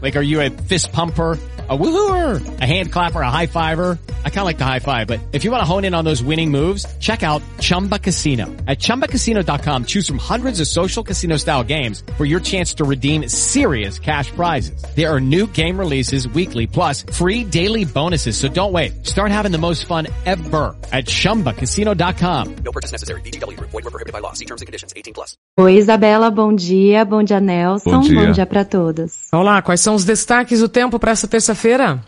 Like, are you a fist pumper? A woohooer, a hand clapper, a high fiver. I kind of like the high five, but if you want to hone in on those winning moves, check out Chumba Casino. At ChumbaCasino.com, choose from hundreds of social casino style games for your chance to redeem serious cash prizes. There are new game releases weekly, plus free daily bonuses. So don't wait. Start having the most fun ever at ChumbaCasino.com. No purchase necessary. BGW. Void were prohibited by law. See terms and conditions. 18 plus. Oi, Isabela, bom dia. Bom dia, Nelson. Bom dia. Bom dia para todos. Olá, quais são os destaques do tempo para essa terça-feira?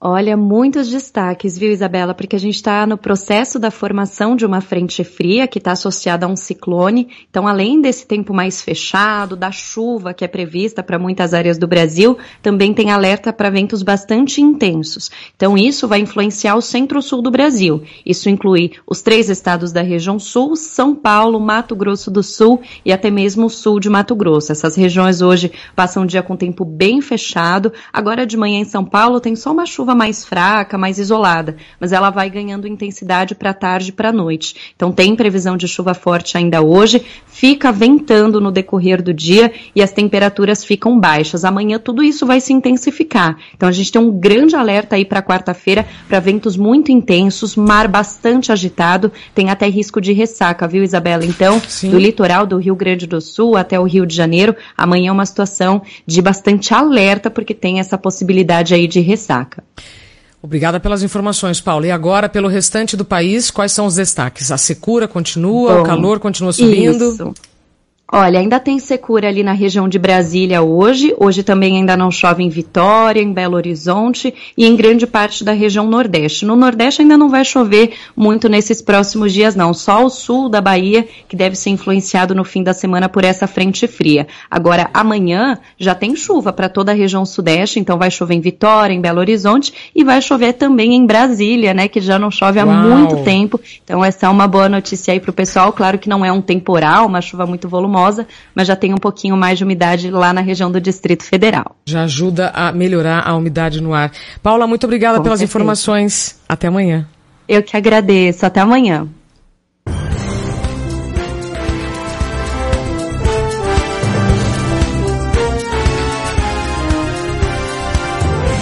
Olha, muitos destaques, viu, Isabela? Porque a gente está no processo da formação de uma frente fria que está associada a um ciclone. Então, além desse tempo mais fechado, da chuva que é prevista para muitas áreas do Brasil, também tem alerta para ventos bastante intensos. Então, isso vai influenciar o centro-sul do Brasil. Isso inclui os três estados da região sul, São Paulo, Mato Grosso do Sul e até mesmo o sul de Mato Grosso. Essas regiões hoje passam o dia com tempo bem fechado. Agora de manhã em São Paulo tem só uma chuva mais fraca, mais isolada, mas ela vai ganhando intensidade para tarde e para noite. Então tem previsão de chuva forte ainda hoje, fica ventando no decorrer do dia e as temperaturas ficam baixas. Amanhã tudo isso vai se intensificar. Então a gente tem um grande alerta aí para quarta-feira para ventos muito intensos, mar bastante agitado, tem até risco de ressaca, viu, Isabela? Então, Sim. do litoral do Rio Grande do Sul até o Rio de Janeiro, amanhã é uma situação de bastante alerta porque tem essa possibilidade aí de ressaca. Obrigada pelas informações, Paulo. E agora, pelo restante do país, quais são os destaques? A secura continua, Bom, o calor continua subindo. Isso. Olha, ainda tem secura ali na região de Brasília hoje. Hoje também ainda não chove em Vitória, em Belo Horizonte e em grande parte da região Nordeste. No Nordeste ainda não vai chover muito nesses próximos dias, não. Só o sul da Bahia que deve ser influenciado no fim da semana por essa frente fria. Agora, amanhã já tem chuva para toda a região Sudeste, então vai chover em Vitória, em Belo Horizonte e vai chover também em Brasília, né? Que já não chove há Uau. muito tempo. Então, essa é uma boa notícia aí para o pessoal. Claro que não é um temporal, uma chuva muito volumosa, mas já tem um pouquinho mais de umidade lá na região do Distrito Federal. Já ajuda a melhorar a umidade no ar. Paula, muito obrigada Com pelas certeza. informações. Até amanhã. Eu que agradeço. Até amanhã.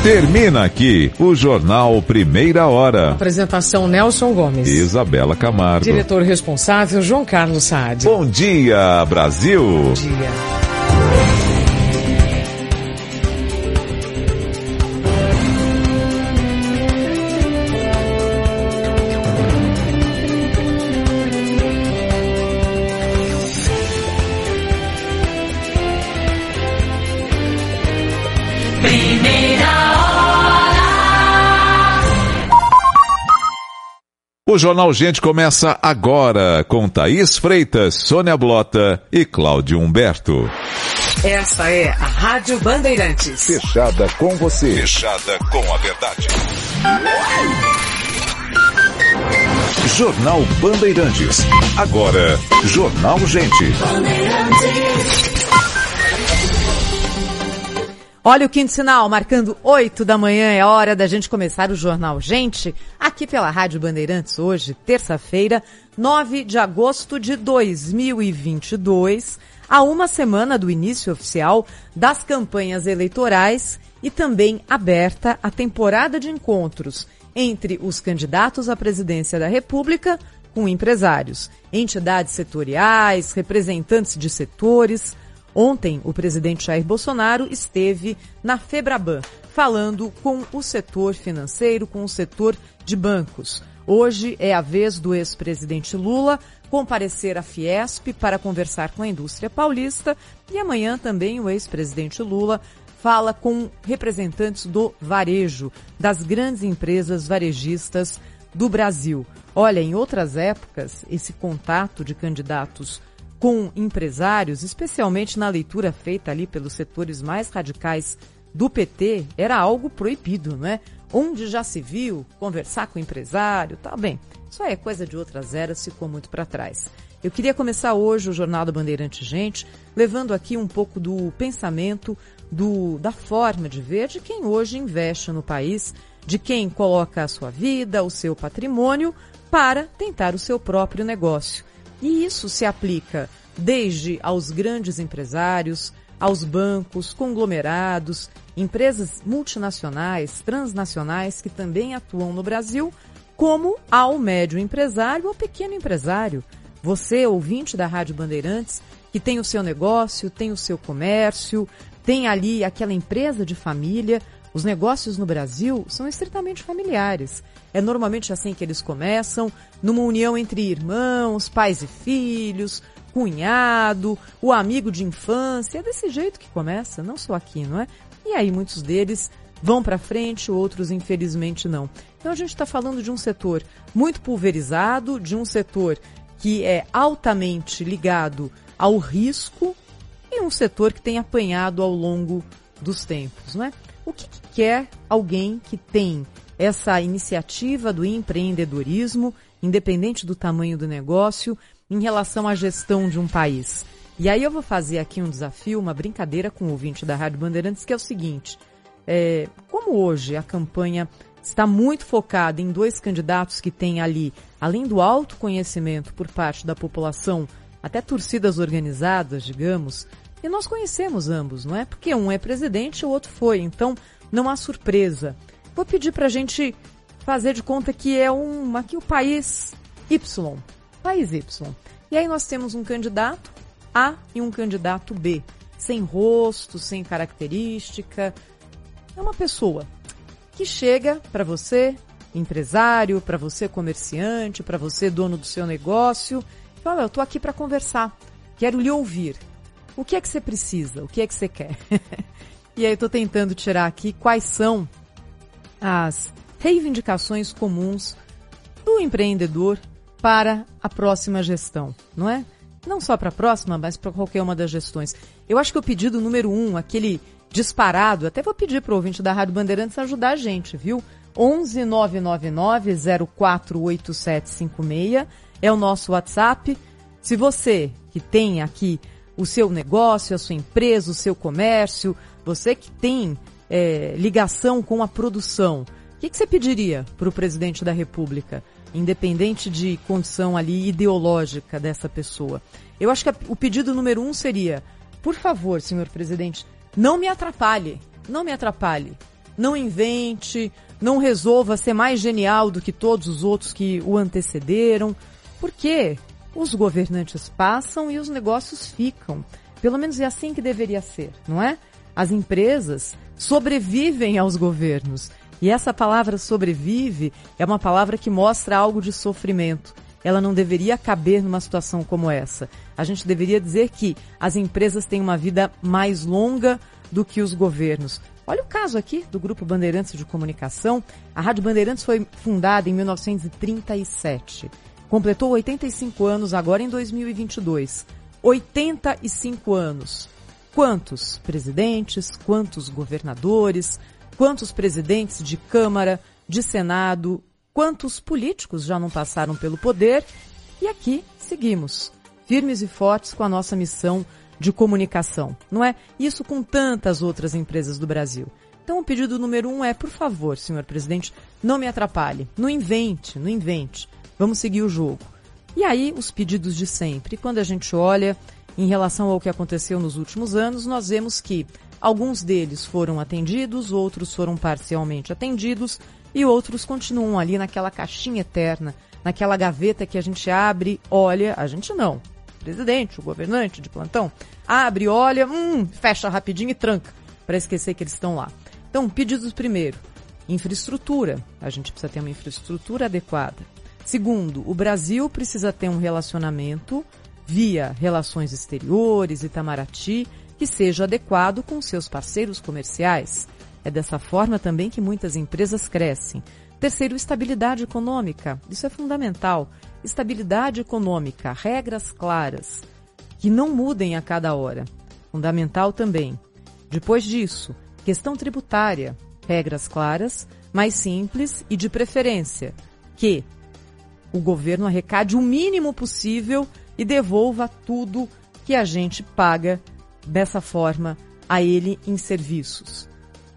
Termina aqui o Jornal Primeira Hora. Apresentação Nelson Gomes. Isabela Camargo. Diretor responsável João Carlos Saad. Bom dia, Brasil. Bom dia. O Jornal Gente começa agora com Thaís Freitas, Sônia Blota e Cláudio Humberto. Essa é a Rádio Bandeirantes. Fechada com você. Fechada com a verdade. Jornal Bandeirantes. Agora, Jornal Gente. Olha o quinto sinal, marcando 8 da manhã, é hora da gente começar o Jornal. Gente, aqui pela Rádio Bandeirantes, hoje, terça-feira, 9 de agosto de 2022, a uma semana do início oficial das campanhas eleitorais e também aberta a temporada de encontros entre os candidatos à presidência da República com empresários, entidades setoriais, representantes de setores, Ontem, o presidente Jair Bolsonaro esteve na Febraban, falando com o setor financeiro, com o setor de bancos. Hoje é a vez do ex-presidente Lula comparecer à Fiesp para conversar com a indústria paulista e amanhã também o ex-presidente Lula fala com representantes do varejo, das grandes empresas varejistas do Brasil. Olha, em outras épocas, esse contato de candidatos com empresários, especialmente na leitura feita ali pelos setores mais radicais do PT, era algo proibido, não é? Onde já se viu conversar com empresário, tá bem. Isso aí é coisa de outras eras, ficou muito para trás. Eu queria começar hoje o Jornal do Bandeirante Gente, levando aqui um pouco do pensamento, do, da forma de ver de quem hoje investe no país, de quem coloca a sua vida, o seu patrimônio, para tentar o seu próprio negócio. E isso se aplica desde aos grandes empresários, aos bancos, conglomerados, empresas multinacionais, transnacionais que também atuam no Brasil, como ao médio empresário ou pequeno empresário. Você, ouvinte da Rádio Bandeirantes, que tem o seu negócio, tem o seu comércio, tem ali aquela empresa de família. Os negócios no Brasil são estritamente familiares. É normalmente assim que eles começam, numa união entre irmãos, pais e filhos, cunhado, o amigo de infância. É desse jeito que começa, não só aqui, não é? E aí muitos deles vão para frente, outros infelizmente não. Então a gente está falando de um setor muito pulverizado, de um setor que é altamente ligado ao risco e um setor que tem apanhado ao longo dos tempos, não é? O que, que quer alguém que tem essa iniciativa do empreendedorismo, independente do tamanho do negócio, em relação à gestão de um país? E aí eu vou fazer aqui um desafio, uma brincadeira com o ouvinte da Rádio Bandeirantes, que é o seguinte: é, como hoje a campanha está muito focada em dois candidatos que têm ali, além do autoconhecimento por parte da população, até torcidas organizadas, digamos, e nós conhecemos ambos, não é? Porque um é presidente e o outro foi, então não há surpresa. Vou pedir para a gente fazer de conta que é um, aqui o país Y, país Y. E aí nós temos um candidato A e um candidato B, sem rosto, sem característica. É uma pessoa que chega para você, empresário, para você comerciante, para você dono do seu negócio, e fala, eu estou aqui para conversar, quero lhe ouvir. O que é que você precisa? O que é que você quer? e aí eu estou tentando tirar aqui quais são as reivindicações comuns do empreendedor para a próxima gestão, não é? Não só para a próxima, mas para qualquer uma das gestões. Eu acho que o pedido número um, aquele disparado. Até vou pedir para o ouvinte da Rádio Bandeirantes ajudar a gente, viu? 11 999 048756 é o nosso WhatsApp. Se você que tem aqui o seu negócio, a sua empresa, o seu comércio, você que tem é, ligação com a produção, o que, que você pediria para o presidente da República, independente de condição ali ideológica dessa pessoa? Eu acho que a, o pedido número um seria, por favor, senhor presidente, não me atrapalhe, não me atrapalhe. Não invente, não resolva ser mais genial do que todos os outros que o antecederam, porque os governantes passam e os negócios ficam. Pelo menos é assim que deveria ser, não é? As empresas sobrevivem aos governos. E essa palavra sobrevive é uma palavra que mostra algo de sofrimento. Ela não deveria caber numa situação como essa. A gente deveria dizer que as empresas têm uma vida mais longa do que os governos. Olha o caso aqui do Grupo Bandeirantes de Comunicação. A Rádio Bandeirantes foi fundada em 1937. Completou 85 anos agora em 2022. 85 anos. Quantos presidentes, quantos governadores, quantos presidentes de Câmara, de Senado, quantos políticos já não passaram pelo poder? E aqui seguimos firmes e fortes com a nossa missão de comunicação, não é? Isso com tantas outras empresas do Brasil. Então, o pedido número um é, por favor, senhor presidente, não me atrapalhe, não invente, não invente. Vamos seguir o jogo. E aí, os pedidos de sempre. Quando a gente olha em relação ao que aconteceu nos últimos anos, nós vemos que alguns deles foram atendidos, outros foram parcialmente atendidos e outros continuam ali naquela caixinha eterna, naquela gaveta que a gente abre, olha, a gente não, presidente, o governante de plantão, abre, olha, hum, fecha rapidinho e tranca, para esquecer que eles estão lá. Então, pedidos primeiro, infraestrutura. A gente precisa ter uma infraestrutura adequada. Segundo, o Brasil precisa ter um relacionamento via relações exteriores, Itamaraty, que seja adequado com seus parceiros comerciais. É dessa forma também que muitas empresas crescem. Terceiro, estabilidade econômica. Isso é fundamental. Estabilidade econômica, regras claras, que não mudem a cada hora. Fundamental também. Depois disso, questão tributária, regras claras, mais simples e de preferência, que o governo arrecade o mínimo possível e devolva tudo que a gente paga dessa forma a ele em serviços.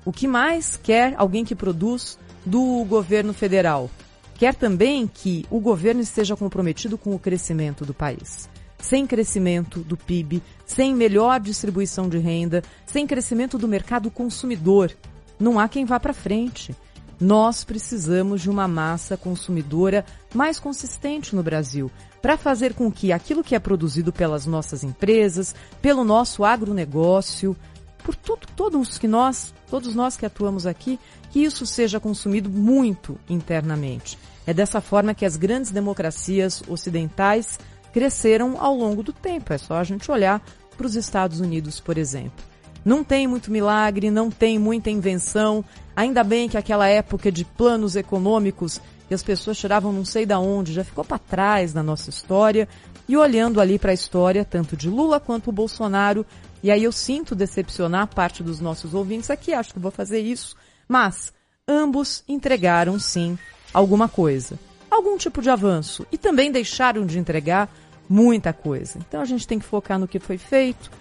O que mais quer alguém que produz do governo federal? Quer também que o governo esteja comprometido com o crescimento do país. Sem crescimento do PIB, sem melhor distribuição de renda, sem crescimento do mercado consumidor, não há quem vá para frente. Nós precisamos de uma massa consumidora mais consistente no Brasil, para fazer com que aquilo que é produzido pelas nossas empresas, pelo nosso agronegócio, por tudo, todos que nós, todos nós que atuamos aqui, que isso seja consumido muito internamente. É dessa forma que as grandes democracias ocidentais cresceram ao longo do tempo. É só a gente olhar para os Estados Unidos, por exemplo. Não tem muito milagre, não tem muita invenção. Ainda bem que aquela época de planos econômicos que as pessoas tiravam não sei da onde já ficou para trás na nossa história. E olhando ali para a história, tanto de Lula quanto o Bolsonaro, e aí eu sinto decepcionar parte dos nossos ouvintes aqui, acho que vou fazer isso, mas ambos entregaram sim alguma coisa, algum tipo de avanço, e também deixaram de entregar muita coisa. Então a gente tem que focar no que foi feito,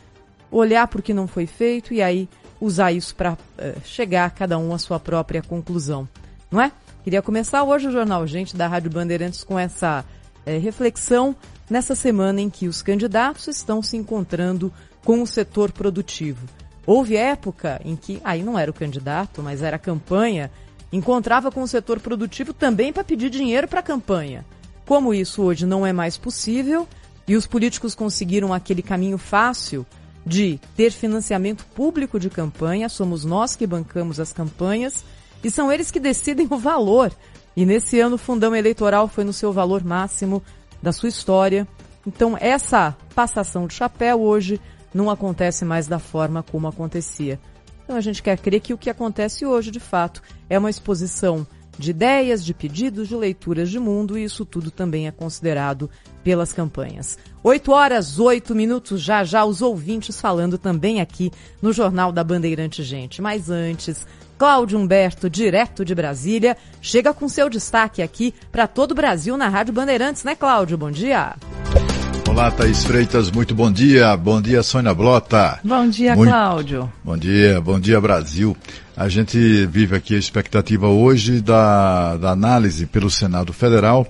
olhar para o que não foi feito e aí usar isso para uh, eh, chegar cada um à sua própria conclusão, não é? Queria começar hoje o Jornal Gente da Rádio Bandeirantes com essa uh, reflexão nessa semana em que os candidatos estão se encontrando com o setor produtivo. Houve época em que, aí não era o candidato, mas era a campanha, encontrava com o setor produtivo também para pedir dinheiro para a campanha. Como isso hoje não é mais possível e os políticos conseguiram aquele caminho fácil de ter financiamento público de campanha, somos nós que bancamos as campanhas e são eles que decidem o valor. E nesse ano o fundão eleitoral foi no seu valor máximo da sua história. Então essa passação de chapéu hoje não acontece mais da forma como acontecia. Então a gente quer crer que o que acontece hoje, de fato, é uma exposição de ideias, de pedidos, de leituras de mundo, e isso tudo também é considerado pelas campanhas. 8 horas, 8 minutos, já já os ouvintes falando também aqui no Jornal da Bandeirante Gente. Mas antes, Cláudio Humberto, direto de Brasília, chega com seu destaque aqui para todo o Brasil na Rádio Bandeirantes, né, Cláudio? Bom dia. Olá, Thaís Freitas, muito bom dia. Bom dia, Sônia Blota. Bom dia, muito... Cláudio. Bom dia, bom dia, Brasil. A gente vive aqui a expectativa hoje da, da análise pelo Senado Federal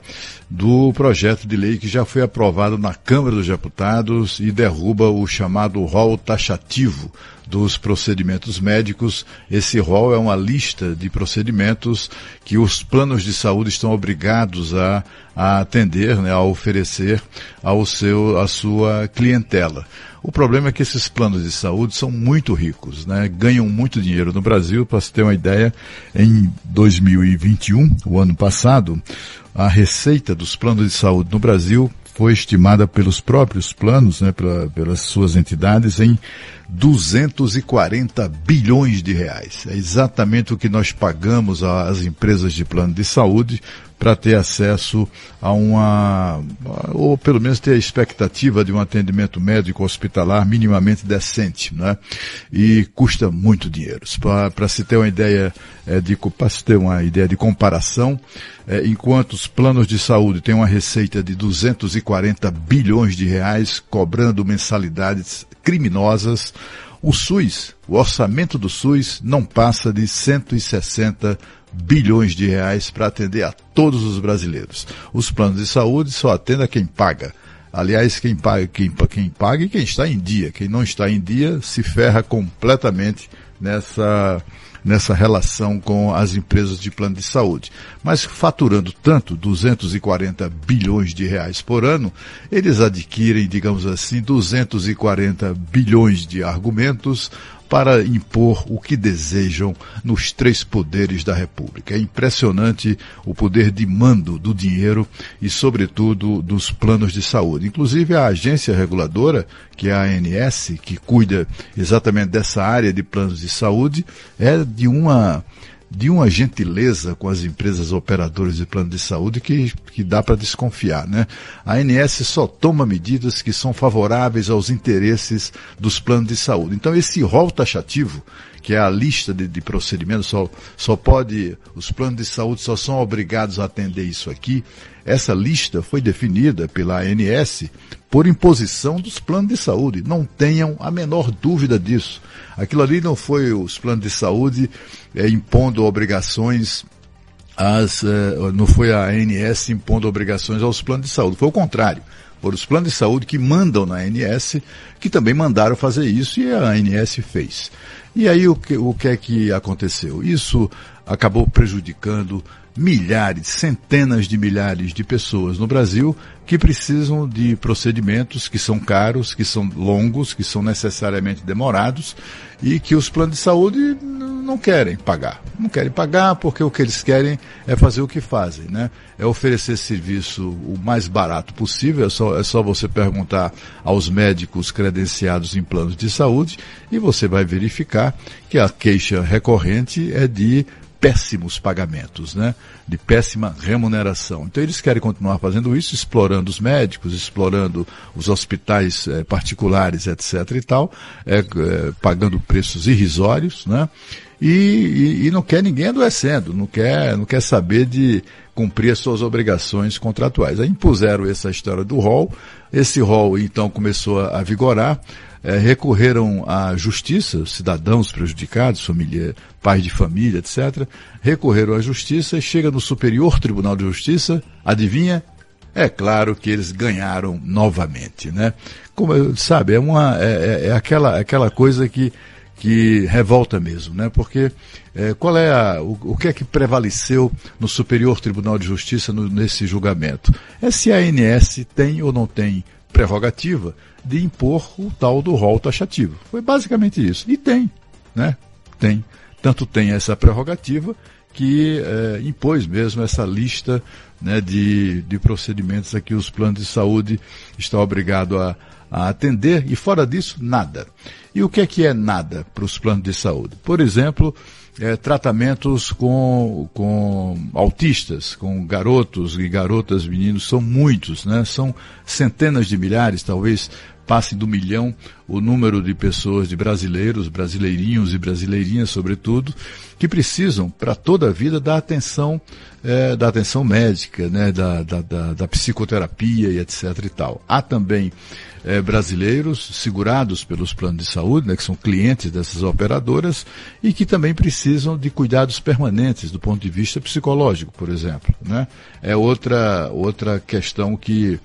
do projeto de lei que já foi aprovado na Câmara dos Deputados e derruba o chamado rol taxativo dos procedimentos médicos. Esse rol é uma lista de procedimentos que os planos de saúde estão obrigados a, a atender, né, a oferecer ao seu, à sua clientela. O problema é que esses planos de saúde são muito ricos, né? ganham muito dinheiro no Brasil. Para se ter uma ideia, em 2021, o ano passado, a receita dos planos de saúde no Brasil foi estimada pelos próprios planos, né, pela, pelas suas entidades, em 240 bilhões de reais. É exatamente o que nós pagamos às empresas de plano de saúde para ter acesso a uma, ou pelo menos ter a expectativa de um atendimento médico hospitalar minimamente decente, né? E custa muito dinheiro. Para se ter uma ideia é, de, para se ter uma ideia de comparação, é, enquanto os planos de saúde têm uma receita de 240 bilhões de reais, cobrando mensalidades criminosas, o SUS, o orçamento do SUS não passa de 160 bilhões de reais para atender a todos os brasileiros. Os planos de saúde só atendem a quem paga. Aliás, quem paga, quem, quem paga e quem está em dia. Quem não está em dia se ferra completamente nessa, nessa relação com as empresas de plano de saúde. Mas faturando tanto, 240 bilhões de reais por ano, eles adquirem, digamos assim, 240 bilhões de argumentos para impor o que desejam nos três poderes da República. É impressionante o poder de mando do dinheiro e, sobretudo, dos planos de saúde. Inclusive, a agência reguladora, que é a ANS, que cuida exatamente dessa área de planos de saúde, é de uma de uma gentileza com as empresas operadoras de plano de saúde que, que dá para desconfiar, né? A ANS só toma medidas que são favoráveis aos interesses dos planos de saúde. Então esse rol taxativo, que é a lista de, de procedimentos, só, só pode, os planos de saúde só são obrigados a atender isso aqui. Essa lista foi definida pela ANS por imposição dos planos de saúde. Não tenham a menor dúvida disso. Aquilo ali não foi os planos de saúde é, impondo obrigações as, é, não foi a ANS impondo obrigações aos planos de saúde, foi o contrário. Foram os planos de saúde que mandam na ANS, que também mandaram fazer isso e a ANS fez. E aí o que, o que é que aconteceu? Isso acabou prejudicando milhares, centenas de milhares de pessoas no Brasil que precisam de procedimentos que são caros, que são longos, que são necessariamente demorados e que os planos de saúde não querem pagar. Não querem pagar porque o que eles querem é fazer o que fazem, né? É oferecer serviço o mais barato possível, é só, é só você perguntar aos médicos credenciados em planos de saúde e você vai verificar que a queixa recorrente é de péssimos pagamentos, né? De péssima remuneração. Então eles querem continuar fazendo isso, explorando os médicos, explorando os hospitais eh, particulares, etc. e tal, eh, eh, pagando preços irrisórios, né? E, e, e, não quer ninguém adoecendo, não quer, não quer saber de cumprir as suas obrigações contratuais. Aí impuseram essa história do rol, esse rol então começou a, a vigorar, é, recorreram à justiça, cidadãos prejudicados, família, pais de família, etc., recorreram à justiça, chega no Superior Tribunal de Justiça, adivinha? É claro que eles ganharam novamente, né? Como sabe, é uma é, é, é aquela aquela coisa que que revolta mesmo, né? Porque é, qual é a, o, o, que é que prevaleceu no Superior Tribunal de Justiça no, nesse julgamento? É se a ANS tem ou não tem prerrogativa de impor o tal do rol taxativo. Foi basicamente isso. E tem, né? Tem. Tanto tem essa prerrogativa que é, impôs mesmo essa lista né, de, de procedimentos a que os planos de saúde estão obrigados a, a atender e fora disso, nada. E o que é que é nada para os planos de saúde? Por exemplo, é, tratamentos com, com autistas, com garotos e garotas, meninos, são muitos, né? São centenas de milhares, talvez passe do milhão o número de pessoas, de brasileiros, brasileirinhos e brasileirinhas, sobretudo, que precisam para toda a vida da atenção, é, da atenção médica, né, da, da, da, da, psicoterapia e etc e tal. Há também é, brasileiros segurados pelos planos de saúde, né, que são clientes dessas operadoras e que também precisam de cuidados permanentes do ponto de vista psicológico, por exemplo. Né? É outra, outra questão que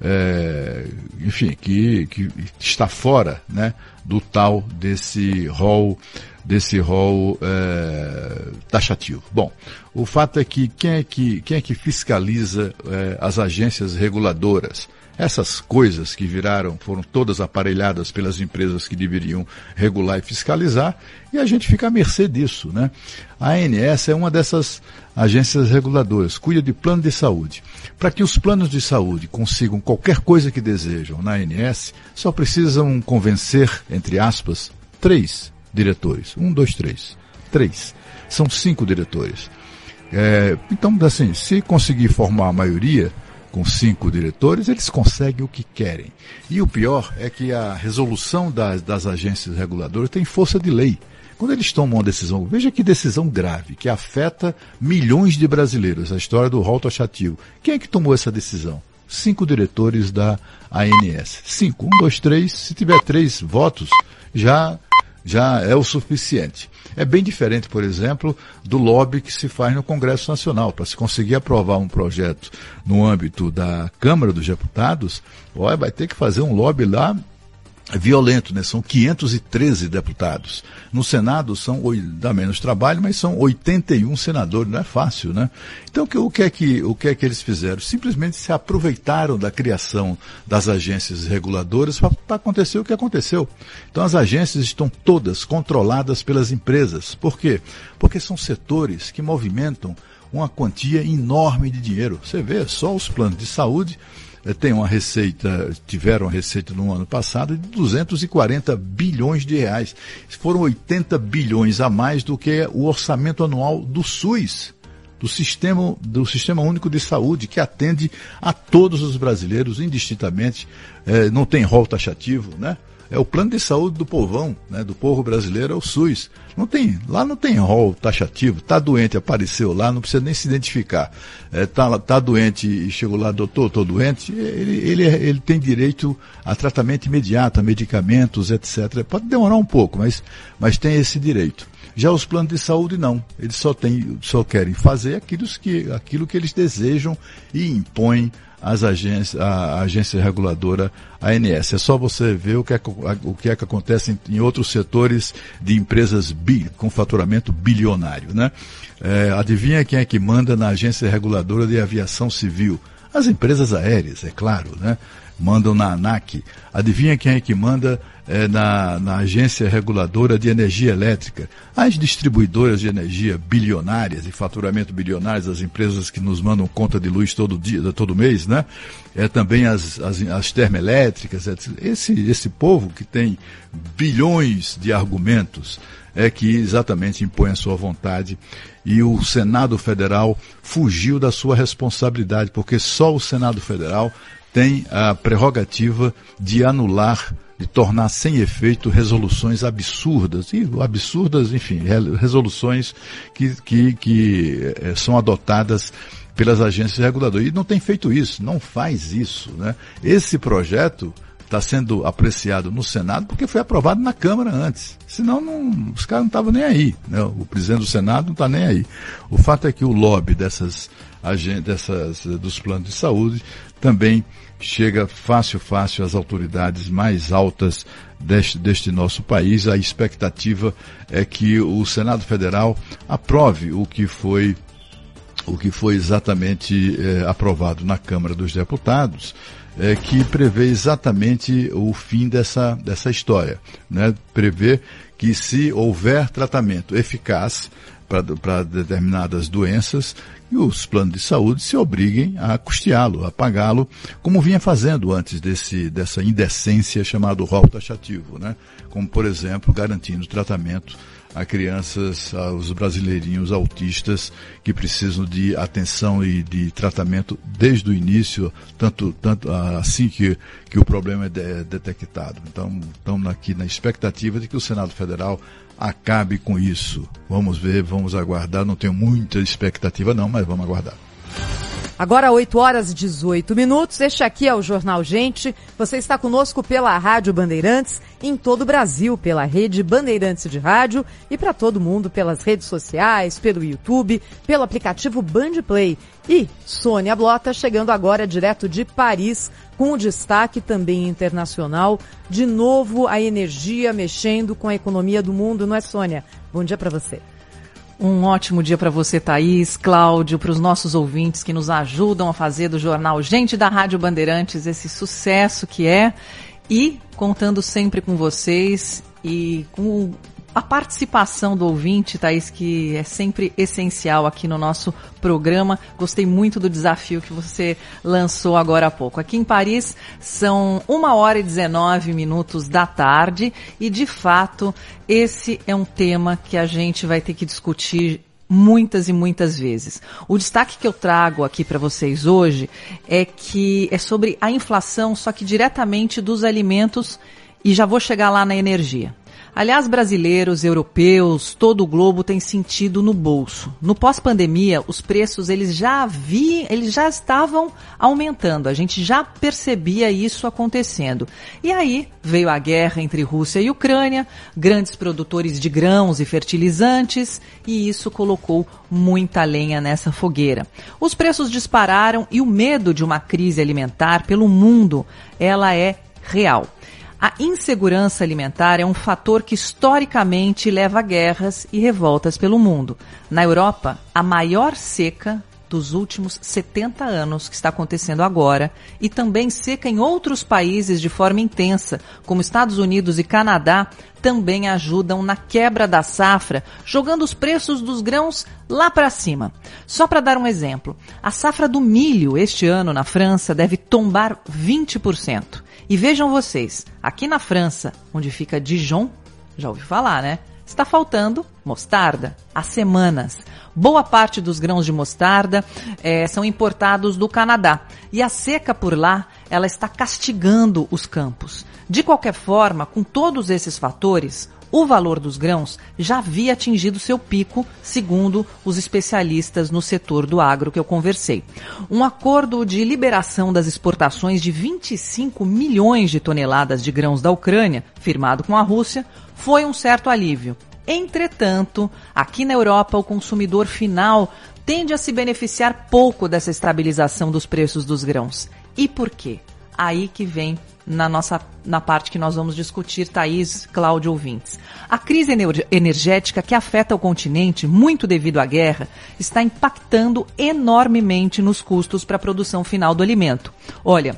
é, enfim, que, que está fora né, do tal desse rol desse rol é, taxativo. Bom, o fato é que quem é que, quem é que fiscaliza é, as agências reguladoras? Essas coisas que viraram, foram todas aparelhadas pelas empresas que deveriam regular e fiscalizar, e a gente fica à mercê disso, né? A ANS é uma dessas agências reguladoras, cuida de plano de saúde. Para que os planos de saúde consigam qualquer coisa que desejam na ANS, só precisam convencer, entre aspas, três diretores. Um, dois, três. Três. São cinco diretores. É, então, assim, se conseguir formar a maioria, com cinco diretores, eles conseguem o que querem. E o pior é que a resolução das, das agências reguladoras tem força de lei. Quando eles tomam uma decisão, veja que decisão grave, que afeta milhões de brasileiros, a história do rol taxativo. Quem é que tomou essa decisão? Cinco diretores da ANS. Cinco. Um, dois, três. Se tiver três votos, já, já é o suficiente. É bem diferente, por exemplo, do lobby que se faz no Congresso Nacional. Para se conseguir aprovar um projeto no âmbito da Câmara dos Deputados, olha, vai ter que fazer um lobby lá violento, né? São 513 deputados. No Senado são, dá menos trabalho, mas são 81 senadores, não é fácil, né? Então o que é que, o que, é que eles fizeram? Simplesmente se aproveitaram da criação das agências reguladoras para acontecer o que aconteceu. Então as agências estão todas controladas pelas empresas. Por quê? Porque são setores que movimentam uma quantia enorme de dinheiro. Você vê só os planos de saúde eh, têm uma receita, tiveram uma receita no ano passado de 240 bilhões de reais. Foram 80 bilhões a mais do que o orçamento anual do SUS do sistema, do sistema único de saúde que atende a todos os brasileiros indistintamente, eh, não tem rol taxativo, né? É o plano de saúde do povão, né, do povo brasileiro, é o SUS. Não tem, lá não tem rol taxativo. Tá doente, apareceu lá, não precisa nem se identificar. É, tá, tá doente e chegou lá, doutor, tô doente. Ele, ele, ele tem direito a tratamento imediato, a medicamentos, etc. Pode demorar um pouco, mas, mas tem esse direito. Já os planos de saúde não. Eles só, tem, só querem fazer aquilo que, aquilo que eles desejam e impõem as agências, a agência reguladora ANS. É só você ver o que é, o que, é que acontece em, outros setores de empresas bi, com faturamento bilionário. Né? É, adivinha quem é que manda na agência reguladora de aviação civil? As empresas aéreas, é claro, né? Mandam na ANAC. Adivinha quem é que manda é, na, na agência reguladora de energia elétrica, as distribuidoras de energia bilionárias e faturamento bilionários, as empresas que nos mandam conta de luz todo dia, todo mês, né? É também as, as, as termoelétricas, esse, esse povo que tem bilhões de argumentos é que exatamente impõe a sua vontade e o Senado Federal fugiu da sua responsabilidade, porque só o Senado Federal tem a prerrogativa de anular de tornar sem efeito resoluções absurdas, e absurdas, enfim, resoluções que, que, que é, são adotadas pelas agências reguladoras. E não tem feito isso, não faz isso. Né? Esse projeto está sendo apreciado no Senado porque foi aprovado na Câmara antes. Senão não, os caras não estavam nem aí. Né? O presidente do Senado não está nem aí. O fato é que o lobby dessas, dessas dos planos de saúde também chega fácil, fácil às autoridades mais altas deste, deste nosso país. A expectativa é que o Senado Federal aprove o que foi o que foi exatamente é, aprovado na Câmara dos Deputados, é, que prevê exatamente o fim dessa, dessa história. Né? Prevê que se houver tratamento eficaz para determinadas doenças, e os planos de saúde se obriguem a custeá-lo, a pagá-lo, como vinha fazendo antes desse, dessa indecência chamada rol taxativo, né? Como, por exemplo, garantindo tratamento a crianças, aos brasileirinhos autistas que precisam de atenção e de tratamento desde o início, tanto, tanto assim que, que o problema é de, detectado. Então, estamos aqui na expectativa de que o Senado Federal acabe com isso. Vamos ver, vamos aguardar. Não tenho muita expectativa não, mas vamos aguardar. Agora 8 horas e 18 minutos. Este aqui é o Jornal Gente. Você está conosco pela Rádio Bandeirantes, em todo o Brasil, pela rede Bandeirantes de Rádio e para todo mundo pelas redes sociais, pelo YouTube, pelo aplicativo Bandplay. E Sônia Blota chegando agora direto de Paris, com destaque também internacional. De novo, a energia mexendo com a economia do mundo, não é, Sônia? Bom dia para você. Um ótimo dia para você, Thaís, Cláudio, para os nossos ouvintes que nos ajudam a fazer do jornal Gente da Rádio Bandeirantes esse sucesso que é e contando sempre com vocês e com a participação do ouvinte, Thaís, que é sempre essencial aqui no nosso programa. Gostei muito do desafio que você lançou agora há pouco. Aqui em Paris são uma hora e 19 minutos da tarde e, de fato, esse é um tema que a gente vai ter que discutir muitas e muitas vezes. O destaque que eu trago aqui para vocês hoje é que é sobre a inflação, só que diretamente dos alimentos e já vou chegar lá na energia. Aliás, brasileiros, europeus, todo o globo tem sentido no bolso. No pós-pandemia, os preços eles já vi, eles já estavam aumentando. A gente já percebia isso acontecendo. E aí veio a guerra entre Rússia e Ucrânia, grandes produtores de grãos e fertilizantes, e isso colocou muita lenha nessa fogueira. Os preços dispararam e o medo de uma crise alimentar pelo mundo, ela é real. A insegurança alimentar é um fator que historicamente leva a guerras e revoltas pelo mundo. Na Europa, a maior seca dos últimos 70 anos que está acontecendo agora e também seca em outros países de forma intensa, como Estados Unidos e Canadá, também ajudam na quebra da safra, jogando os preços dos grãos lá para cima. Só para dar um exemplo, a safra do milho este ano na França deve tombar 20%. E vejam vocês, aqui na França, onde fica Dijon, já ouvi falar, né? Está faltando mostarda há semanas. Boa parte dos grãos de mostarda eh, são importados do Canadá e a seca por lá ela está castigando os campos. De qualquer forma, com todos esses fatores, o valor dos grãos já havia atingido seu pico, segundo os especialistas no setor do agro que eu conversei. Um acordo de liberação das exportações de 25 milhões de toneladas de grãos da Ucrânia, firmado com a Rússia, foi um certo alívio. Entretanto, aqui na Europa, o consumidor final tende a se beneficiar pouco dessa estabilização dos preços dos grãos. E por quê? Aí que vem na nossa na parte que nós vamos discutir, Thaís, Cláudio ouvintes. A crise energética que afeta o continente, muito devido à guerra, está impactando enormemente nos custos para a produção final do alimento. Olha,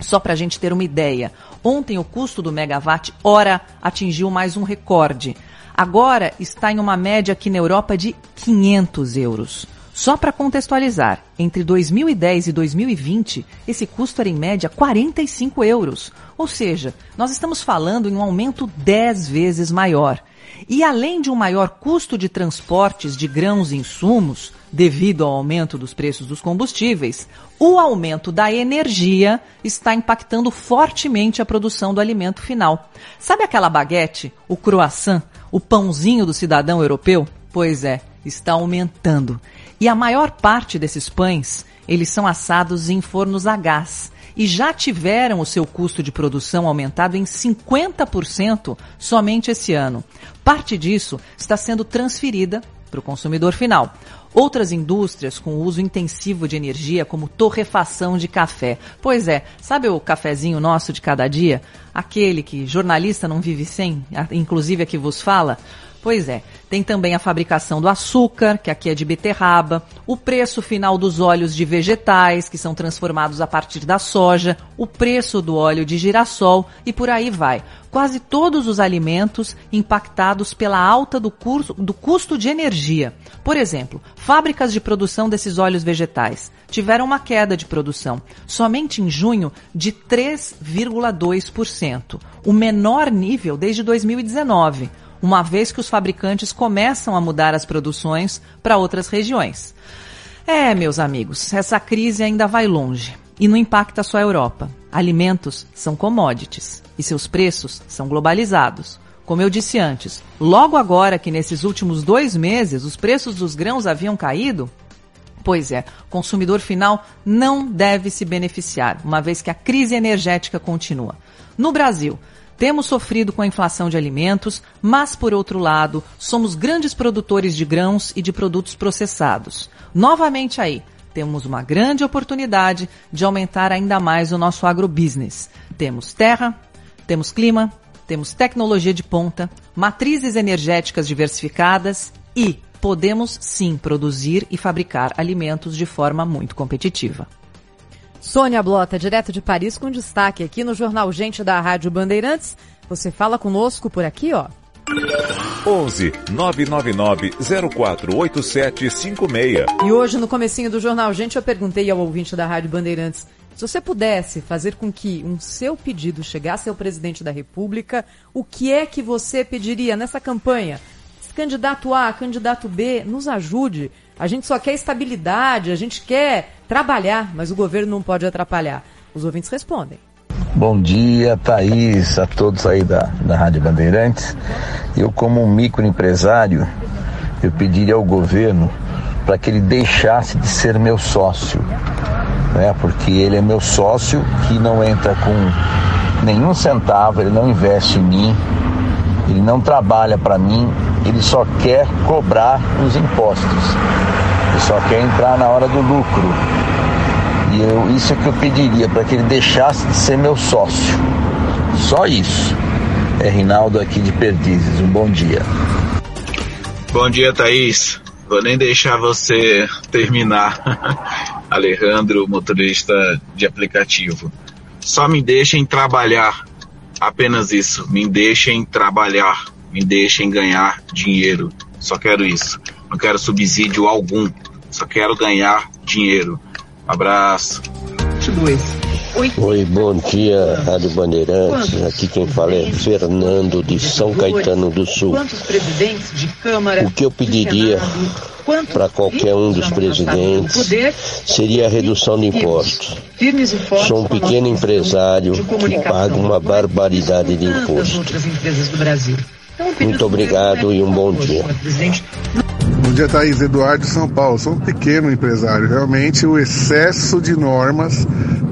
só para a gente ter uma ideia, ontem o custo do megawatt hora atingiu mais um recorde. Agora está em uma média aqui na Europa de 500 euros. Só para contextualizar, entre 2010 e 2020, esse custo era em média 45 euros. Ou seja, nós estamos falando em um aumento 10 vezes maior. E além de um maior custo de transportes de grãos e insumos, devido ao aumento dos preços dos combustíveis, o aumento da energia está impactando fortemente a produção do alimento final. Sabe aquela baguete, o croissant, o pãozinho do cidadão europeu? Pois é, está aumentando. E a maior parte desses pães, eles são assados em fornos a gás e já tiveram o seu custo de produção aumentado em 50% somente esse ano. Parte disso está sendo transferida para o consumidor final. Outras indústrias com uso intensivo de energia, como torrefação de café. Pois é, sabe o cafezinho nosso de cada dia? Aquele que jornalista não vive sem, inclusive a que vos fala? Pois é, tem também a fabricação do açúcar, que aqui é de beterraba, o preço final dos óleos de vegetais, que são transformados a partir da soja, o preço do óleo de girassol e por aí vai. Quase todos os alimentos impactados pela alta do, curso, do custo de energia. Por exemplo, fábricas de produção desses óleos vegetais tiveram uma queda de produção, somente em junho, de 3,2%, o menor nível desde 2019 uma vez que os fabricantes começam a mudar as produções para outras regiões. É, meus amigos, essa crise ainda vai longe e não impacta só a Europa. Alimentos são commodities e seus preços são globalizados. Como eu disse antes, logo agora que nesses últimos dois meses os preços dos grãos haviam caído, Pois é, o consumidor final não deve se beneficiar, uma vez que a crise energética continua. No Brasil, temos sofrido com a inflação de alimentos, mas, por outro lado, somos grandes produtores de grãos e de produtos processados. Novamente aí, temos uma grande oportunidade de aumentar ainda mais o nosso agrobusiness. Temos terra, temos clima, temos tecnologia de ponta, matrizes energéticas diversificadas e podemos sim produzir e fabricar alimentos de forma muito competitiva. Sônia Blota, direto de Paris, com destaque aqui no Jornal Gente da Rádio Bandeirantes. Você fala conosco por aqui, ó. 11 999 048756. E hoje, no comecinho do Jornal Gente, eu perguntei ao ouvinte da Rádio Bandeirantes se você pudesse fazer com que um seu pedido chegasse ao presidente da República, o que é que você pediria nessa campanha? Candidato A, candidato B, nos ajude. A gente só quer estabilidade, a gente quer trabalhar, mas o governo não pode atrapalhar. Os ouvintes respondem. Bom dia, Thaís, a todos aí da, da Rádio Bandeirantes. Eu, como um microempresário, eu pediria ao governo para que ele deixasse de ser meu sócio, né? porque ele é meu sócio que não entra com nenhum centavo, ele não investe em mim, ele não trabalha para mim, ele só quer cobrar os impostos, só quer entrar na hora do lucro. E eu, isso é que eu pediria, para que ele deixasse de ser meu sócio. Só isso. É Rinaldo aqui de Perdizes. Um bom dia. Bom dia, Thaís. Vou nem deixar você terminar, Alejandro, motorista de aplicativo. Só me deixem trabalhar. Apenas isso. Me deixem trabalhar. Me deixem ganhar dinheiro. Só quero isso. Não quero subsídio algum. Só quero ganhar dinheiro. Abraço. Oi. Oi, bom dia, Rádio Bandeirantes. Quantos? Aqui quem fala é Fernando de São Caetano do Sul. O que eu pediria para qualquer um dos presidentes seria a redução de impostos. Sou um pequeno empresário que paga uma barbaridade de imposto. Muito obrigado e um bom dia. Bom dia, Thaís Eduardo São Paulo. Sou um pequeno empresário. Realmente, o excesso de normas,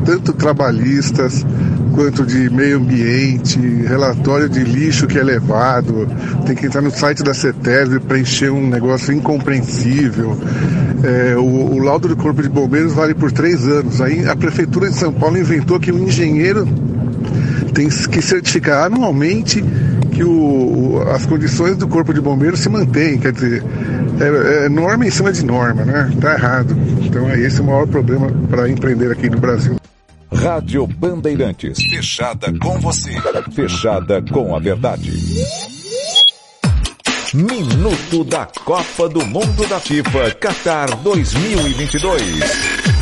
tanto trabalhistas quanto de meio ambiente, relatório de lixo que é levado, tem que entrar no site da CETESB e preencher um negócio incompreensível. É, o, o laudo do Corpo de Bombeiros vale por três anos. Aí a Prefeitura de São Paulo inventou que o engenheiro tem que certificar anualmente que o, as condições do corpo de bombeiros se mantêm, quer dizer, é, é norma em cima de norma, né? Tá errado. Então é esse o maior problema para empreender aqui no Brasil. Rádio Bandeirantes. Fechada com você. Fechada com a verdade. Minuto da Copa do Mundo da FIFA Qatar 2022.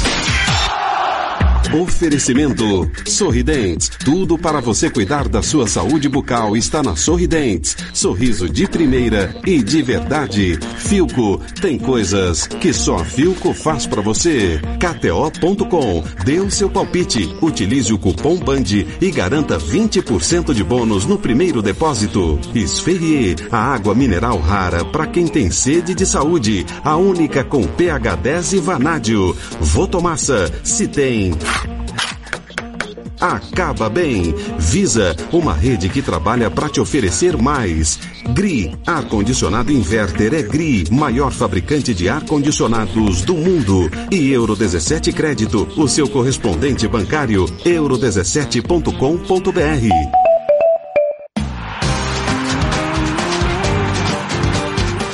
Oferecimento Sorridentes. Tudo para você cuidar da sua saúde bucal está na Sorridentes. Sorriso de primeira e de verdade. Filco. Tem coisas que só Filco faz para você. KTO.com. Dê o seu palpite. Utilize o cupom BAND e garanta 20% de bônus no primeiro depósito. Esferrier. A água mineral rara para quem tem sede de saúde. A única com pH 10 e vanádio. Votomassa. Se tem acaba bem. Visa, uma rede que trabalha para te oferecer mais. GRI, ar-condicionado inverter é GRI, maior fabricante de ar-condicionados do mundo. E Euro 17 Crédito, o seu correspondente bancário, euro17.com.br.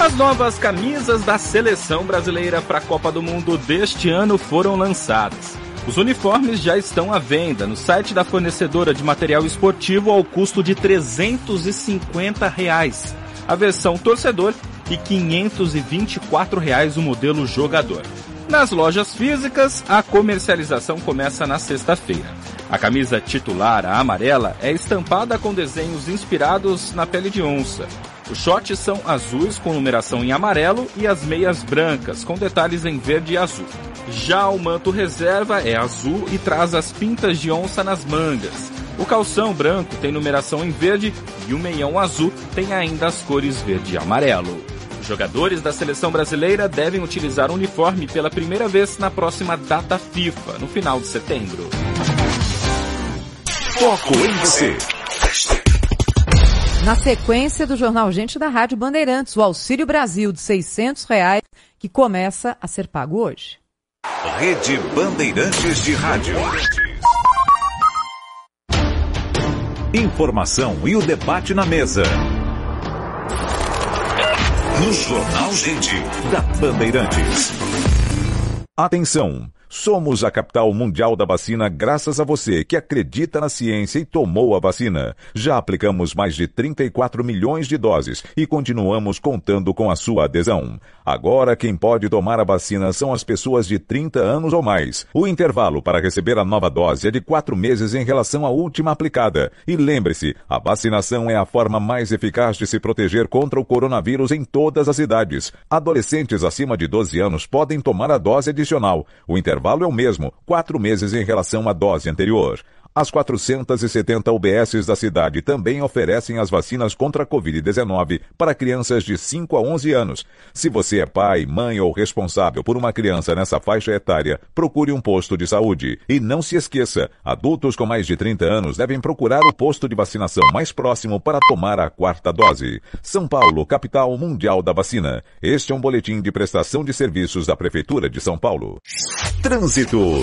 As novas camisas da seleção brasileira para a Copa do Mundo deste ano foram lançadas. Os uniformes já estão à venda no site da fornecedora de material esportivo ao custo de 350 reais. A versão torcedor e 524 reais o modelo jogador. Nas lojas físicas, a comercialização começa na sexta-feira. A camisa titular, a amarela, é estampada com desenhos inspirados na pele de onça. Os shorts são azuis com numeração em amarelo e as meias brancas com detalhes em verde e azul. Já o manto reserva é azul e traz as pintas de onça nas mangas. O calção branco tem numeração em verde e o meião azul tem ainda as cores verde e amarelo. Os jogadores da seleção brasileira devem utilizar o uniforme pela primeira vez na próxima data FIFA, no final de setembro. Foco em você. Na sequência do Jornal Gente da Rádio Bandeirantes, o Auxílio Brasil de 600 reais, que começa a ser pago hoje. Rede Bandeirantes de Rádio. Informação e o debate na mesa. No Jornal Gente, da Bandeirantes. Atenção! Somos a capital mundial da vacina graças a você que acredita na ciência e tomou a vacina. Já aplicamos mais de 34 milhões de doses e continuamos contando com a sua adesão. Agora quem pode tomar a vacina são as pessoas de 30 anos ou mais. O intervalo para receber a nova dose é de quatro meses em relação à última aplicada. E lembre-se, a vacinação é a forma mais eficaz de se proteger contra o coronavírus em todas as idades. Adolescentes acima de 12 anos podem tomar a dose adicional. O intervalo intervalo é o mesmo, quatro meses em relação à dose anterior. As 470 UBSs da cidade também oferecem as vacinas contra a Covid-19 para crianças de 5 a 11 anos. Se você é pai, mãe ou responsável por uma criança nessa faixa etária, procure um posto de saúde. E não se esqueça, adultos com mais de 30 anos devem procurar o posto de vacinação mais próximo para tomar a quarta dose. São Paulo, capital mundial da vacina. Este é um boletim de prestação de serviços da Prefeitura de São Paulo. Trânsito.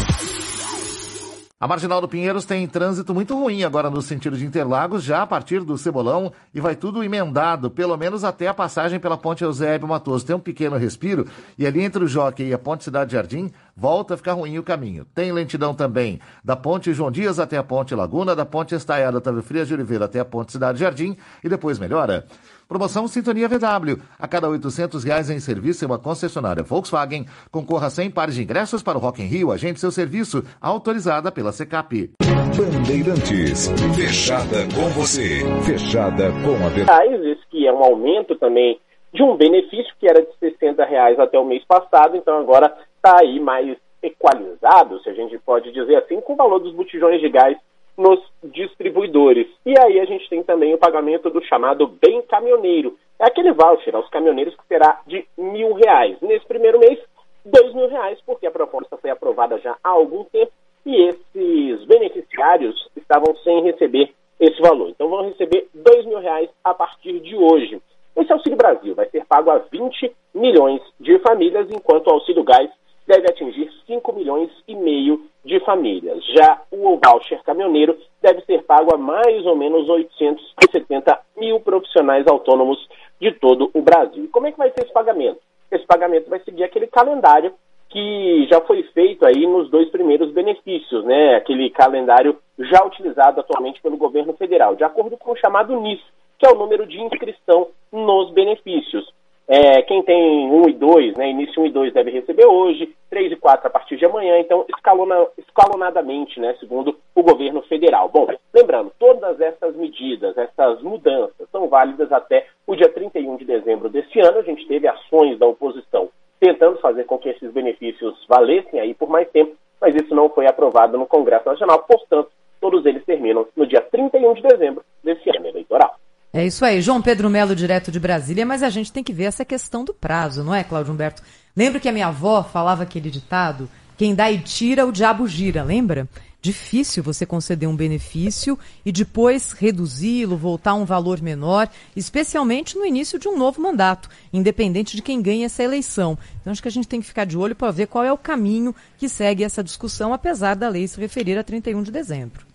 A Marginal do Pinheiros tem trânsito muito ruim agora no sentido de Interlagos, já a partir do Cebolão, e vai tudo emendado, pelo menos até a passagem pela Ponte Eusébio Matoso. Tem um pequeno respiro, e ali entre o Jockey e a Ponte Cidade Jardim, volta a ficar ruim o caminho. Tem lentidão também da Ponte João Dias até a Ponte Laguna, da Ponte Estaiada Otávio Frias de Oliveira até a Ponte Cidade Jardim, e depois melhora. Promoção Sintonia VW. A cada 800 reais em serviço em uma concessionária Volkswagen, concorra a 100 pares de ingressos para o Rock in Rio. Agende seu serviço, autorizada pela Secap. Bandeirantes, fechada com você, fechada com a verdade. reais, esse que é um aumento também de um benefício que era de 60 reais até o mês passado, então agora está aí mais equalizado, se a gente pode dizer assim, com o valor dos botijões de gás nos distribuidores. E aí a gente tem também o pagamento do chamado bem caminhoneiro. É aquele voucher aos caminhoneiros que será de mil reais. Nesse primeiro mês, dois mil reais, porque a proposta foi aprovada já há algum tempo e esses beneficiários estavam sem receber esse valor. Então vão receber dois mil reais a partir de hoje. Esse Auxílio Brasil vai ser pago a 20 milhões de famílias, enquanto o Auxílio Gás deve atingir 5 milhões e meio de famílias. Já o voucher caminhoneiro deve ser pago a mais ou menos 870 mil profissionais autônomos de todo o Brasil. E como é que vai ser esse pagamento? Esse pagamento vai seguir aquele calendário que já foi feito aí nos dois primeiros benefícios, né? Aquele calendário já utilizado atualmente pelo governo federal, de acordo com o chamado NIS, que é o número de inscrição nos benefícios. É, quem tem 1 e 2, né, início 1 e 2 deve receber hoje, 3 e 4 a partir de amanhã, então escalona, escalonadamente, né, segundo o governo federal. Bom, lembrando, todas essas medidas, essas mudanças são válidas até o dia 31 de dezembro desse ano. A gente teve ações da oposição tentando fazer com que esses benefícios valessem aí por mais tempo, mas isso não foi aprovado no Congresso Nacional, portanto, todos eles terminam no dia 31 de dezembro desse ano eleitoral. É isso aí, João Pedro Melo, direto de Brasília, mas a gente tem que ver essa questão do prazo, não é, Cláudio Humberto? Lembra que a minha avó falava aquele ditado? Quem dá e tira, o diabo gira, lembra? Difícil você conceder um benefício e depois reduzi-lo, voltar a um valor menor, especialmente no início de um novo mandato, independente de quem ganha essa eleição. Então acho que a gente tem que ficar de olho para ver qual é o caminho que segue essa discussão, apesar da lei se referir a 31 de dezembro.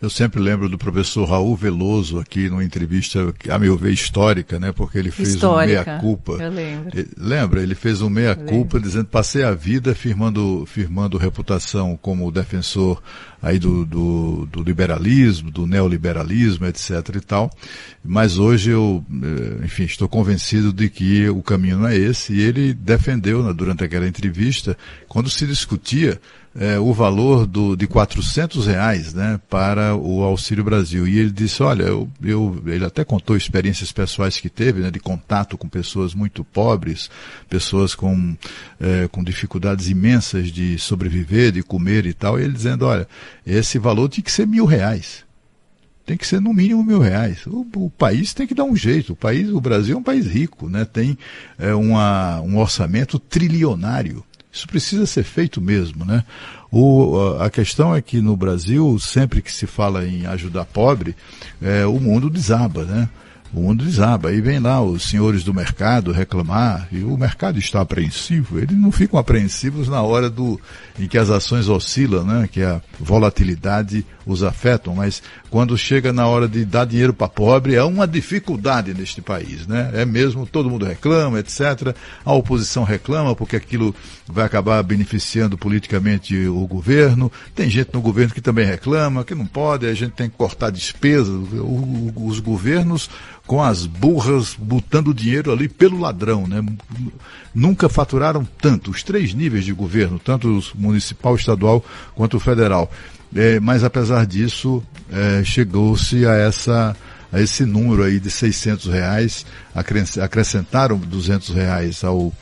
Eu sempre lembro do professor Raul Veloso aqui numa entrevista, a meu ver, histórica, né? Porque ele fez Histórica, um meia-culpa. eu lembro. Ele- Lembra? Ele fez um meia-culpa dizendo passei a vida firmando, firmando reputação como defensor aí do, do, do liberalismo, do neoliberalismo, etc e tal. Mas hoje eu, eh, enfim, estou convencido de que o caminho não é esse. E ele defendeu, né, durante aquela entrevista, quando se discutia eh, o valor do, de 400 reais né, para o Auxílio Brasil. E ele disse, olha, eu, eu, ele até contou experiências pessoais que teve, né, de contato com pessoas muito pobres, pessoas com, eh, com dificuldades imensas de sobreviver, de comer e tal, e ele dizendo, olha, esse valor tinha que ser mil reais. Tem que ser no mínimo mil reais. O, o país tem que dar um jeito. O país, o Brasil é um país rico, né? Tem eh, uma, um orçamento trilionário. Isso precisa ser feito mesmo, né? O, a questão é que no Brasil, sempre que se fala em ajudar pobre, eh, o mundo desaba, né? O mundo desaba. Aí vem lá os senhores do mercado reclamar, e o mercado está apreensivo. Eles não ficam apreensivos na hora do, em que as ações oscilam, né? que a volatilidade os afetam, mas quando chega na hora de dar dinheiro para pobre, é uma dificuldade neste país. Né? É mesmo, todo mundo reclama, etc. A oposição reclama porque aquilo vai acabar beneficiando politicamente o governo. Tem gente no governo que também reclama, que não pode, a gente tem que cortar despesas. Os governos com as burras botando dinheiro ali pelo ladrão, né? Nunca faturaram tanto, os três níveis de governo, tanto o municipal, estadual quanto o federal. É, mas apesar disso, é, chegou-se a essa a esse número aí de 600 reais, acres- acrescentaram 200 reais ao,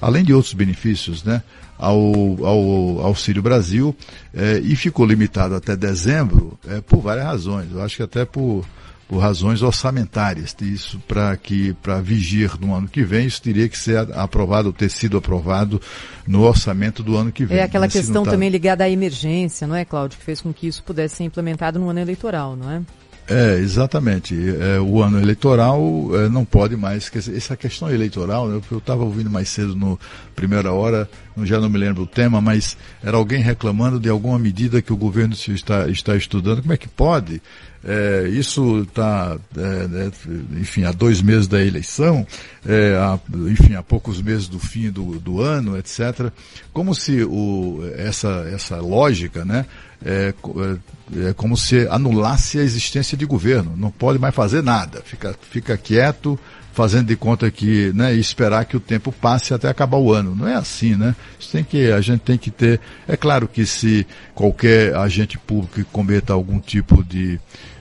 além de outros benefícios, né? Ao, ao Auxílio Brasil, eh, e ficou limitado até dezembro, eh, por várias razões. Eu acho que até por, por razões orçamentárias. Isso para que para vigir no ano que vem, isso teria que ser aprovado, ter sido aprovado no orçamento do ano que vem. É aquela se questão tá- também ligada à emergência, não é, Cláudio, que fez com que isso pudesse ser implementado no ano eleitoral, não é? É, exatamente. É, o ano eleitoral é, não pode mais. Essa questão eleitoral, né, eu estava ouvindo mais cedo no primeira hora, já não me lembro o tema, mas era alguém reclamando de alguma medida que o governo está, está estudando. Como é que pode? É, isso está, é, né, enfim, há dois meses da eleição, é, há, enfim, há poucos meses do fim do, do ano, etc. Como se o, essa, essa lógica, né, é, é, é, como se anulasse a existência de governo. Não pode mais fazer nada. Fica, fica quieto, fazendo de conta que, né, e esperar que o tempo passe até acabar o ano. Não é assim, né? Isso tem que, a gente tem que ter. É claro que se qualquer agente público cometa algum tipo de,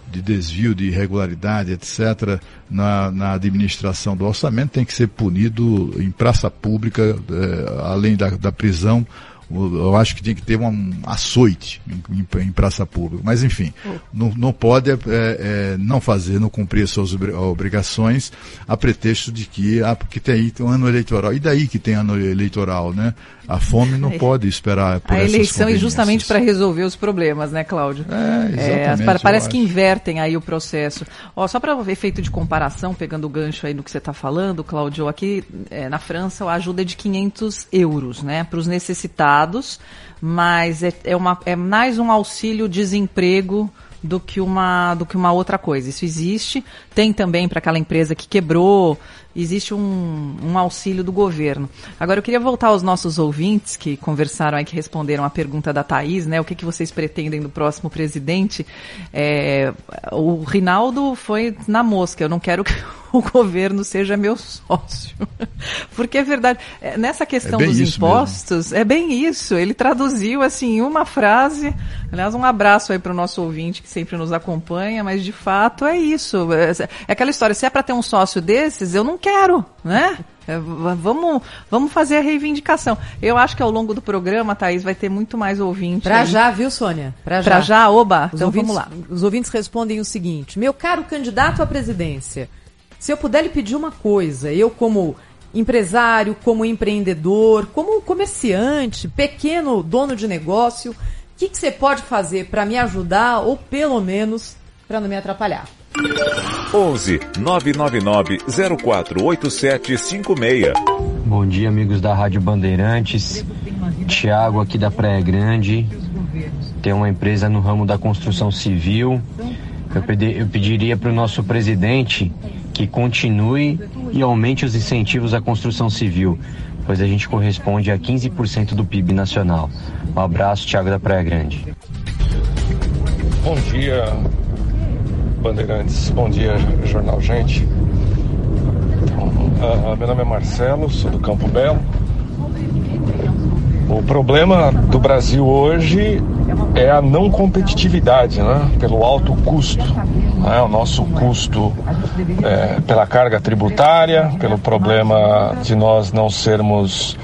de desvio, de irregularidade, etc., na, na administração do orçamento, tem que ser punido em praça pública, é, além da, da prisão eu acho que tem que ter um açoite em, em, praça pública. Mas, enfim, não, não pode é, é, não fazer, não cumprir suas obrigações a pretexto de que, ah, porque tem aí um ano eleitoral. E daí que tem ano eleitoral, né? A fome não é. pode esperar por A eleição é justamente para resolver os problemas, né, Cláudio? É, exatamente. É, parece que invertem aí o processo. Ó, só para efeito de comparação, pegando o gancho aí no que você está falando, Cláudio, aqui é, na França a ajuda é de 500 euros, né, para os necessitados, mas é, é, uma, é mais um auxílio desemprego do que uma do que uma outra coisa. Isso existe. Tem também para aquela empresa que quebrou, existe um, um auxílio do governo. Agora, eu queria voltar aos nossos ouvintes que conversaram aí, que responderam a pergunta da Thaís, né? O que, que vocês pretendem do próximo presidente? É, o Rinaldo foi na mosca. Eu não quero que o governo seja meu sócio. Porque é verdade. É, nessa questão é dos impostos, mesmo. é bem isso. Ele traduziu assim uma frase. Aliás, um abraço aí para o nosso ouvinte que sempre nos acompanha, mas de fato é isso. É, é aquela história, se é para ter um sócio desses, eu não quero, né? É, vamos, vamos fazer a reivindicação. Eu acho que ao longo do programa, Thaís, vai ter muito mais ouvintes. Pra aí. já, viu, Sônia? Pra já. Pra já, oba. Os então ouvintes, vamos lá. Os ouvintes respondem o seguinte: Meu caro candidato à presidência, se eu puder lhe pedir uma coisa, eu como empresário, como empreendedor, como comerciante, pequeno dono de negócio, o que, que você pode fazer para me ajudar ou pelo menos para não me atrapalhar? 11 999 048756. Bom dia, amigos da Rádio Bandeirantes. Tiago aqui da Praia Grande. Tem uma empresa no ramo da construção civil. Eu, pedi, eu pediria para o nosso presidente que continue e aumente os incentivos à construção civil, pois a gente corresponde a 15% do PIB nacional. Um abraço, Tiago da Praia Grande. Bom dia, Bandeirantes. Bom dia, Jornal Gente. Uh, meu nome é Marcelo, sou do Campo Belo. O problema do Brasil hoje é a não competitividade, né? Pelo alto custo, né? O nosso custo é, pela carga tributária, pelo problema de nós não sermos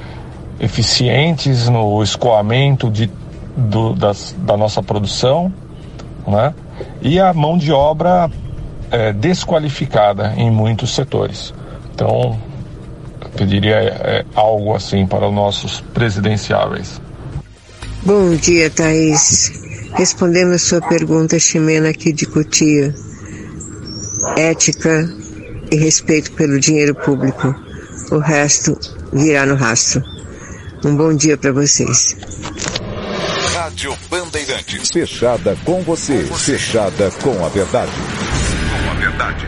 eficientes no escoamento de, do, das, da nossa produção, né? E a mão de obra é, desqualificada em muitos setores. Então, eu pediria é, algo assim para os nossos presidenciáveis. Bom dia, Thaís. Respondendo a sua pergunta, Ximena, aqui de Cotia. Ética e respeito pelo dinheiro público. O resto virá no rastro. Um bom dia para vocês. Rádio Bandeirantes. Fechada com você. Fechada com a verdade. Com a verdade.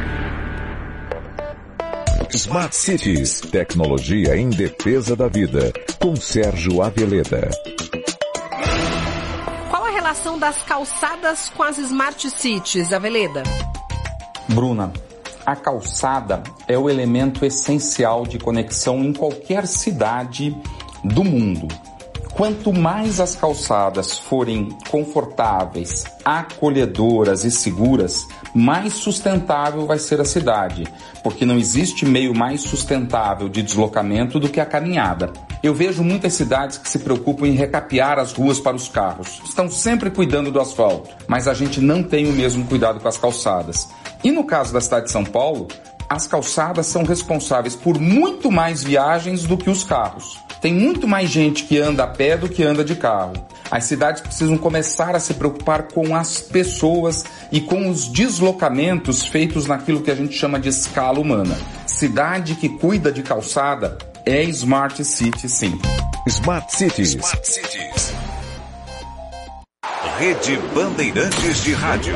Smart Cities. Tecnologia em defesa da vida. Com Sérgio Aveleda. Qual a relação das calçadas com as Smart Cities, Aveleda? Bruna, a calçada é o elemento essencial de conexão em qualquer cidade do mundo. Quanto mais as calçadas forem confortáveis, acolhedoras e seguras, mais sustentável vai ser a cidade, porque não existe meio mais sustentável de deslocamento do que a caminhada. Eu vejo muitas cidades que se preocupam em recapear as ruas para os carros. Estão sempre cuidando do asfalto, mas a gente não tem o mesmo cuidado com as calçadas. E no caso da cidade de São Paulo, as calçadas são responsáveis por muito mais viagens do que os carros. Tem muito mais gente que anda a pé do que anda de carro. As cidades precisam começar a se preocupar com as pessoas e com os deslocamentos feitos naquilo que a gente chama de escala humana. Cidade que cuida de calçada é Smart City, sim. Smart Cities. Smart Cities. Rede Bandeirantes de Rádio.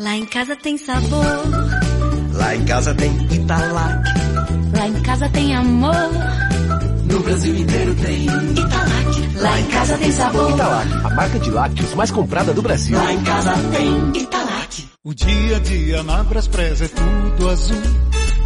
Lá em casa tem sabor. Lá em casa tem Italac. Lá em casa tem amor. No Brasil inteiro tem Italac. Lá em casa tem sabor. Italac, a marca de lácteos mais comprada do Brasil. Lá em casa tem Italac. O dia a dia na Braspress é tudo azul.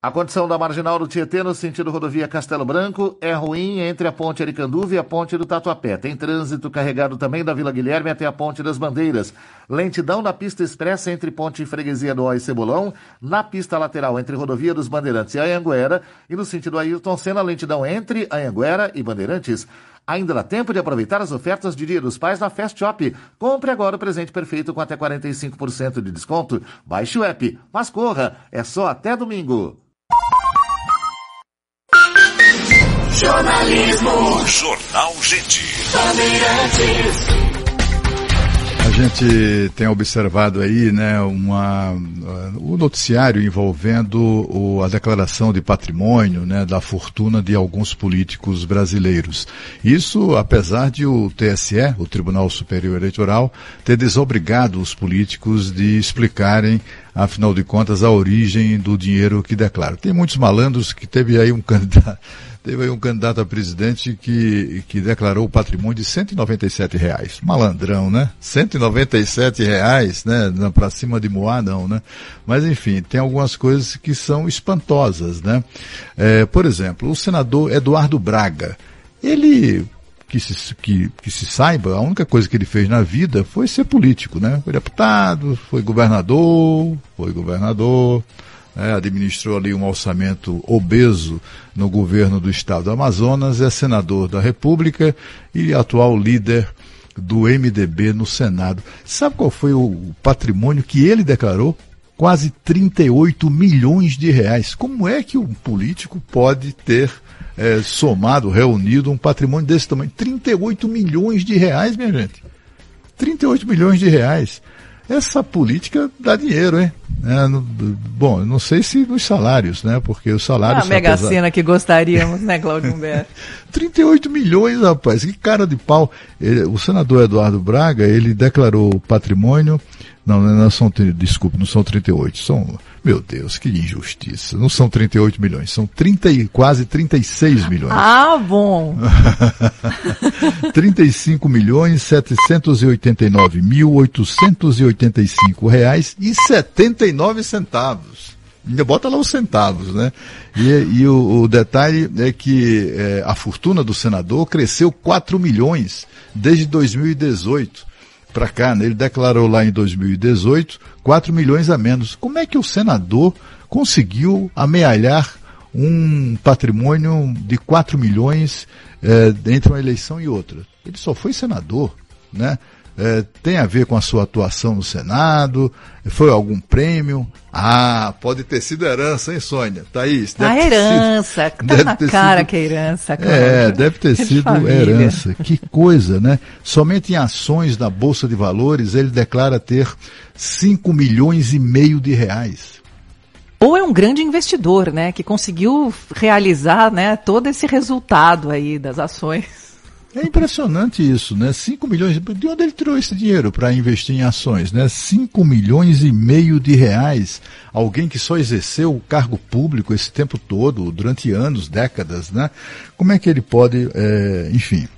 A condição da marginal do Tietê no sentido rodovia Castelo Branco é ruim entre a ponte Aricanduva e a ponte do Tatuapé. Tem trânsito carregado também da Vila Guilherme até a ponte das Bandeiras. Lentidão na pista expressa entre ponte Freguesia do Ó e Cebolão, na pista lateral entre rodovia dos Bandeirantes e Anhanguera e no sentido Ayrton Senna, lentidão entre Anhanguera e Bandeirantes. Ainda dá tempo de aproveitar as ofertas de Dia dos Pais na Fast Shop. Compre agora o presente perfeito com até 45% de desconto. Baixe o app, mas corra, é só até domingo. Jornalismo. Jornal Gente. A gente tem observado aí, né, uma, o noticiário envolvendo o, a declaração de patrimônio, né, da fortuna de alguns políticos brasileiros. Isso, apesar de o TSE, o Tribunal Superior Eleitoral, ter desobrigado os políticos de explicarem afinal de contas, a origem do dinheiro que declara. Tem muitos malandros que teve aí um candidato, teve aí um candidato a presidente que, que declarou o patrimônio de 197 reais. Malandrão, né? 197 reais, né? Para cima de Moá, não, né? Mas enfim, tem algumas coisas que são espantosas, né? É, por exemplo, o senador Eduardo Braga, ele que se, que, que se saiba, a única coisa que ele fez na vida foi ser político, né? Foi deputado, foi governador, foi governador, né? administrou ali um orçamento obeso no governo do estado do Amazonas, é senador da República e atual líder do MDB no Senado. Sabe qual foi o patrimônio que ele declarou? Quase 38 milhões de reais. Como é que um político pode ter é, somado, reunido, um patrimônio desse tamanho. 38 milhões de reais, minha gente. 38 milhões de reais. Essa política dá dinheiro, hein? É, no, bom, não sei se nos salários, né? Porque os salários. Ah, a mega apesar... cena que gostaríamos, né, Claudio Humberto? 38 milhões, rapaz, que cara de pau. Ele, o senador Eduardo Braga, ele declarou patrimônio. Não, não são, desculpe, não são 38, são meu Deus, que injustiça. Não são 38 milhões, são 30 e, quase 36 milhões. Ah, bom. 35 milhões 789 mil 885 reais e 79 centavos. Ainda bota lá os centavos, né? E, e o, o, detalhe é que é, a fortuna do senador cresceu 4 milhões desde 2018 para cá, né? ele declarou lá em 2018 4 milhões a menos. Como é que o senador conseguiu amealhar um patrimônio de 4 milhões é, entre uma eleição e outra? Ele só foi senador, né? É, tem a ver com a sua atuação no Senado? Foi algum prêmio? Ah, pode ter sido herança, hein, Sônia? Thaís? A herança, sido, tá na cara sido, que é herança. Claro. É, deve ter sido família. herança. Que coisa, né? Somente em ações da Bolsa de Valores ele declara ter 5 milhões e meio de reais ou é um grande investidor, né, que conseguiu realizar, né, todo esse resultado aí das ações. É impressionante isso, né? 5 milhões. De onde ele tirou esse dinheiro para investir em ações, né? 5 milhões e meio de reais. Alguém que só exerceu o cargo público esse tempo todo, durante anos, décadas, né? Como é que ele pode, é, enfim,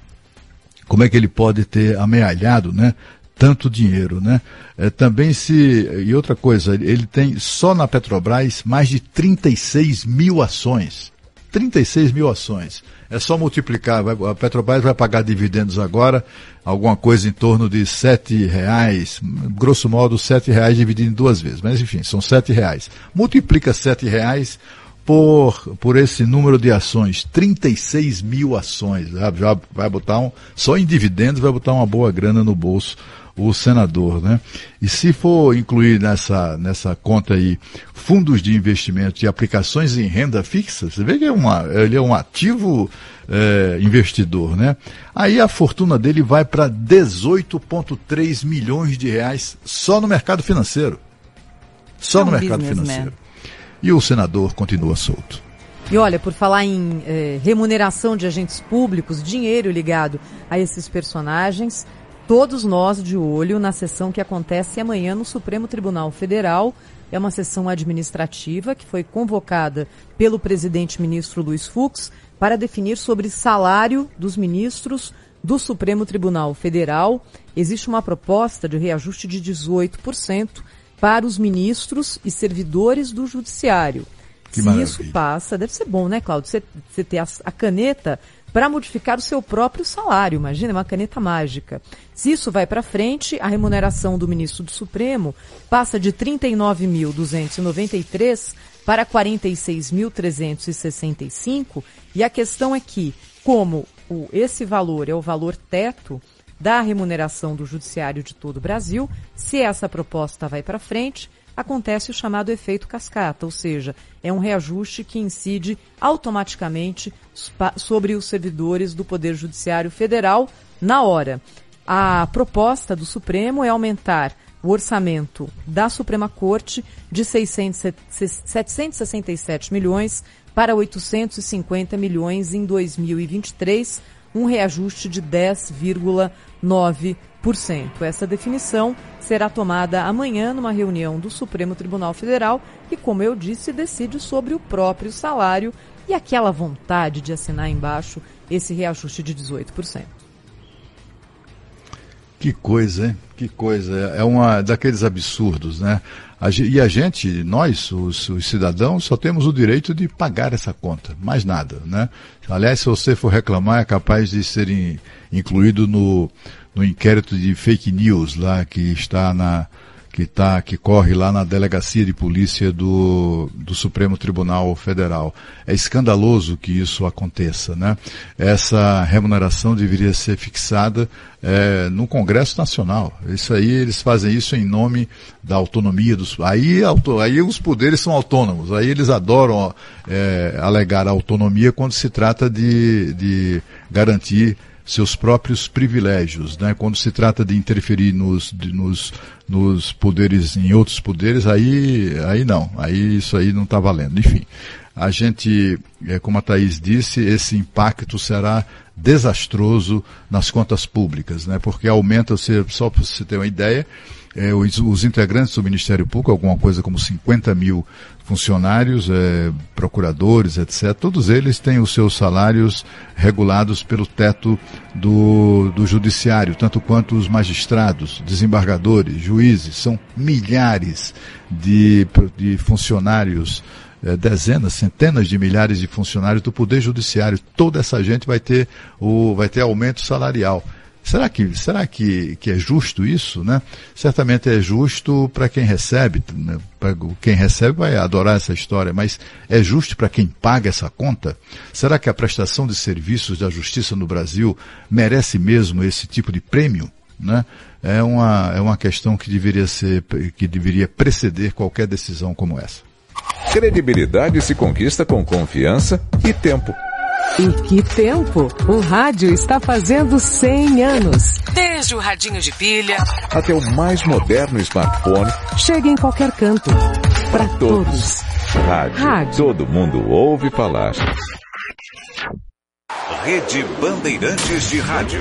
como é que ele pode ter amealhado, né? tanto dinheiro, né? É, também se. E outra coisa, ele tem só na Petrobras mais de 36 mil ações. 36 mil ações. É só multiplicar. A Petrobras vai pagar dividendos agora, alguma coisa em torno de sete reais, grosso modo sete reais dividido em duas vezes. Mas enfim, são sete reais. Multiplica sete reais por, por esse número de ações, 36 mil ações. Já, já vai botar um, só em dividendos vai botar uma boa grana no bolso o senador, né? E se for incluir nessa, nessa conta aí fundos de investimento e aplicações em renda fixa, você vê que é uma, ele é um ativo é, investidor, né? Aí a fortuna dele vai para 18,3 milhões de reais só no mercado financeiro. Só é um no mercado financeiro. Man. E o senador continua solto. E olha, por falar em eh, remuneração de agentes públicos, dinheiro ligado a esses personagens, todos nós de olho na sessão que acontece amanhã no Supremo Tribunal Federal. É uma sessão administrativa que foi convocada pelo presidente ministro Luiz Fux para definir sobre salário dos ministros do Supremo Tribunal Federal. Existe uma proposta de reajuste de 18% para os ministros e servidores do Judiciário. Que Se maravilha. isso passa, deve ser bom, né, Cláudio? Você, você ter a, a caneta para modificar o seu próprio salário. Imagina, é uma caneta mágica. Se isso vai para frente, a remuneração do ministro do Supremo passa de 39.293 para 46.365. E a questão é que, como o, esse valor é o valor teto da remuneração do judiciário de todo o Brasil, se essa proposta vai para frente, acontece o chamado efeito cascata, ou seja, é um reajuste que incide automaticamente sobre os servidores do Poder Judiciário Federal na hora. A proposta do Supremo é aumentar o orçamento da Suprema Corte de 600, 767 milhões para 850 milhões em 2023, um reajuste de 10,9%. Essa definição será tomada amanhã numa reunião do Supremo Tribunal Federal, que, como eu disse, decide sobre o próprio salário e aquela vontade de assinar embaixo esse reajuste de 18%. Que coisa, hein? Que coisa. É uma daqueles absurdos, né? E a gente, nós, os, os, cidadãos, só temos o direito de pagar essa conta, mais nada, né? Aliás, se você for reclamar, é capaz de ser incluído no, no inquérito de fake news lá que está na que tá que corre lá na delegacia de polícia do, do Supremo Tribunal Federal. É escandaloso que isso aconteça, né? Essa remuneração deveria ser fixada é, no Congresso Nacional. Isso aí eles fazem isso em nome da autonomia dos. Aí, aí os poderes são autônomos. Aí eles adoram é, alegar autonomia quando se trata de, de garantir seus próprios privilégios, né? Quando se trata de interferir nos, de, nos, nos poderes, em outros poderes, aí, aí não, aí isso aí não está valendo. Enfim, a gente, é, como a Thaís disse, esse impacto será desastroso nas contas públicas, né? Porque aumenta, só para você ter uma ideia, é, os, os, integrantes do Ministério Público, alguma coisa como 50 mil funcionários, é, procuradores, etc., todos eles têm os seus salários regulados pelo teto do, do judiciário, tanto quanto os magistrados, desembargadores, juízes, são milhares de, de funcionários é, dezenas, centenas de milhares de funcionários do Poder Judiciário. Toda essa gente vai ter, o, vai ter aumento salarial. Será que, será que, que é justo isso, né? Certamente é justo para quem recebe, né? quem recebe vai adorar essa história, mas é justo para quem paga essa conta? Será que a prestação de serviços da justiça no Brasil merece mesmo esse tipo de prêmio? né? É uma, é uma questão que deveria ser, que deveria preceder qualquer decisão como essa. Credibilidade se conquista com confiança e tempo. E que tempo! O rádio está fazendo 100 anos. Desde o radinho de pilha até o mais moderno smartphone. Chega em qualquer canto. Para todos. Rádio. Rádio. Todo mundo ouve falar. Rede Bandeirantes de Rádio.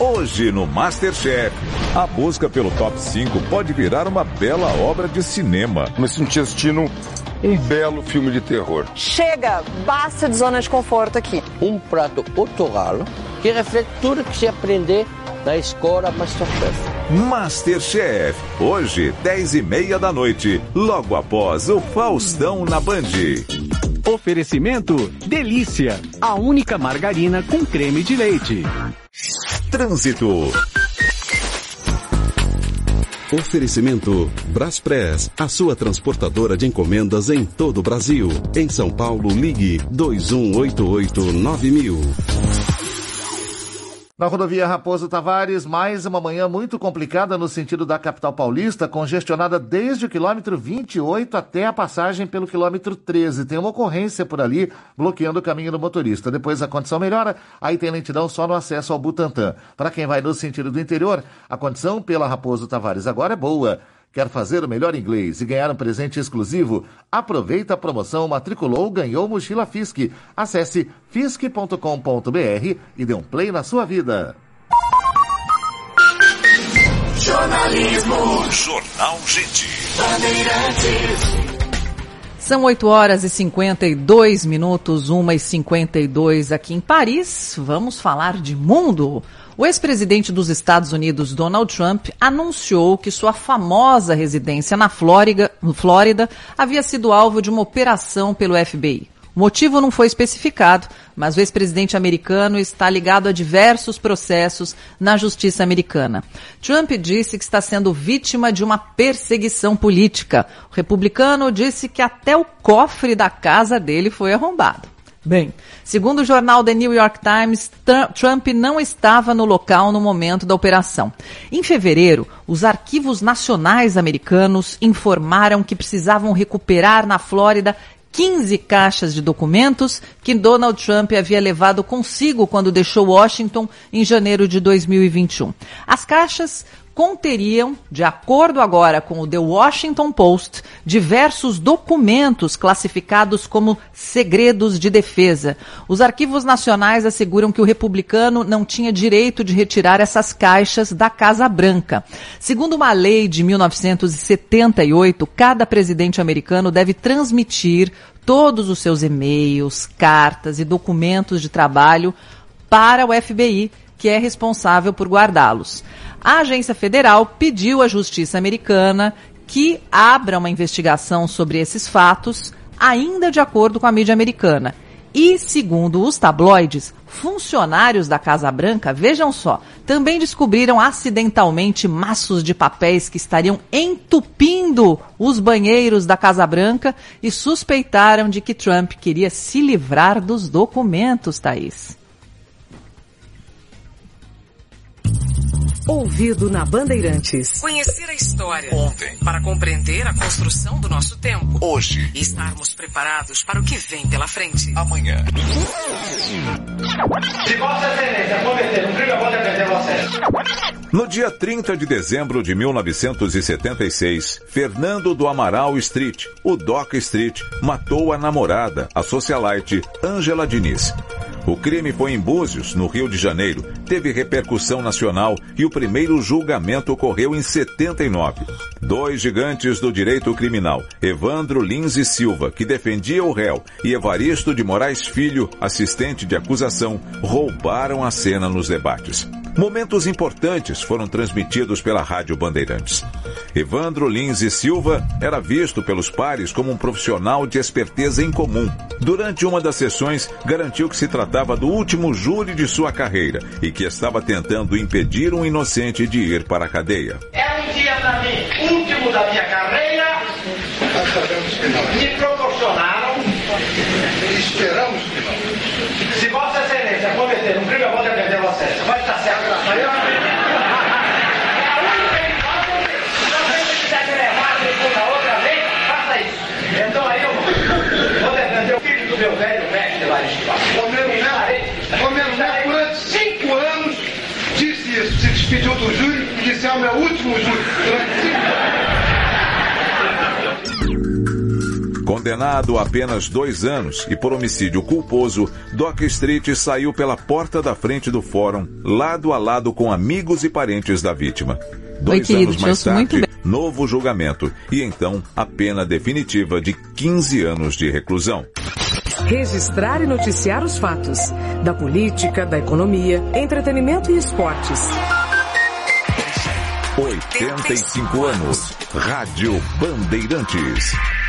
Hoje no Masterchef, a busca pelo top 5 pode virar uma bela obra de cinema. Me senti assistindo um belo filme de terror. Chega, basta de zona de conforto aqui. Um prato otoralo que reflete tudo que se aprender na escola Masterchef. Masterchef, hoje, 10 e meia da noite, logo após o Faustão na Band. Oferecimento Delícia, a única margarina com creme de leite. Trânsito. Oferecimento Braspress, a sua transportadora de encomendas em todo o Brasil. Em São Paulo, ligue 2188-9000. Na rodovia Raposo Tavares, mais uma manhã muito complicada no sentido da capital paulista, congestionada desde o quilômetro 28 até a passagem pelo quilômetro 13. Tem uma ocorrência por ali, bloqueando o caminho do motorista. Depois a condição melhora, aí tem lentidão só no acesso ao Butantã. Para quem vai no sentido do interior, a condição pela Raposo Tavares agora é boa. Quer fazer o melhor inglês e ganhar um presente exclusivo? Aproveita a promoção Matriculou Ganhou Mochila Fisk. Acesse fisk.com.br e dê um play na sua vida. Jornalismo. Jornal Gente. Bandeirantes. São 8 horas e 52 minutos, 1 e 52 aqui em Paris. Vamos falar de mundo. O ex-presidente dos Estados Unidos, Donald Trump, anunciou que sua famosa residência na Flórida, Flórida havia sido alvo de uma operação pelo FBI. O motivo não foi especificado, mas o ex-presidente americano está ligado a diversos processos na justiça americana. Trump disse que está sendo vítima de uma perseguição política. O republicano disse que até o cofre da casa dele foi arrombado. Bem, segundo o jornal The New York Times, Trump não estava no local no momento da operação. Em fevereiro, os arquivos nacionais americanos informaram que precisavam recuperar na Flórida 15 caixas de documentos que Donald Trump havia levado consigo quando deixou Washington em janeiro de 2021. As caixas conteriam, de acordo agora com o The Washington Post, diversos documentos classificados como segredos de defesa. Os arquivos nacionais asseguram que o republicano não tinha direito de retirar essas caixas da Casa Branca. Segundo uma lei de 1978, cada presidente americano deve transmitir todos os seus e-mails, cartas e documentos de trabalho para o FBI, que é responsável por guardá-los. A agência federal pediu à justiça americana que abra uma investigação sobre esses fatos, ainda de acordo com a mídia americana. E, segundo os tabloides, funcionários da Casa Branca, vejam só, também descobriram acidentalmente maços de papéis que estariam entupindo os banheiros da Casa Branca e suspeitaram de que Trump queria se livrar dos documentos, Thaís. Ouvido na Bandeirantes. Conhecer a história. Ontem. Para compreender a construção do nosso tempo. Hoje. E estarmos preparados para o que vem pela frente. Amanhã. No dia 30 de dezembro de 1976, Fernando do Amaral Street, o Doc Street, matou a namorada, a socialite Angela Diniz. O crime foi em Búzios, no Rio de Janeiro, teve repercussão nacional e o primeiro julgamento ocorreu em 79. Dois gigantes do direito criminal, Evandro Lins e Silva, que defendia o réu, e Evaristo de Moraes Filho, assistente de acusação, roubaram a cena nos debates. Momentos importantes foram transmitidos pela Rádio Bandeirantes. Evandro Lins e Silva era visto pelos pares como um profissional de esperteza em comum. Durante uma das sessões, garantiu que se tratava do último júri de sua carreira e que estava tentando impedir um inocente de ir para a cadeia. É um dia para mim, último da minha carreira. Me proporcionaram. Esperamos que não. Se Vossa Excelência cometer um crime, eu vou defender Vossa Excelência. Vai estar certo, mas eu acredito. É a única hipótese. Se você quiser me levar segunda outra vez, faça isso. Então aí eu vou defender o filho do meu velho mestre lá em Chicago. Romero Neto, Romero Neto, durante cinco anos, disse isso. Se despediu do júri e disse: é o meu último júri. Durante cinco anos. Condenado a apenas dois anos e por homicídio culposo, Doc Street saiu pela porta da frente do fórum, lado a lado com amigos e parentes da vítima. Dois querido, anos mais tarde, novo julgamento e então a pena definitiva de 15 anos de reclusão. Registrar e noticiar os fatos da política, da economia, entretenimento e esportes. 85 anos. Rádio Bandeirantes.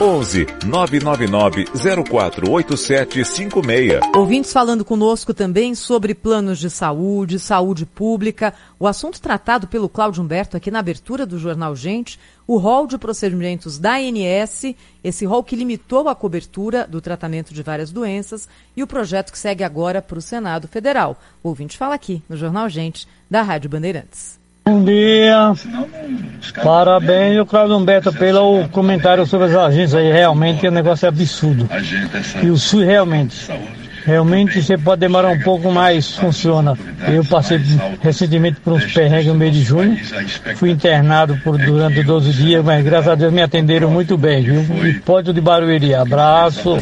11 999 048756. Ouvintes falando conosco também sobre planos de saúde, saúde pública, o assunto tratado pelo Cláudio Humberto aqui na abertura do Jornal Gente, o rol de procedimentos da ANS, esse rol que limitou a cobertura do tratamento de várias doenças e o projeto que segue agora para o Senado Federal. O ouvinte fala aqui no Jornal Gente, da Rádio Bandeirantes. Bom dia. Parabéns, o Claudio Humberto, pelo comentário sobre as agências aí. Realmente o negócio é absurdo. E o SUS realmente. Realmente você pode demorar um pouco, mas funciona. Eu passei recentemente por uns perrengues no mês de junho. Fui internado por durante 12 dias, mas graças a Deus me atenderam muito bem, viu? Hipólito de Barueri. Abraço.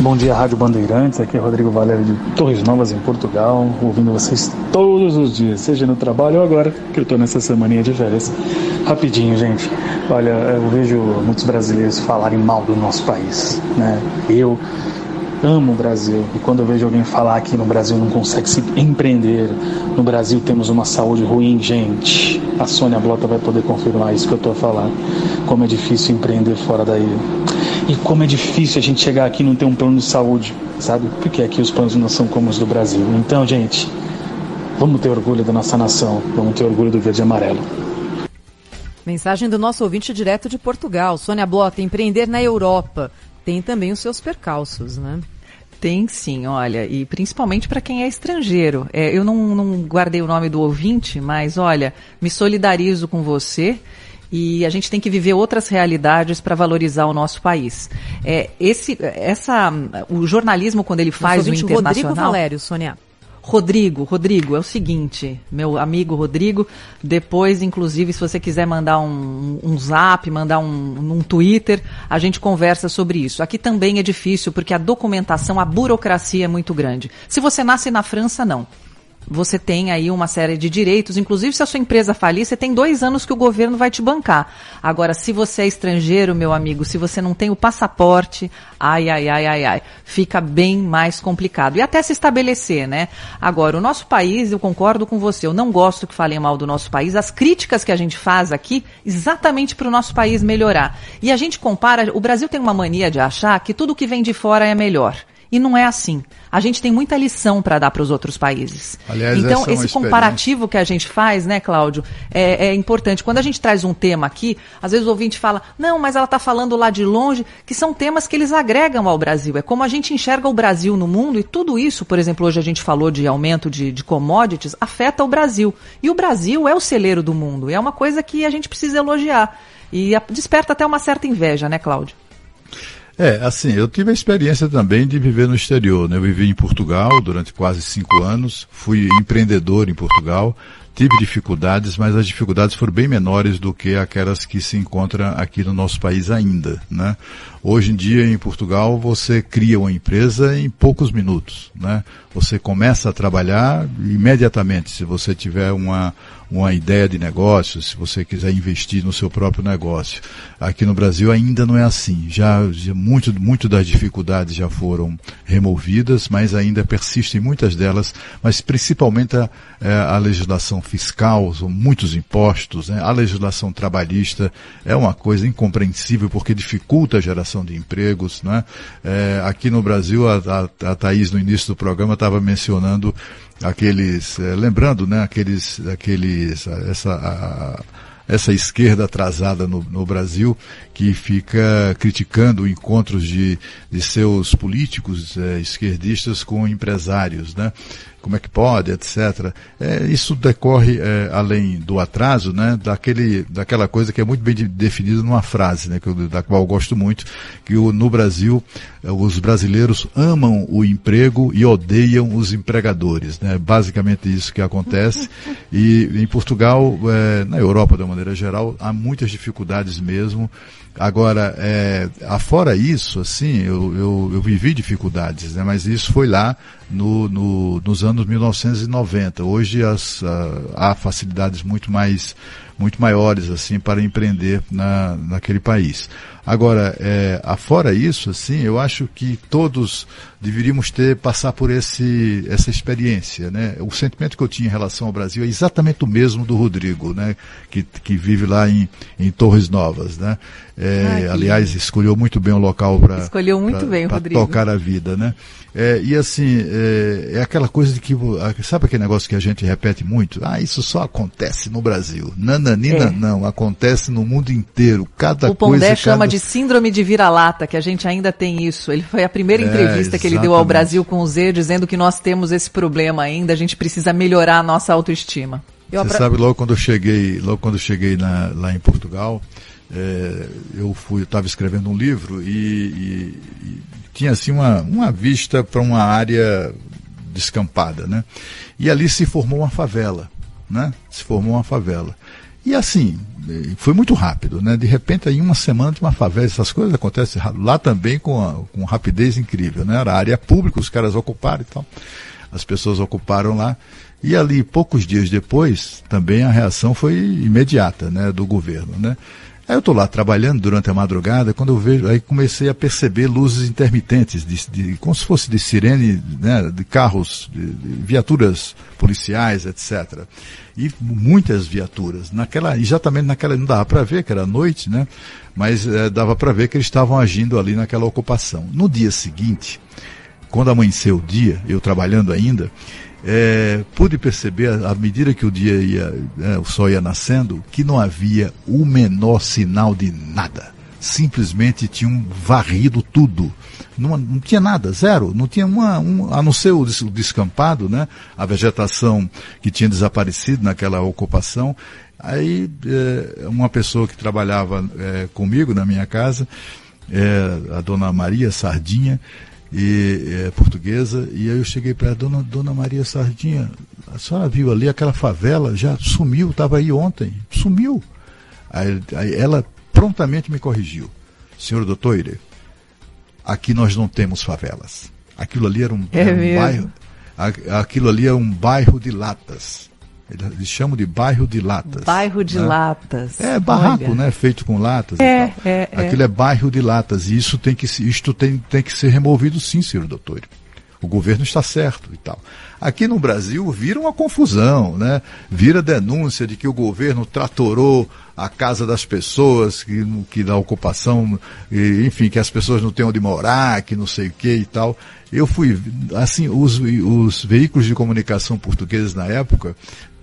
Bom dia, Rádio Bandeirantes. Aqui é Rodrigo Valério de Torres Novas, em Portugal, ouvindo vocês todos os dias, seja no trabalho ou agora, que eu estou nessa semaninha de férias. Rapidinho, gente. Olha, eu vejo muitos brasileiros falarem mal do nosso país, né? Eu amo o Brasil e quando eu vejo alguém falar que no Brasil não consegue se empreender, no Brasil temos uma saúde ruim, gente. A Sônia Blota vai poder confirmar isso que eu estou a falar. Como é difícil empreender fora daí. E como é difícil a gente chegar aqui e não ter um plano de saúde, sabe? Porque aqui os planos não são como os do Brasil. Então, gente, vamos ter orgulho da nossa nação, vamos ter orgulho do verde e amarelo. Mensagem do nosso ouvinte direto de Portugal. Sônia Blota, empreender na Europa tem também os seus percalços, né? Tem sim, olha, e principalmente para quem é estrangeiro. É, eu não, não guardei o nome do ouvinte, mas olha, me solidarizo com você e a gente tem que viver outras realidades para valorizar o nosso país. É, esse, essa, o jornalismo quando ele faz o internacional. Rodrigo Valério, Sônia. Rodrigo, Rodrigo, é o seguinte, meu amigo Rodrigo, depois, inclusive, se você quiser mandar um, um zap, mandar um, um Twitter, a gente conversa sobre isso. Aqui também é difícil, porque a documentação, a burocracia é muito grande. Se você nasce na França, não você tem aí uma série de direitos. Inclusive, se a sua empresa falir, você tem dois anos que o governo vai te bancar. Agora, se você é estrangeiro, meu amigo, se você não tem o passaporte, ai, ai, ai, ai, ai, fica bem mais complicado. E até se estabelecer, né? Agora, o nosso país, eu concordo com você, eu não gosto que falem mal do nosso país. As críticas que a gente faz aqui, exatamente para o nosso país melhorar. E a gente compara, o Brasil tem uma mania de achar que tudo que vem de fora é melhor. E não é assim. A gente tem muita lição para dar para os outros países. Aliás, então, é esse comparativo que a gente faz, né, Cláudio, é, é, importante. Quando a gente traz um tema aqui, às vezes o ouvinte fala, não, mas ela está falando lá de longe, que são temas que eles agregam ao Brasil. É como a gente enxerga o Brasil no mundo e tudo isso, por exemplo, hoje a gente falou de aumento de, de commodities, afeta o Brasil. E o Brasil é o celeiro do mundo. É uma coisa que a gente precisa elogiar. E desperta até uma certa inveja, né, Cláudio? É, assim, eu tive a experiência também de viver no exterior, né? Eu vivi em Portugal durante quase cinco anos, fui empreendedor em Portugal, tive dificuldades, mas as dificuldades foram bem menores do que aquelas que se encontram aqui no nosso país ainda, né? Hoje em dia em Portugal você cria uma empresa em poucos minutos, né? Você começa a trabalhar imediatamente se você tiver uma uma ideia de negócio, se você quiser investir no seu próprio negócio. Aqui no Brasil ainda não é assim. Já, já muito, muito das dificuldades já foram removidas, mas ainda persistem muitas delas, mas principalmente a, é, a legislação fiscal, são muitos impostos, né? a legislação trabalhista é uma coisa incompreensível porque dificulta a geração de empregos. Né? É, aqui no Brasil, a, a, a Thaís no início do programa estava mencionando aqueles, é, lembrando, né, aqueles, aqueles, essa, a, essa esquerda atrasada no, no, Brasil que fica criticando encontros de, de seus políticos é, esquerdistas com empresários, né? Como é que pode, etc. É, isso decorre, é, além do atraso, né, daquele, daquela coisa que é muito bem definida numa frase, né, que eu, da qual eu gosto muito, que o, no Brasil é, os brasileiros amam o emprego e odeiam os empregadores. Né? Basicamente isso que acontece. E em Portugal, é, na Europa de uma maneira geral, há muitas dificuldades mesmo Agora, é, afora isso, assim, eu, eu, eu vivi dificuldades, né? mas isso foi lá no, no, nos anos 1990. Hoje as, há facilidades muito mais muito maiores assim para empreender na, naquele país. Agora, é, afora isso, assim, eu acho que todos deveríamos ter passar por esse essa experiência, né? O sentimento que eu tinha em relação ao Brasil é exatamente o mesmo do Rodrigo, né? Que, que vive lá em, em Torres Novas, né? É, aliás, escolheu muito bem o local para tocar a vida, né? É, e assim, é, é, aquela coisa de que, sabe aquele negócio que a gente repete muito? Ah, isso só acontece no Brasil. Nananina é. não, acontece no mundo inteiro. Cada o Pondé coisa, chama cada... de síndrome de vira-lata, que a gente ainda tem isso. Ele foi a primeira é, entrevista que ele deu ao Brasil com o Z, dizendo que nós temos esse problema ainda, a gente precisa melhorar a nossa autoestima. Eu Você sabe, logo quando eu cheguei, logo quando eu cheguei na, lá em Portugal, é, eu fui, estava escrevendo um livro e, e tinha assim uma, uma vista para uma área descampada, né? E ali se formou uma favela, né? Se formou uma favela. E assim, foi muito rápido, né? De repente, em uma semana, de uma favela, essas coisas acontecem lá também com, a, com rapidez incrível, né? Era área pública, os caras ocuparam e tal. As pessoas ocuparam lá. E ali, poucos dias depois, também a reação foi imediata, né? Do governo, né? Aí eu estou lá trabalhando durante a madrugada, quando eu vejo, aí comecei a perceber luzes intermitentes, de, de como se fosse de sirene, né, de carros, de, de viaturas policiais, etc. E muitas viaturas. Naquela, exatamente naquela, não dava para ver que era noite, né? Mas é, dava para ver que eles estavam agindo ali naquela ocupação. No dia seguinte, quando amanheceu o dia, eu trabalhando ainda, é, pude perceber, à medida que o dia ia, é, o sol ia nascendo, que não havia o menor sinal de nada. Simplesmente tinham varrido tudo. Não, não tinha nada, zero. Não tinha uma, um, a não ser o, o descampado, né? A vegetação que tinha desaparecido naquela ocupação. Aí, é, uma pessoa que trabalhava é, comigo na minha casa, é, a dona Maria Sardinha, e é, portuguesa, e aí eu cheguei para a dona, dona Maria Sardinha, a senhora viu ali aquela favela, já sumiu, estava aí ontem, sumiu. Aí, aí, ela prontamente me corrigiu. Senhor doutor aqui nós não temos favelas. Aquilo ali era um, é era um bairro, aquilo ali é um bairro de latas. Eles chamam de bairro de latas. Bairro de né? latas. É barraco, Olha. né? Feito com latas. É, é, é, Aquilo é. é bairro de latas e isso tem que isto tem, tem que ser removido, sim, senhor doutor. O governo está certo e tal. Aqui no Brasil vira uma confusão, né? Vira denúncia de que o governo tratorou a casa das pessoas, que, que da ocupação, e, enfim, que as pessoas não têm onde morar, que não sei o que e tal. Eu fui, assim, os, os veículos de comunicação portugueses na época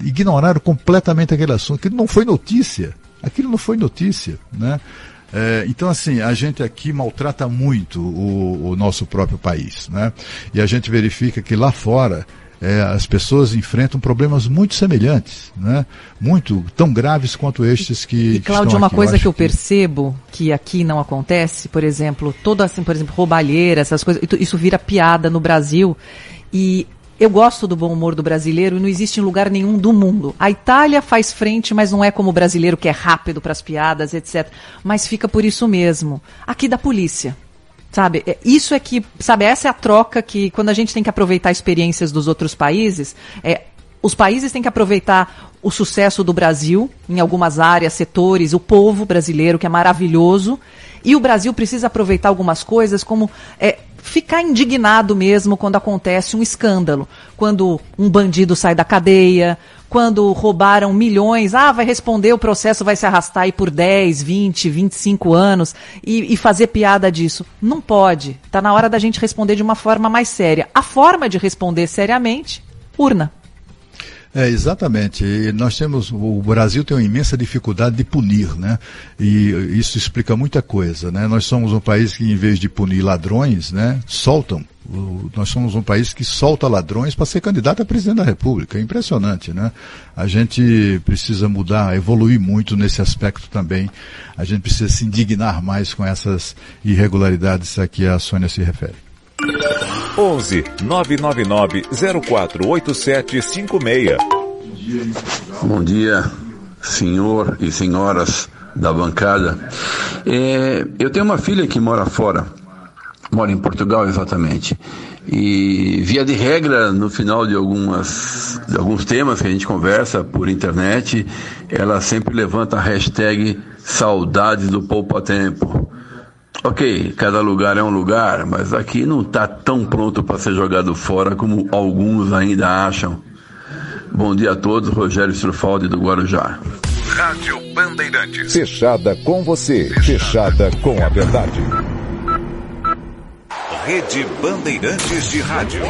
ignoraram completamente aquele assunto. Aquilo não foi notícia. Aquilo não foi notícia, né? É, então, assim, a gente aqui maltrata muito o, o, nosso próprio país, né? E a gente verifica que lá fora é, as pessoas enfrentam problemas muito semelhantes, né? Muito, tão graves quanto estes que. E, Cláudio, uma coisa eu que eu percebo que aqui não acontece, por exemplo, toda assim, por exemplo, roubalheira, essas coisas, isso vira piada no Brasil. E eu gosto do bom humor do brasileiro e não existe em lugar nenhum do mundo. A Itália faz frente, mas não é como o brasileiro que é rápido para as piadas, etc. Mas fica por isso mesmo. Aqui da polícia. Sabe, é, isso é que, sabe, essa é a troca que, quando a gente tem que aproveitar experiências dos outros países, é, os países têm que aproveitar o sucesso do Brasil em algumas áreas, setores, o povo brasileiro, que é maravilhoso, e o Brasil precisa aproveitar algumas coisas como é, ficar indignado mesmo quando acontece um escândalo. Quando um bandido sai da cadeia, quando roubaram milhões, ah, vai responder, o processo vai se arrastar aí por 10, 20, 25 anos e, e fazer piada disso. Não pode. Está na hora da gente responder de uma forma mais séria. A forma de responder seriamente, urna. É, exatamente. E nós temos, o Brasil tem uma imensa dificuldade de punir, né? E isso explica muita coisa, né? Nós somos um país que, em vez de punir ladrões, né, soltam. nós somos um país que solta ladrões para ser candidato a presidente da República. É impressionante, né? A gente precisa mudar, evoluir muito nesse aspecto também. A gente precisa se indignar mais com essas irregularidades a que a Sônia se refere. 11 999 048756. Bom dia, senhor e senhoras da bancada. É, eu tenho uma filha que mora fora, mora em Portugal exatamente. E via de regra, no final de algumas de alguns temas que a gente conversa por internet, ela sempre levanta a hashtag saudades do poupa tempo. Ok, cada lugar é um lugar, mas aqui não está tão pronto para ser jogado fora como alguns ainda acham. Bom dia a todos, Rogério Strufaldi do Guarujá. Rádio Bandeirantes. Fechada com você, fechada com a verdade. Rede Bandeirantes de Rádio.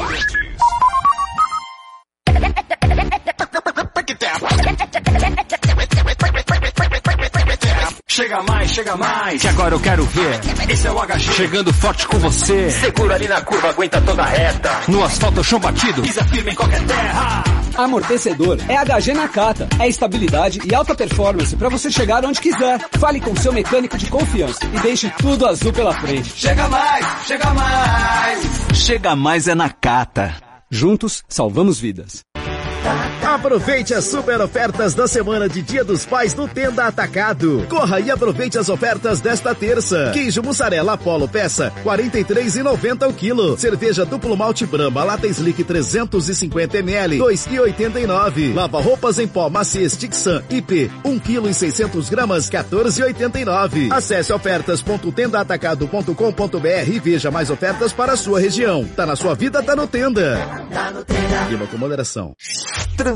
Chega mais. Que agora eu quero ver. Esse é o HG. Chegando forte com você. Segura ali na curva, aguenta toda a reta. No asfalto, chão batido. Pisa firme em qualquer terra. Amortecedor é HG Nakata. É estabilidade e alta performance para você chegar onde quiser. Fale com seu mecânico de confiança e deixe tudo azul pela frente. Chega mais, chega mais. Chega mais é Nakata. Juntos, salvamos vidas. Aproveite as super ofertas da semana de Dia dos Pais no Tenda Atacado. Corra e aproveite as ofertas desta terça. Queijo mussarela Apollo peça 43,90 o quilo. Cerveja duplo malte Brahma lata Slick 350 ml 2,89. Lava roupas em pó Maciez Tixan IP 1 kg e 600 gramas 14,89. Acesse ofertas.tendaatacado.com.br e veja mais ofertas para a sua região. Tá na sua vida, tá no Tenda. Tá no Tenda. Clima com moderação.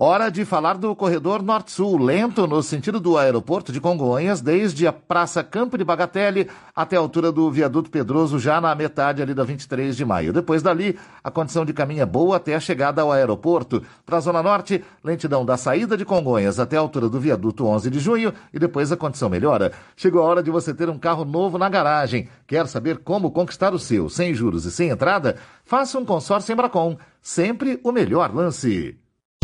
Hora de falar do corredor Norte-Sul, lento no sentido do aeroporto de Congonhas, desde a Praça Campo de Bagatelle até a altura do viaduto Pedroso, já na metade ali da 23 de maio. Depois dali, a condição de caminho é boa até a chegada ao aeroporto. Para a Zona Norte, lentidão da saída de Congonhas até a altura do viaduto 11 de junho e depois a condição melhora. Chegou a hora de você ter um carro novo na garagem. Quer saber como conquistar o seu, sem juros e sem entrada? Faça um consórcio Embracon. Sempre o melhor lance.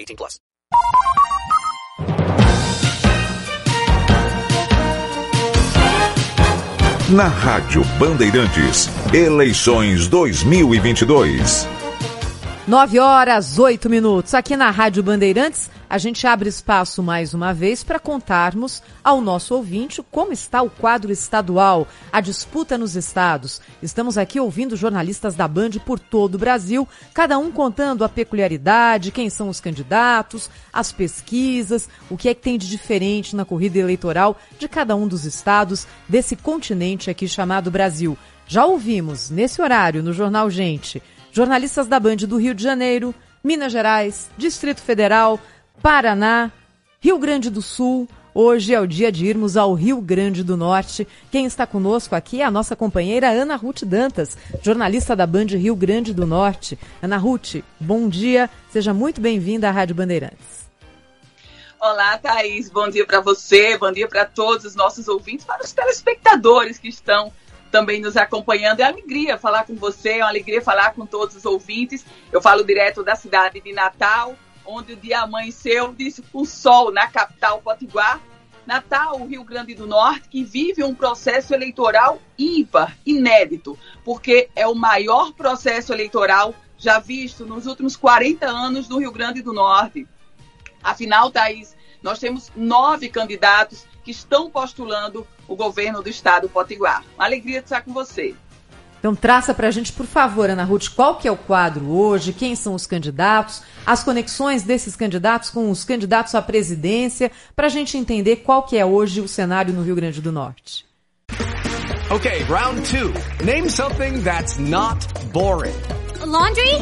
18 plus. Na Rádio Bandeirantes, eleições 2022. 9 horas, 8 minutos. Aqui na Rádio Bandeirantes, a gente abre espaço mais uma vez para contarmos ao nosso ouvinte como está o quadro estadual, a disputa nos estados. Estamos aqui ouvindo jornalistas da Band por todo o Brasil, cada um contando a peculiaridade, quem são os candidatos, as pesquisas, o que é que tem de diferente na corrida eleitoral de cada um dos estados desse continente aqui chamado Brasil. Já ouvimos nesse horário no Jornal Gente jornalistas da Band do Rio de Janeiro, Minas Gerais, Distrito Federal, Paraná, Rio Grande do Sul. Hoje é o dia de irmos ao Rio Grande do Norte. Quem está conosco aqui é a nossa companheira Ana Ruth Dantas, jornalista da Band Rio Grande do Norte. Ana Ruth, bom dia, seja muito bem-vinda à Rádio Bandeirantes. Olá, Thaís. Bom dia para você, bom dia para todos os nossos ouvintes, para os telespectadores que estão também nos acompanhando. É uma alegria falar com você, é uma alegria falar com todos os ouvintes. Eu falo direto da cidade de Natal, onde o dia amanheceu, disse com sol na capital Potiguar. Natal, o Rio Grande do Norte, que vive um processo eleitoral ímpar, inédito, porque é o maior processo eleitoral já visto nos últimos 40 anos no Rio Grande do Norte. Afinal, Thaís, nós temos nove candidatos que estão postulando o governo do estado Potiguar. Uma alegria de estar com você. Então traça para a gente, por favor, Ana Ruth, qual que é o quadro hoje, quem são os candidatos, as conexões desses candidatos com os candidatos à presidência, para a gente entender qual que é hoje o cenário no Rio Grande do Norte. Ok, round two. Name something that's not boring. A laundry?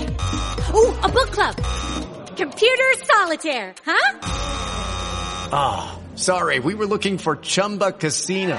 Ooh, a book club. Computer solitaire, huh? Ah. Oh. Sorry, we were looking for Chumba Casino.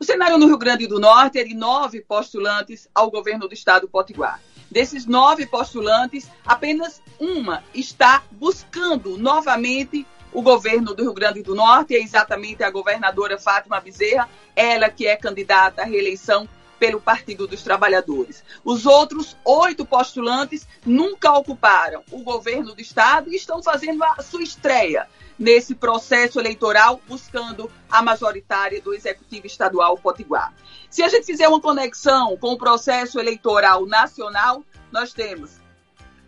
O cenário no Rio Grande do Norte é de nove postulantes ao governo do estado Potiguar. Desses nove postulantes, apenas uma está buscando novamente o governo do Rio Grande do Norte, é exatamente a governadora Fátima Bezerra, ela que é candidata à reeleição pelo Partido dos Trabalhadores. Os outros oito postulantes nunca ocuparam o governo do Estado e estão fazendo a sua estreia nesse processo eleitoral, buscando a majoritária do Executivo Estadual Potiguar. Se a gente fizer uma conexão com o processo eleitoral nacional, nós temos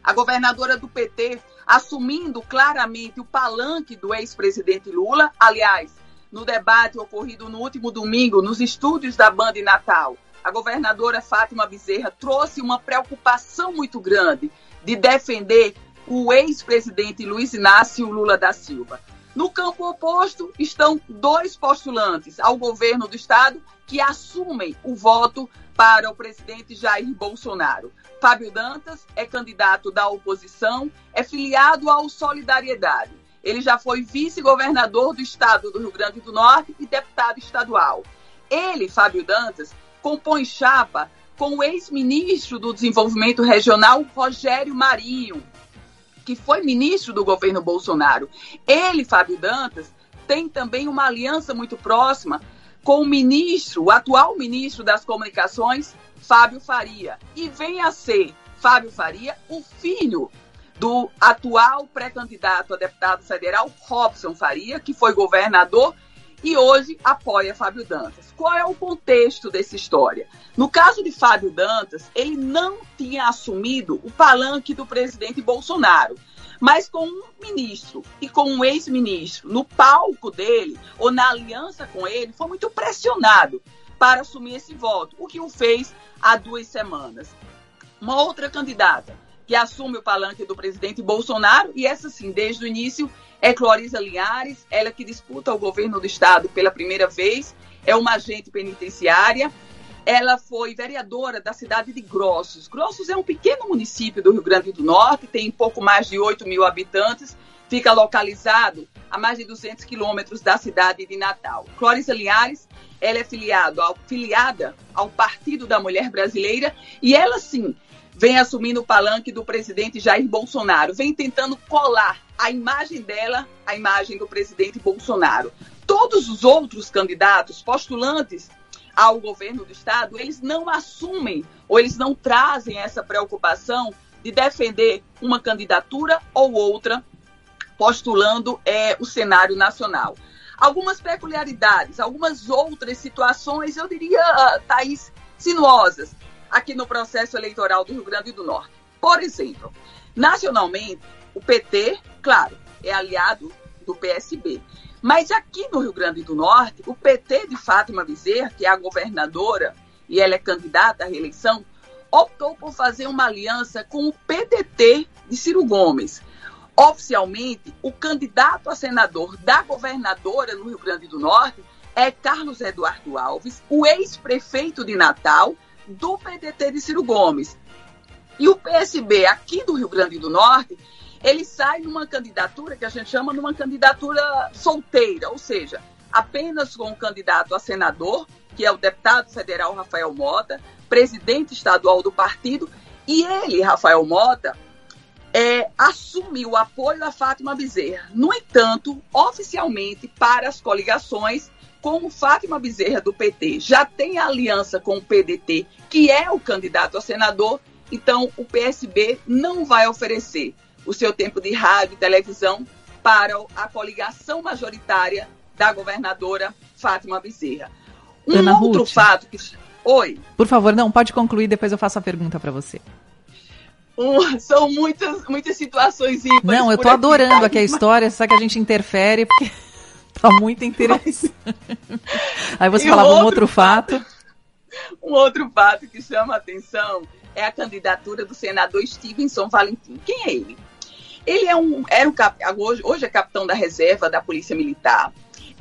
a governadora do PT assumindo claramente o palanque do ex-presidente Lula. Aliás, no debate ocorrido no último domingo nos estúdios da Band Natal, a governadora Fátima Bezerra trouxe uma preocupação muito grande de defender o ex-presidente Luiz Inácio Lula da Silva. No campo oposto estão dois postulantes ao governo do estado que assumem o voto para o presidente Jair Bolsonaro. Fábio Dantas é candidato da oposição, é filiado ao Solidariedade. Ele já foi vice-governador do estado do Rio Grande do Norte e deputado estadual. Ele, Fábio Dantas, compõe chapa com o ex-ministro do Desenvolvimento Regional, Rogério Marinho, que foi ministro do governo Bolsonaro. Ele, Fábio Dantas, tem também uma aliança muito próxima com o ministro, o atual ministro das Comunicações, Fábio Faria. E vem a ser Fábio Faria o filho do atual pré-candidato a deputado federal, Robson Faria, que foi governador e hoje apoia Fábio Dantas. Qual é o contexto dessa história? No caso de Fábio Dantas, ele não tinha assumido o palanque do presidente Bolsonaro, mas com um ministro e com um ex-ministro no palco dele ou na aliança com ele, foi muito pressionado para assumir esse voto, o que o fez há duas semanas. Uma outra candidata que assume o palanque do presidente Bolsonaro, e essa sim, desde o início, é Clorisa Linhares, ela que disputa o governo do estado pela primeira vez, é uma agente penitenciária ela foi vereadora da cidade de Grossos. Grossos é um pequeno município do Rio Grande do Norte, tem pouco mais de 8 mil habitantes, fica localizado a mais de 200 quilômetros da cidade de Natal. Clóris Linhares, ela é filiado filiada ao Partido da Mulher Brasileira e ela, sim, vem assumindo o palanque do presidente Jair Bolsonaro, vem tentando colar a imagem dela à imagem do presidente Bolsonaro. Todos os outros candidatos, postulantes ao governo do Estado, eles não assumem ou eles não trazem essa preocupação de defender uma candidatura ou outra postulando é, o cenário nacional. Algumas peculiaridades, algumas outras situações, eu diria, uh, Thaís, sinuosas aqui no processo eleitoral do Rio Grande do Norte. Por exemplo, nacionalmente, o PT, claro, é aliado do PSB. Mas aqui no Rio Grande do Norte, o PT de Fátima Bezerra, que é a governadora e ela é candidata à reeleição, optou por fazer uma aliança com o PDT de Ciro Gomes. Oficialmente, o candidato a senador da governadora no Rio Grande do Norte é Carlos Eduardo Alves, o ex-prefeito de Natal do PDT de Ciro Gomes. E o PSB aqui do Rio Grande do Norte ele sai numa candidatura que a gente chama numa candidatura solteira, ou seja, apenas com o um candidato a senador, que é o deputado federal Rafael Mota, presidente estadual do partido, e ele, Rafael Mota, é, assumiu o apoio a Fátima Bezerra. No entanto, oficialmente, para as coligações, como Fátima Bezerra do PT já tem aliança com o PDT, que é o candidato a senador, então o PSB não vai oferecer o seu tempo de rádio e televisão para a coligação majoritária da governadora Fátima Bezerra. Um Ana outro Ruth. fato que. Oi. Por favor, não, pode concluir, depois eu faço a pergunta para você. Um, são muitas, muitas situações ímpares. Não, eu tô aqui, adorando aqui a história, só que a gente interfere, porque tá muito interessante. Aí você E falava um outro outro fato. Um outro fato que chama a atenção é a candidatura do senador Stevenson Valentim. Quem é ele? Ele é um, era um hoje é capitão da reserva da Polícia Militar.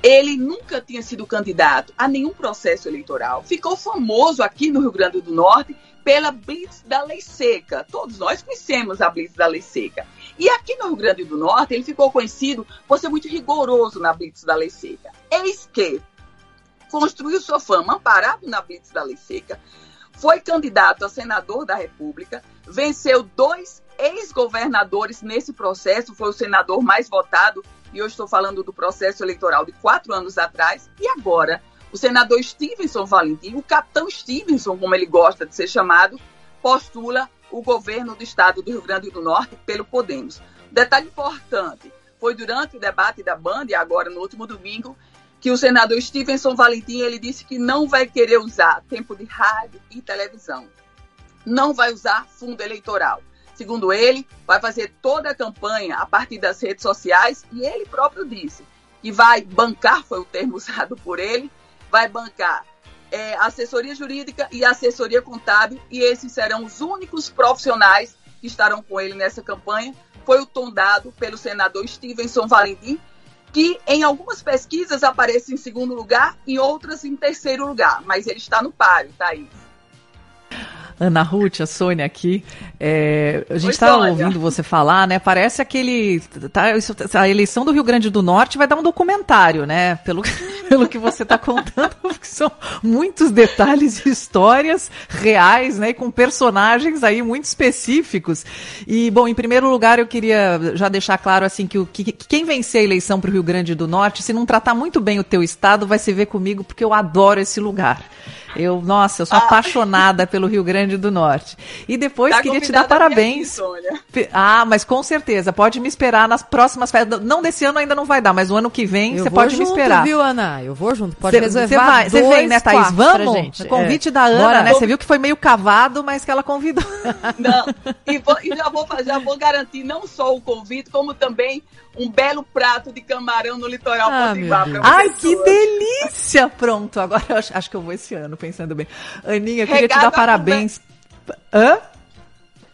Ele nunca tinha sido candidato a nenhum processo eleitoral. Ficou famoso aqui no Rio Grande do Norte pela Blitz da Lei Seca. Todos nós conhecemos a Blitz da Lei Seca. E aqui no Rio Grande do Norte, ele ficou conhecido por ser muito rigoroso na Blitz da Lei Seca. Eis que construiu sua fama amparado na Blitz da Lei Seca, foi candidato a senador da República, venceu dois ex-governadores nesse processo, foi o senador mais votado, e eu estou falando do processo eleitoral de quatro anos atrás, e agora o senador Stevenson Valentim, o capitão Stevenson, como ele gosta de ser chamado, postula o governo do estado do Rio Grande do Norte pelo Podemos. Detalhe importante, foi durante o debate da Band, agora no último domingo, que o senador Stevenson Valentim ele disse que não vai querer usar tempo de rádio e televisão. Não vai usar fundo eleitoral. Segundo ele, vai fazer toda a campanha a partir das redes sociais e ele próprio disse que vai bancar, foi o termo usado por ele, vai bancar é, assessoria jurídica e assessoria contábil e esses serão os únicos profissionais que estarão com ele nessa campanha. Foi o tom dado pelo senador Stevenson Valentim, que em algumas pesquisas aparece em segundo lugar, em outras em terceiro lugar, mas ele está no páreo, Thaís. Ana Ruth, a Sônia aqui. É, a gente está ouvindo você falar, né? Parece aquele. Tá, isso- a eleição do Rio Grande do Norte vai dar um documentário, né? Pelo, pelo que você está contando, porque são muitos detalhes e histórias reais, né? E com personagens aí muito específicos. E, bom, em primeiro lugar, eu queria já deixar claro assim que, o, que, que quem vencer a eleição para o Rio Grande do Norte, se não tratar muito bem o teu estado, vai se ver comigo, porque eu adoro esse lugar. Eu, nossa, eu sou apaixonada pelo Rio Grande do Norte. E depois Tá queria te dar parabéns. Pe- Ah, mas com certeza. Pode me esperar nas próximas festas. Não desse ano ainda não vai dar, mas o ano que vem Eu você pode junto, me esperar. viu, Ana? Eu vou junto. Pode Cê- reservar Você vem, né, Thaís? Vamos? gente. Convite É. da Ana, Bora. né? Você viu que foi meio cavado, mas que ela convidou. Não, e, vou- e já, vou, fazer- já vou garantir não só o convite, como também um belo prato de camarão no litoral Ah, potiguar Ai, que delícia! Pronto, agora acho, acho que eu vou esse ano, pensando bem. Aninha, eu queria te Regado dar a parabéns. Hã?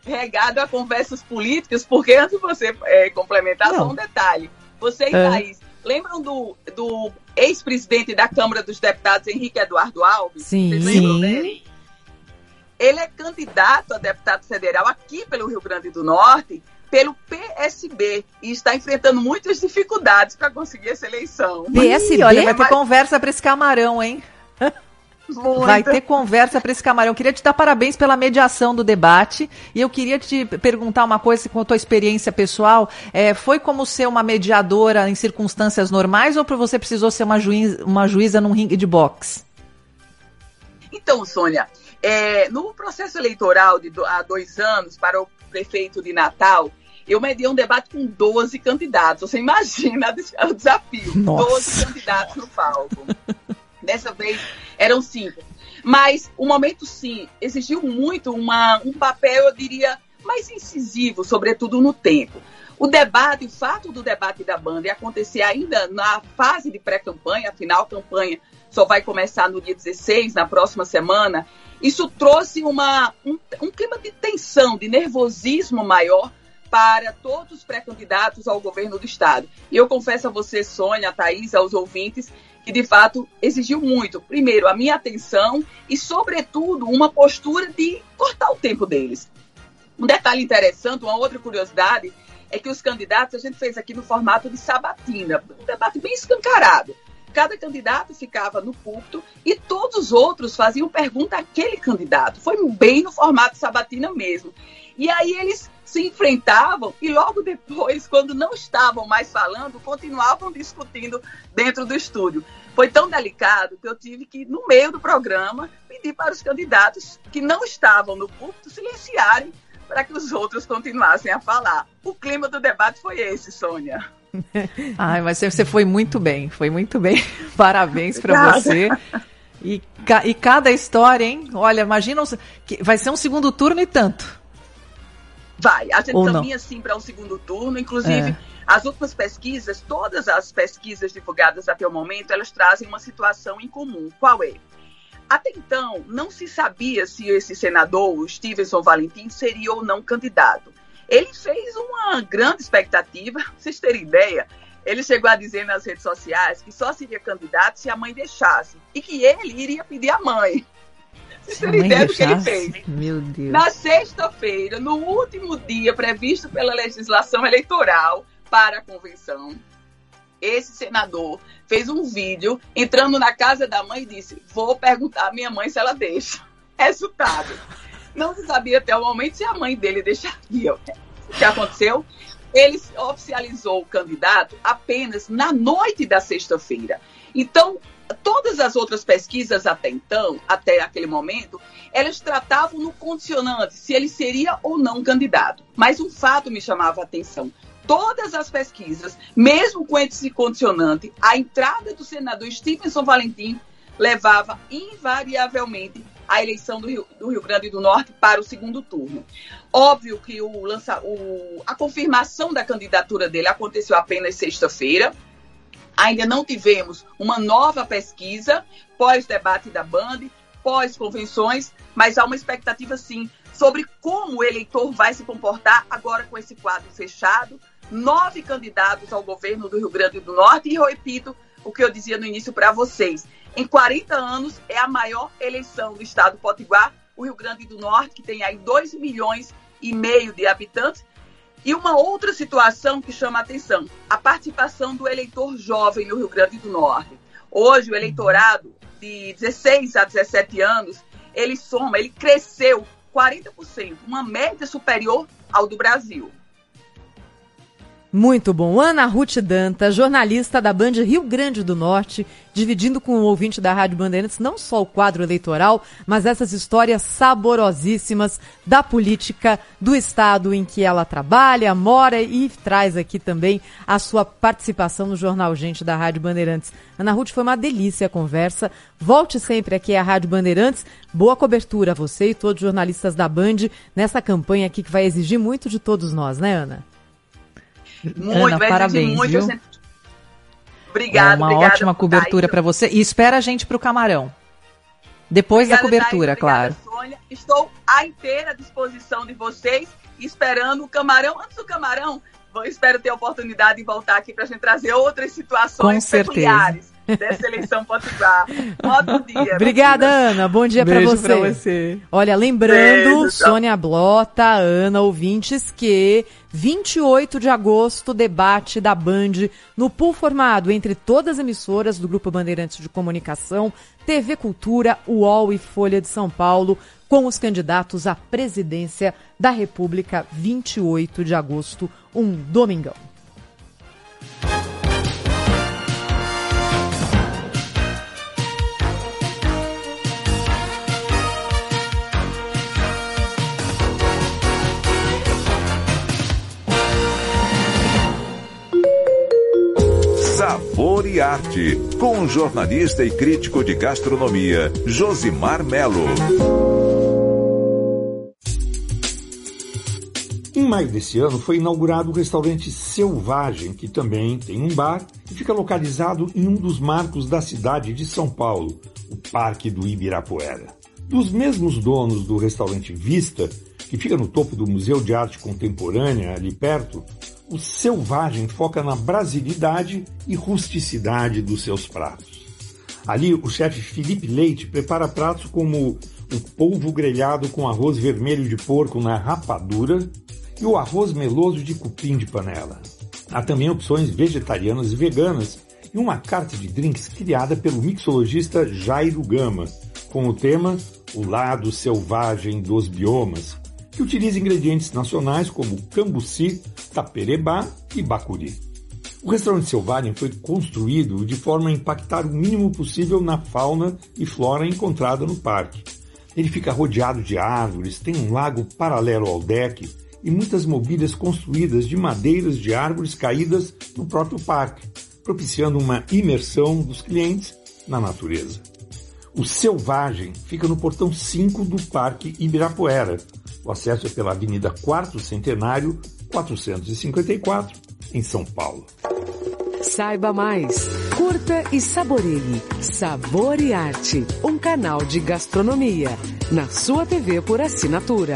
regado a conversas políticas, porque antes de você é, complementar, Não. só um detalhe. Você e É. Thaís, lembram do, do ex-presidente da Câmara dos Deputados, Henrique Eduardo Alves. Sim. vocês lembram dele? Ele é candidato a deputado federal aqui pelo Rio Grande do Norte, pelo PSB, e está enfrentando muitas dificuldades para conseguir essa eleição. Ih, olha, vai ter conversa para esse camarão, hein? Muita. Vai ter conversa para esse camarão. Eu queria te dar parabéns pela mediação do debate e eu queria te perguntar uma coisa com a tua experiência pessoal. É, foi como ser uma mediadora em circunstâncias normais ou você precisou ser uma, juiz, uma juíza num ringue de boxe? Então, Sônia, é, no processo eleitoral de do, há dois anos para o prefeito de Natal, eu mediei um debate com 12 candidatos. Você imagina o desafio. Nossa. 12 candidatos no palco. Dessa vez eram cinco. Mas o momento, sim, exigiu muito uma, um papel, eu diria, mais incisivo, sobretudo no tempo. O debate, o fato do debate da banda acontecer ainda na fase de pré-campanha, afinal, a campanha só vai começar no dia 16, na próxima semana, isso trouxe uma, um, um clima de tensão, de nervosismo maior para todos os pré-candidatos ao governo do Estado. E eu confesso a você, Sônia, a Thaís, aos ouvintes, que de fato exigiu muito. Primeiro, a minha atenção e, sobretudo, uma postura de cortar o tempo deles. Um detalhe interessante, uma outra curiosidade, é que os candidatos a gente fez aqui no formato de sabatina, um debate bem escancarado. Cada candidato ficava no púlpito e todos os outros faziam pergunta àquele candidato. Foi bem no formato sabatina mesmo. E aí eles se enfrentavam e logo depois, quando não estavam mais falando, continuavam discutindo dentro do estúdio. Foi tão delicado que eu tive que, no meio do programa, pedir para os candidatos que não estavam no púlpito silenciarem para que os outros continuassem a falar. O clima do debate foi esse, Sônia. Ai, mas você foi muito bem, foi muito bem. Parabéns para você. E, e cada história, hein? Olha, imagina, que vai ser um segundo turno e tanto. Vai, a gente Ou não? caminha sim para um segundo turno, inclusive É. as últimas pesquisas, todas as pesquisas divulgadas até o momento, elas trazem uma situação em comum. Qual é? Até então, não se sabia se esse senador, o Stevenson Valentim, seria ou não candidato. Ele fez uma grande expectativa, pra vocês terem ideia. Ele chegou a dizer nas redes sociais que só seria candidato se a mãe deixasse e que ele iria pedir a mãe. Vocês mãe ideia do que ele fez. Meu Deus. Na sexta-feira, no último dia previsto pela legislação eleitoral para a convenção, esse senador fez um vídeo entrando na casa da mãe e disse: Vou perguntar à minha mãe se ela deixa. Resultado: não se sabia até o momento se a mãe dele deixaria. O que aconteceu? Ele oficializou o candidato apenas na noite da sexta-feira. Então, todas as outras pesquisas até então, até aquele momento, elas tratavam no condicionante se ele seria ou não candidato. Mas um fato me chamava a atenção. Todas as pesquisas, mesmo com esse condicionante, a entrada do senador Stevenson Valentim levava invariavelmente a eleição do Rio, do Rio Grande do Norte para o segundo turno. Óbvio que o lança, o, a confirmação da candidatura dele aconteceu apenas sexta-feira. Ainda não tivemos uma nova pesquisa pós-debate da Band, pós-convenções, mas há uma expectativa sim sobre como o eleitor vai se comportar agora com esse quadro fechado. Nove candidatos ao governo do Rio Grande do Norte, e eu repito o que eu dizia no início para vocês. Em 40 anos, é a maior eleição do estado Potiguar, o Rio Grande do Norte, que tem aí 2 milhões e meio de habitantes. E uma outra situação que chama a atenção, a participação do eleitor jovem no Rio Grande do Norte. Hoje, o eleitorado de 16 a 17 anos, ele soma, ele cresceu 40%, uma média superior ao do Brasil. Muito bom. Ana Ruth Danta, jornalista da Band Rio Grande do Norte, dividindo com o ouvinte da Rádio Bandeirantes não só o quadro eleitoral, mas essas histórias saborosíssimas da política do estado em que ela trabalha, mora e traz aqui também a sua participação no Jornal Gente da Rádio Bandeirantes. Ana Ruth, foi uma delícia a conversa. Volte sempre aqui à Rádio Bandeirantes. Boa cobertura a você e todos os jornalistas da Band nessa campanha aqui que vai exigir muito de todos nós, né, Ana? Muito, Ana, vai parabéns, muito, viu? gente. Obrigada, é uma obrigada, ótima cobertura para você. E espera a gente pro camarão. Depois da Obrigada, cobertura, Thaís, claro. obrigada, Sônia. Estou à inteira disposição de vocês, esperando o camarão. Antes do camarão, vou, espero ter a oportunidade de voltar aqui para a gente trazer outras situações Com certeza. peculiares dessa eleição potiguar. Dia. Obrigada, Ana. Bom dia para você. pra você. Olha, lembrando, Beijo. Sônia Blota, Ana, ouvintes, que 28 de agosto, debate da Band no pool formado entre todas as emissoras do Grupo Bandeirantes de Comunicação, TV Cultura, UOL e Folha de São Paulo, com os candidatos à presidência da República, 28 de agosto, um domingão. Sabor e Arte, com o jornalista e crítico de gastronomia, Josimar Melo. Em maio desse ano foi inaugurado o restaurante Selvagem, que também tem um bar e fica localizado em um dos marcos da cidade de São Paulo, o Parque do Ibirapuera. Dos mesmos donos do restaurante Vista, que fica no topo do Museu de Arte Contemporânea, ali perto, o Selvagem foca na brasilidade e rusticidade dos seus pratos. Ali, o chefe Felipe Leite prepara pratos como o polvo grelhado com arroz vermelho de porco na rapadura e o arroz meloso de cupim de panela. Há também opções vegetarianas e veganas e uma carta de drinks criada pelo mixologista Jairo Gama, com o tema O Lado Selvagem dos Biomas, que utiliza ingredientes nacionais como cambuci, taperebá e bacuri. O restaurante Selvagem foi construído de forma a impactar o mínimo possível na fauna e flora encontrada no parque. Ele fica rodeado de árvores, tem um lago paralelo ao deck e muitas mobílias construídas de madeiras de árvores caídas no próprio parque, propiciando uma imersão dos clientes na natureza. O Selvagem fica no portão 5 do Parque Ibirapuera. O acesso é pela Avenida 4 Centenário, 454, em São Paulo. Saiba mais, curta e saboreie Sabor e Arte, um canal de gastronomia, na sua TV por assinatura.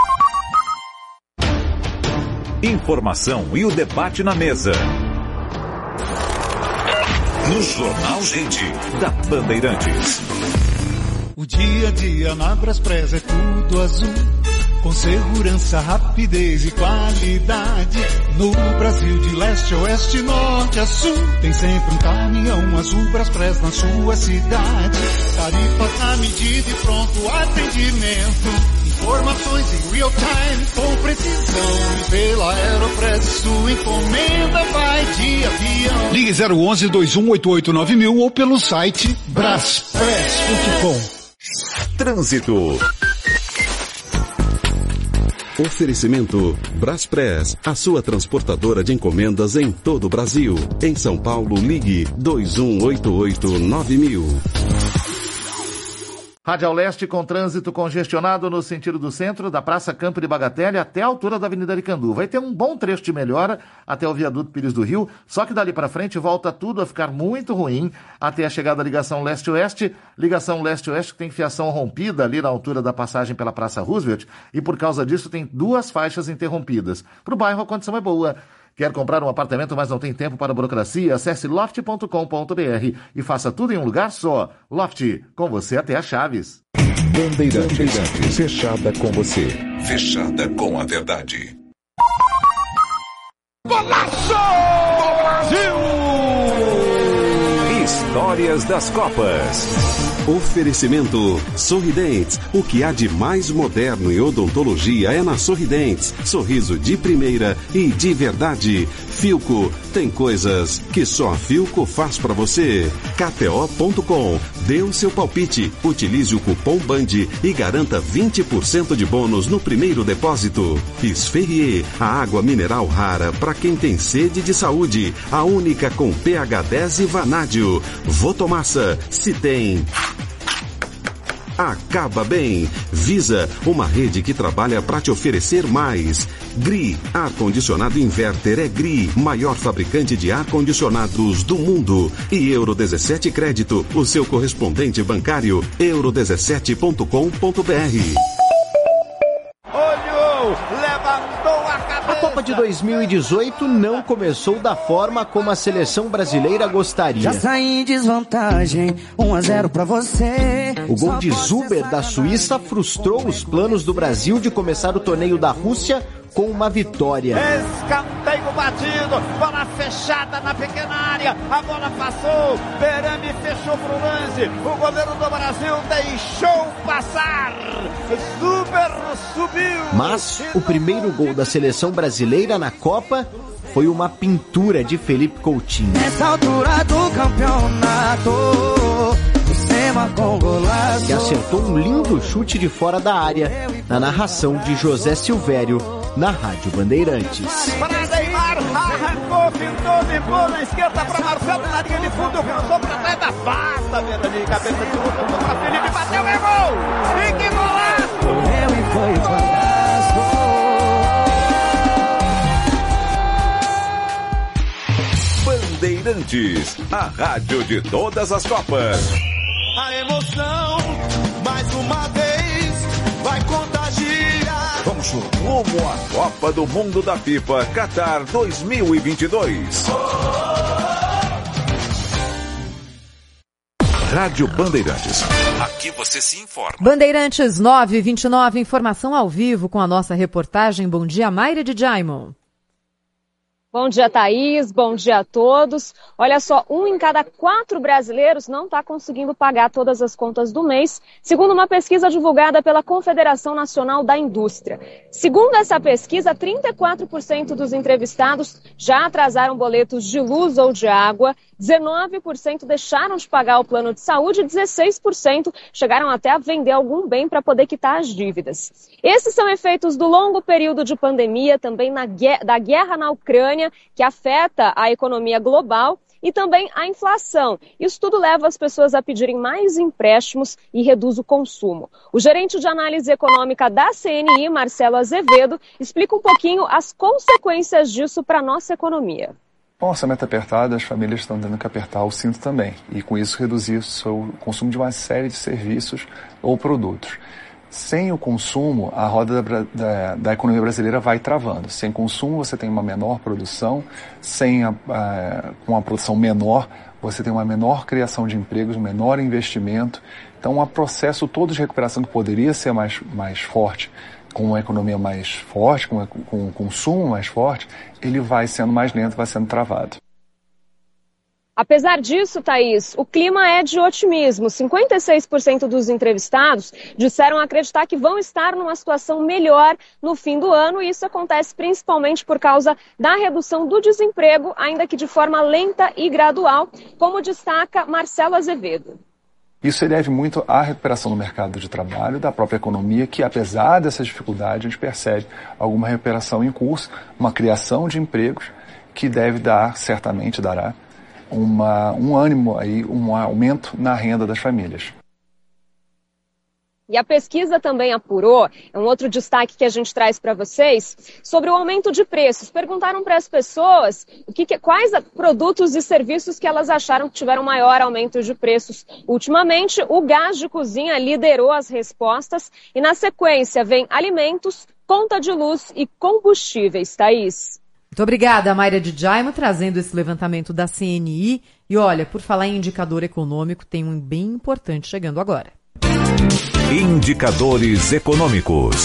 Informação e o debate na mesa. No Jornal Gente, da Bandeirantes. O dia a dia na Braspress é tudo azul. Com segurança, rapidez e qualidade. No Brasil, de leste a oeste, norte a sul. Tem sempre um caminhão azul Braspress na sua cidade. Tarifas na medida e pronto atendimento. Informações em real time com precisão. E pela Aeropress sua encomenda vai de avião. Ligue 011 2188 mil ou pelo site braspress.com. Trânsito. Oferecimento Braspress, a sua transportadora de encomendas em todo o Brasil. Em São Paulo, ligue 2188-9000. Radial Leste com trânsito congestionado no sentido do centro, da Praça Campo de Bagatelle até a altura da Avenida Aricandu. Vai ter um bom trecho de melhora até o viaduto Pires do Rio, só que dali para frente volta tudo a ficar muito ruim até a chegada da ligação leste-oeste. Ligação leste-oeste que tem fiação rompida ali na altura da passagem pela Praça Roosevelt e por causa disso tem duas faixas interrompidas. Para o bairro a condição é boa. Quer comprar um apartamento, mas não tem tempo para burocracia? Acesse loft.com.br e faça tudo em um lugar só. Loft, com você até a Chaves. Bandeirantes. Fechada com você. Fechada com a verdade. Golaço! Brasil! Histórias das Copas. Oferecimento Sorridentes. O que há de mais moderno em odontologia é na Sorridentes. Sorriso de primeira e de verdade. Filco tem coisas que só a Filco faz para você. KTO.com. Dê o seu palpite. Utilize o cupom BAND e garanta 20% de bônus no primeiro depósito. Esferrier, a água mineral rara para quem tem sede de saúde. A única com pH 10 e vanádio. Votomassa, se tem acaba bem. Visa, uma rede que trabalha para te oferecer mais. GRI, ar-condicionado inverter é GRI, maior fabricante de ar-condicionados do mundo. E Euro 17 Crédito, o seu correspondente bancário, euro17.com.br. Copa de 2018 não começou da forma como a seleção brasileira gostaria. Já saí em desvantagem, 1 a 0 pra você. O gol de Zuber da Suíça frustrou os planos do Brasil de começar o torneio da Rússia com uma vitória. Escanteio batido, bola fechada na pequena área, a bola passou, Berame fechou pro lance, o goleiro do Brasil deixou passar, Super subiu. Mas o primeiro gol da seleção brasileira na Copa foi uma pintura de Felipe Coutinho. Nessa altura do campeonato. Que acertou um lindo chute de fora da área, na narração de José Silvério, na Rádio Bandeirantes. Para Neymar, arrancou, pintou, limpou na esquerda para Marcelo, na linha de fundo, cruzou para trás da pasta, cabeça de luta, para Felipe, bateu, é gol! E que golaço! E foi Bandeirantes, a rádio de todas as Copas. A emoção, mais uma vez, vai contagiar. Vamos rumo à Copa do Mundo da FIFA Qatar 2022. Rádio Bandeirantes. Aqui você se informa. Bandeirantes 929, informação ao vivo com a nossa reportagem. Bom dia, Mayra de Jaimon. Bom dia, Thaís. Bom dia a todos. Olha só, um em cada quatro brasileiros não está conseguindo pagar todas as contas do mês, segundo uma pesquisa divulgada pela Confederação Nacional da Indústria. Segundo essa pesquisa, 34% dos entrevistados já atrasaram boletos de luz ou de água, 19% deixaram de pagar o plano de saúde e 16% chegaram até a vender algum bem para poder quitar as dívidas. Esses são efeitos do longo período de pandemia, também na, da guerra na Ucrânia, que afeta a economia global e também a inflação. Isso tudo leva as pessoas a pedirem mais empréstimos e reduz o consumo. O gerente de análise econômica da CNI, Marcelo Azevedo, explica um pouquinho as consequências disso para a nossa economia. Com o orçamento apertado, as famílias estão tendo que apertar o cinto também e, com isso, reduzir o seu consumo de uma série de serviços ou produtos. Sem o consumo, a roda da, da, da, economia brasileira vai travando. Sem consumo, você tem uma menor produção. Sem a, a, com a produção menor, você tem uma menor criação de empregos, um menor investimento. Então, um processo todo de recuperação que poderia ser mais, mais forte, com uma economia mais forte, com, com um consumo mais forte, ele vai sendo mais lento, vai sendo travado. Apesar disso, Thaís, o clima é de otimismo. 56% dos entrevistados disseram acreditar que vão estar numa situação melhor no fim do ano, e isso acontece principalmente por causa da redução do desemprego, ainda que de forma lenta e gradual, como destaca Marcelo Azevedo. Isso se deve muito à recuperação do mercado de trabalho, da própria economia, que apesar dessa dificuldade, a gente percebe alguma recuperação em curso, uma criação de empregos que deve dar, certamente dará, uma, um ânimo aí, um aumento na renda das famílias. E a pesquisa também apurou, é um outro destaque que a gente traz para vocês, sobre o aumento de preços. Perguntaram para as pessoas o que, quais produtos e serviços que elas acharam que tiveram maior aumento de preços ultimamente. O gás de cozinha liderou as respostas e na sequência vem alimentos, conta de luz e combustíveis. Thaís. Muito obrigada, Mayra de Jaimo, trazendo esse levantamento da CNI. E olha, por falar em indicador econômico, tem um bem importante chegando agora. Indicadores econômicos.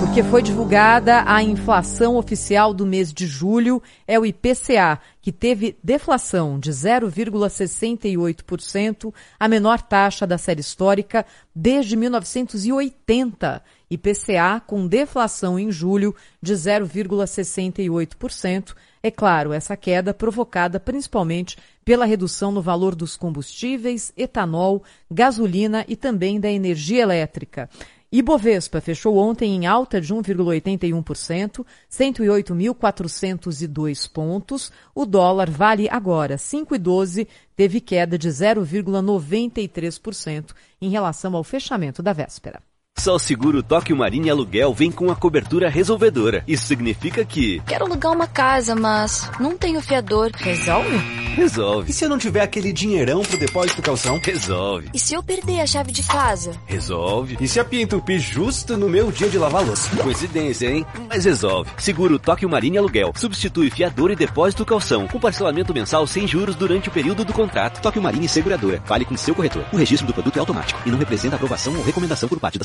Porque foi divulgada a inflação oficial do mês de julho, é o IPCA, que teve deflação de 0,68%, a menor taxa da série histórica desde 1980. IPCA com deflação em julho de 0,68%. É claro, essa queda provocada principalmente pela redução no valor dos combustíveis, etanol, gasolina e também da energia elétrica. Ibovespa fechou ontem em alta de 1,81%, 108.402 pontos. O dólar vale agora 5,12, teve queda de 0,93% em relação ao fechamento da véspera. Só o seguro Tóquio Marine Aluguel vem com a cobertura resolvedora. Isso significa que. Quero alugar uma casa, mas não tenho fiador. Resolve? Resolve. E se eu não tiver aquele dinheirão pro depósito calção? Resolve. E se eu perder a chave de casa? Resolve. E se a pia entupir justo no meu dia de lavar louça? Coincidência, hein? Mas resolve. Seguro Tóquio Marine Aluguel. Substitui fiador e depósito calção. Com parcelamento mensal sem juros durante o período do contrato. Tóquio Marine Seguradora. Fale com seu corretor. O registro do produto é automático e não representa aprovação ou recomendação por parte da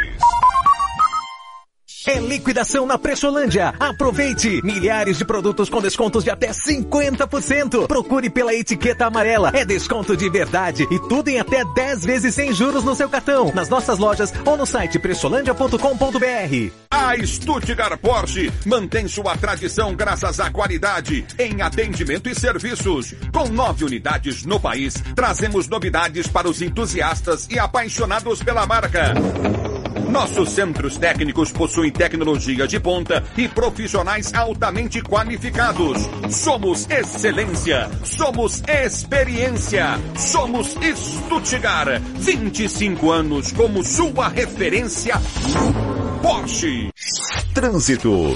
É liquidação na Pressolândia. Aproveite! Milhares de produtos com descontos de até 50%. Procure pela etiqueta amarela. É desconto de verdade e tudo em até 10 vezes sem juros no seu cartão. Nas nossas lojas ou no site pressolândia.com.br. A Stuttgart Porsche mantém sua tradição graças à qualidade em atendimento e serviços. Com nove unidades no país, trazemos novidades para os entusiastas e apaixonados pela marca. Nossos centros técnicos possuem tecnologia de ponta e profissionais altamente qualificados. Somos excelência, somos experiência, somos Stuttgart. 25 anos como sua referência Porsche. Trânsito.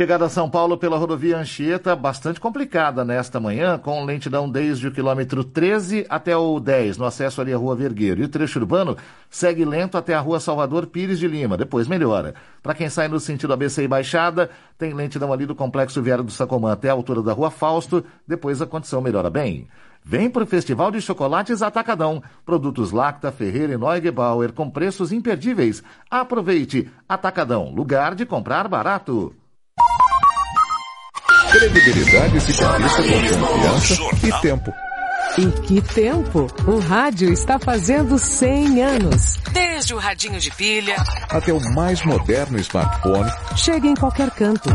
Chegada a São Paulo pela rodovia Anchieta, bastante complicada nesta manhã, com lentidão desde o quilômetro 13 até o 10, no acesso ali à Rua Vergueiro. E o trecho urbano segue lento até a Rua Salvador Pires de Lima, depois melhora. Para quem sai no sentido ABC e Baixada, tem lentidão ali do Complexo Viário do Sacomã até a altura da Rua Fausto, depois a condição melhora bem. Vem para o Festival de Chocolates Atacadão. Produtos Lacta, Ferreira e Neugebauer com preços imperdíveis. Aproveite. Atacadão, lugar de comprar barato. Credibilidade se conquista com confiança e tempo. E que tempo! O rádio está fazendo 100 anos. Desde o radinho de pilha até o mais moderno smartphone. Chega em qualquer canto.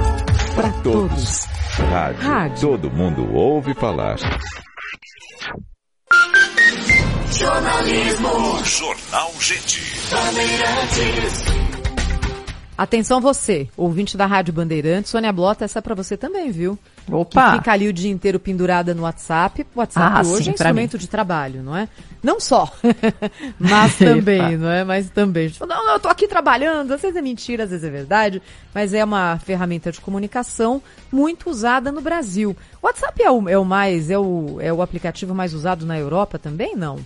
Para todos. Rádio. rádio. Todo mundo ouve falar. Jornalismo. Jornal Gente. Bandeirantes. Atenção você, ouvinte da Rádio Bandeirantes, Sônia Blota, essa é para você também, viu? Opa! Que fica ali o dia inteiro pendurada no WhatsApp. O WhatsApp Ah, hoje sim, é instrumento mim. de trabalho, não é? Não só, mas também, não é? Mas também. Não, não, eu tô aqui trabalhando, às vezes é mentira, às vezes é verdade, mas é uma ferramenta de comunicação muito usada no Brasil. O WhatsApp é o, é o mais, é o, é o aplicativo mais usado na Europa também, não?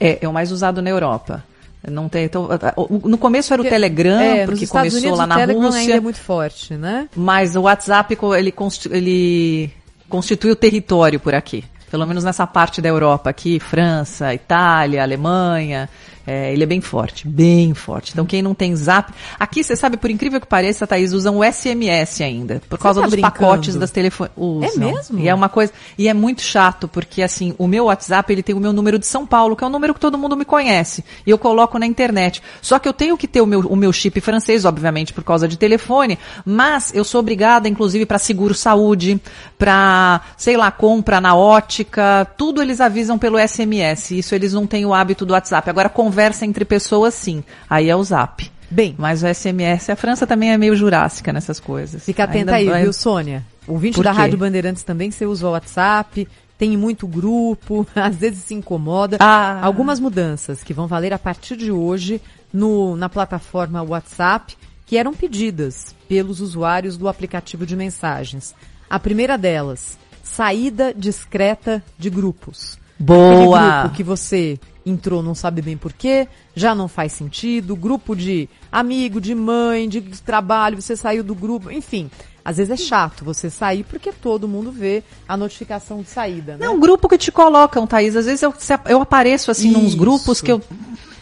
É, é o mais usado na Europa. Não tem, então, o- no começo era o Porque- Telegram, é, porque começou Unidos, lá o na Telegram Rússia. ainda é muito forte, né? Mas o WhatsApp, ele, consti- ele constitui o território por aqui. Pelo menos nessa parte da Europa aqui, França, Itália, Alemanha. É, ele é bem forte, bem forte. Então quem não tem zap. Aqui, você sabe, por incrível que pareça, Thaís, usam o SMS ainda. Por Você causa tá dos brincando? pacotes das telefones. É mesmo? E é uma coisa. E é muito chato, porque assim, o meu WhatsApp ele tem o meu número de São Paulo, que é um número que todo mundo me conhece. E eu coloco na internet. Só que eu tenho que ter o meu, o meu chip francês, obviamente, por causa de telefone, mas eu sou obrigada, inclusive, para seguro saúde, para, sei lá, compra na ótica, tudo eles avisam pelo SMS. Isso eles não têm o hábito do WhatsApp. Agora, conversa entre pessoas, sim. Aí é o Zap. Bem. Mas o SMS, a França também é meio jurássica nessas coisas. Fica atenta Ainda aí, vai- viu, Sônia? Ouvinte da? Rádio Bandeirantes também, você usa o WhatsApp, tem muito grupo, às vezes se incomoda. Ah. Algumas mudanças que vão valer a partir de hoje no, na plataforma WhatsApp, que eram pedidas pelos usuários do aplicativo de mensagens. A primeira delas, saída discreta de grupos. Boa! Aquele grupo que você entrou não sabe bem por quê, já não faz sentido, grupo de amigo, de mãe, de trabalho, você saiu do grupo, enfim. Às vezes é chato você sair porque todo mundo vê a notificação de saída, né? Não, um grupo que te colocam, Thaís. Às vezes eu, eu apareço assim nos Isso. grupos que eu,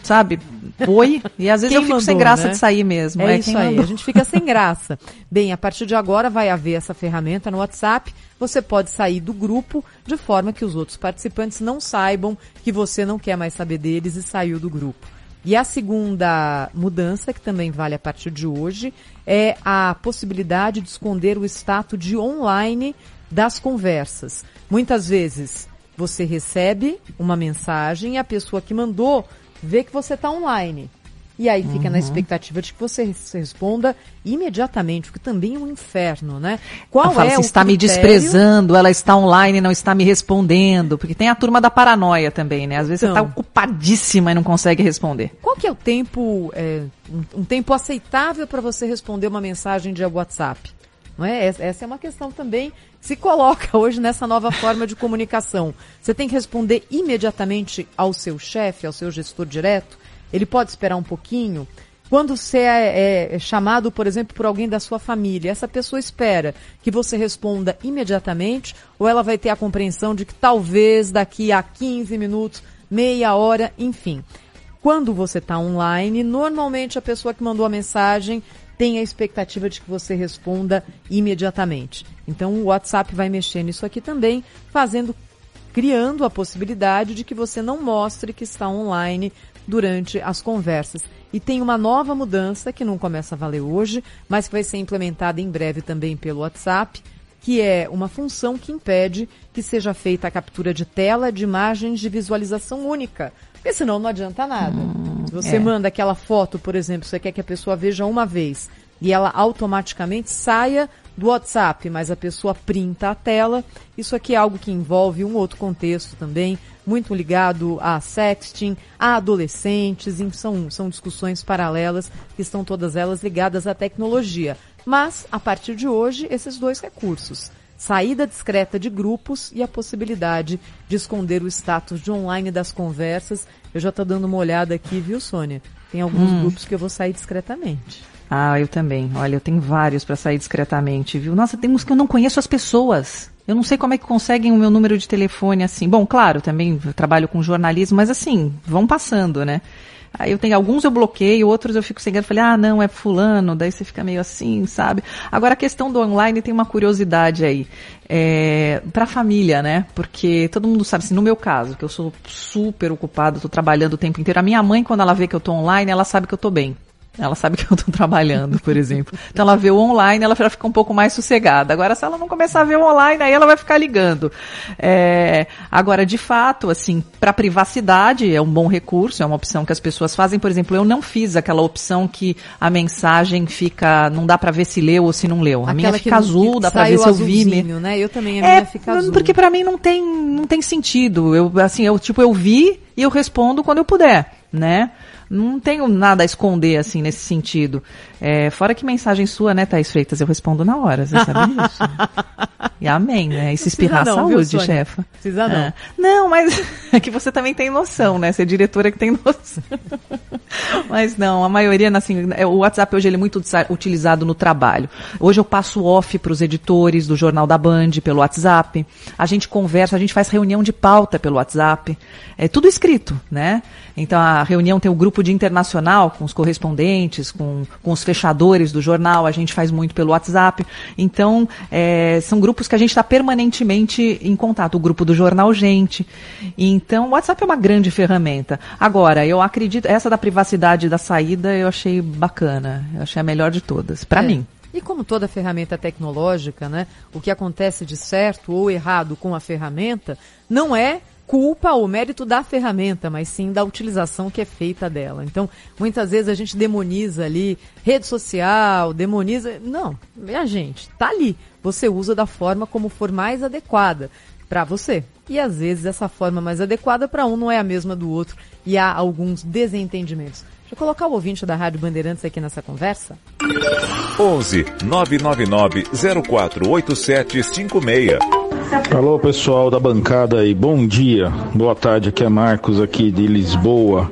sabe, oi, e às vezes Quem eu fico mandou, sem graça né? de sair mesmo. É, isso quem aí, mandou. a gente fica sem graça. Bem, a partir de agora vai haver essa ferramenta no WhatsApp. Você pode sair do grupo de forma que os outros participantes não saibam que você não quer mais saber deles e saiu do grupo. E a segunda mudança, que também vale a partir de hoje, é a possibilidade de esconder o status de online das conversas. Muitas vezes você recebe uma mensagem e a pessoa que mandou vê que você está online. E aí fica na Uhum. expectativa de que você res- responda imediatamente, o que também é um inferno, né? Qual Ela fala, é "Você o está me critério- desprezando, ela está online e não está me respondendo. Porque tem a turma da paranoia também, né? Às vezes Então. você está ocupadíssima e não consegue responder. Qual que é o tempo, é, um, tempo aceitável para você responder uma mensagem de WhatsApp? Não é? Essa essa é uma questão também que se coloca hoje nessa nova forma de comunicação. Você tem que responder imediatamente ao seu chefe, ao seu gestor direto. Ele pode esperar um pouquinho. Quando você é, é chamado, por exemplo, por alguém da sua família, essa pessoa espera que você responda imediatamente ou ela vai ter a compreensão de que talvez daqui a 15 minutos, meia hora, enfim. Quando você está online, normalmente a pessoa que mandou a mensagem tem a expectativa de que você responda imediatamente. Então o WhatsApp vai mexer nisso aqui também, fazendo, criando a possibilidade de que você não mostre que está online durante as conversas. E tem uma nova mudança que não começa a valer hoje, mas que vai ser implementada em breve também pelo WhatsApp, que é uma função que impede que seja feita a captura de tela de imagens de visualização única. Porque senão não adianta nada. Se você é. manda aquela foto, por exemplo, você quer que a pessoa veja uma vez e ela automaticamente saia do WhatsApp, mas a pessoa printa a tela. Isso aqui é algo que envolve um outro contexto também, muito ligado a sexting, a adolescentes, em- são, são discussões paralelas que estão todas elas ligadas à tecnologia. Mas, a partir de hoje, esses dois recursos. Saída discreta de grupos e a possibilidade de esconder o status de online das conversas. Eu já estou dando uma olhada aqui, viu, Sônia? Tem alguns Hum. grupos que eu vou sair discretamente. Ah, eu também. Olha, eu tenho vários para sair discretamente, viu? Nossa, tem uns que eu não conheço as pessoas. Eu não sei como é que conseguem o meu número de telefone assim. Bom, claro, também trabalho com jornalismo, mas assim, vão passando, né? Aí eu tenho alguns eu bloqueio, outros eu fico sem graça. Falei, ah, não, é fulano. Daí você fica meio assim, sabe? Agora a questão do online tem uma curiosidade aí. É, pra família, né? Porque todo mundo sabe, assim, no meu caso, que eu sou super ocupado, tô trabalhando o tempo inteiro. A minha mãe, quando ela vê que eu tô online, ela sabe que eu tô bem. Ela sabe que eu estou trabalhando, por exemplo. Então ela vê o online, ela já fica um pouco mais sossegada. Agora, se ela não começar a ver o online, aí ela vai ficar ligando. É, agora, de fato, assim, para privacidade é um bom recurso, é uma opção que as pessoas fazem. Por exemplo, eu não fiz aquela opção que a mensagem fica, não dá para ver se leu ou se não leu. A minha Aquela que fica não- azul, que dá para ver se eu vi. né? Eu também, a é, minha fica azul. porque para mim não tem, não tem sentido. Eu, assim, eu, tipo, eu vi e eu respondo quando eu puder, né? Não tenho nada a esconder, assim, nesse sentido. É, fora que mensagem sua, né, Thaís Freitas, eu respondo na hora, você sabe disso. e amém, né? E se espirrar não, viu, saúde, Sônia? chefa. Precisa não. É. Não, mas é que você também tem noção, né? Você é diretora que tem noção. mas não, a maioria, assim, é, o WhatsApp hoje ele é muito utiliza- utilizado no trabalho. Hoje eu passo off para os editores do Jornal da Band pelo WhatsApp. A gente conversa, a gente faz reunião de pauta pelo WhatsApp. É tudo escrito, né? Então a reunião tem o grupo de internacional com os correspondentes, com, com os fechadores do jornal, a gente faz muito pelo WhatsApp. Então, é, são grupos que a gente está permanentemente em contato. O grupo do Jornal Gente. Então, o WhatsApp é uma grande ferramenta. Agora, eu acredito, essa da privacidade da saída eu achei bacana. Eu achei a melhor de todas, para É. mim. E como toda ferramenta tecnológica, né, o que acontece de certo ou errado com a ferramenta não é culpa ou mérito da ferramenta, mas sim da utilização que é feita dela. Então, muitas vezes a gente demoniza ali rede social, demoniza. Não, minha gente, tá ali. Você usa da forma como for mais adequada para você. E às vezes essa forma mais adequada para um não é a mesma do outro e há alguns desentendimentos. Deixa eu colocar o ouvinte da Rádio Bandeirantes aqui nessa conversa. 11 999 048756. Alô pessoal da bancada aí, bom dia, boa tarde, aqui é Marcos aqui de Lisboa.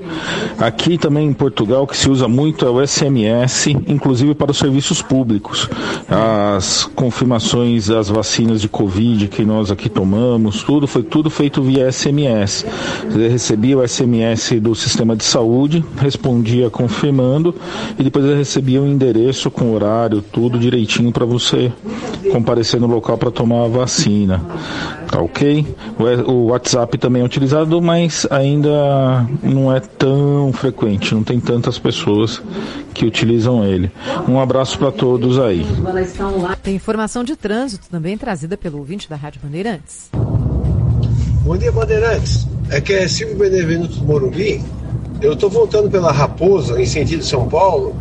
Aqui também em Portugal que se usa muito é o SMS, inclusive para os serviços públicos. As confirmações das vacinas de Covid que nós aqui tomamos, tudo foi tudo feito via SMS. Você recebia o SMS do sistema de saúde, respondia confirmando e depois ele recebia um endereço com horário, tudo direitinho para você comparecer no local para tomar a vacina. Tá ok? O WhatsApp também é utilizado, mas ainda não é tão frequente, não tem tantas pessoas que utilizam ele. Um abraço para todos aí. Tem informação de trânsito também trazida pelo ouvinte da Rádio Bandeirantes. Bom dia, Bandeirantes. É que é Silvio Benevenuto do Morumbi. Eu estou voltando pela Raposa, em sentido São Paulo,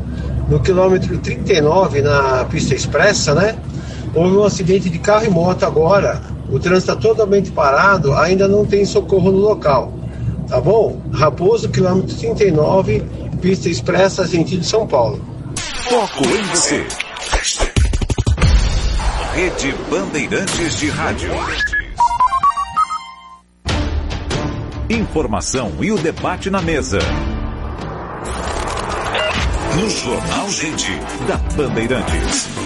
no quilômetro 39, na pista expressa, né? Houve um acidente de carro e moto agora. O trânsito está totalmente parado, ainda não tem socorro no local. Tá bom? Raposo, quilômetro 39, pista expressa, sentido São Paulo. Foco em você. Rede Bandeirantes de Rádio. Informação e o debate na mesa. No Jornal Gente, da Bandeirantes.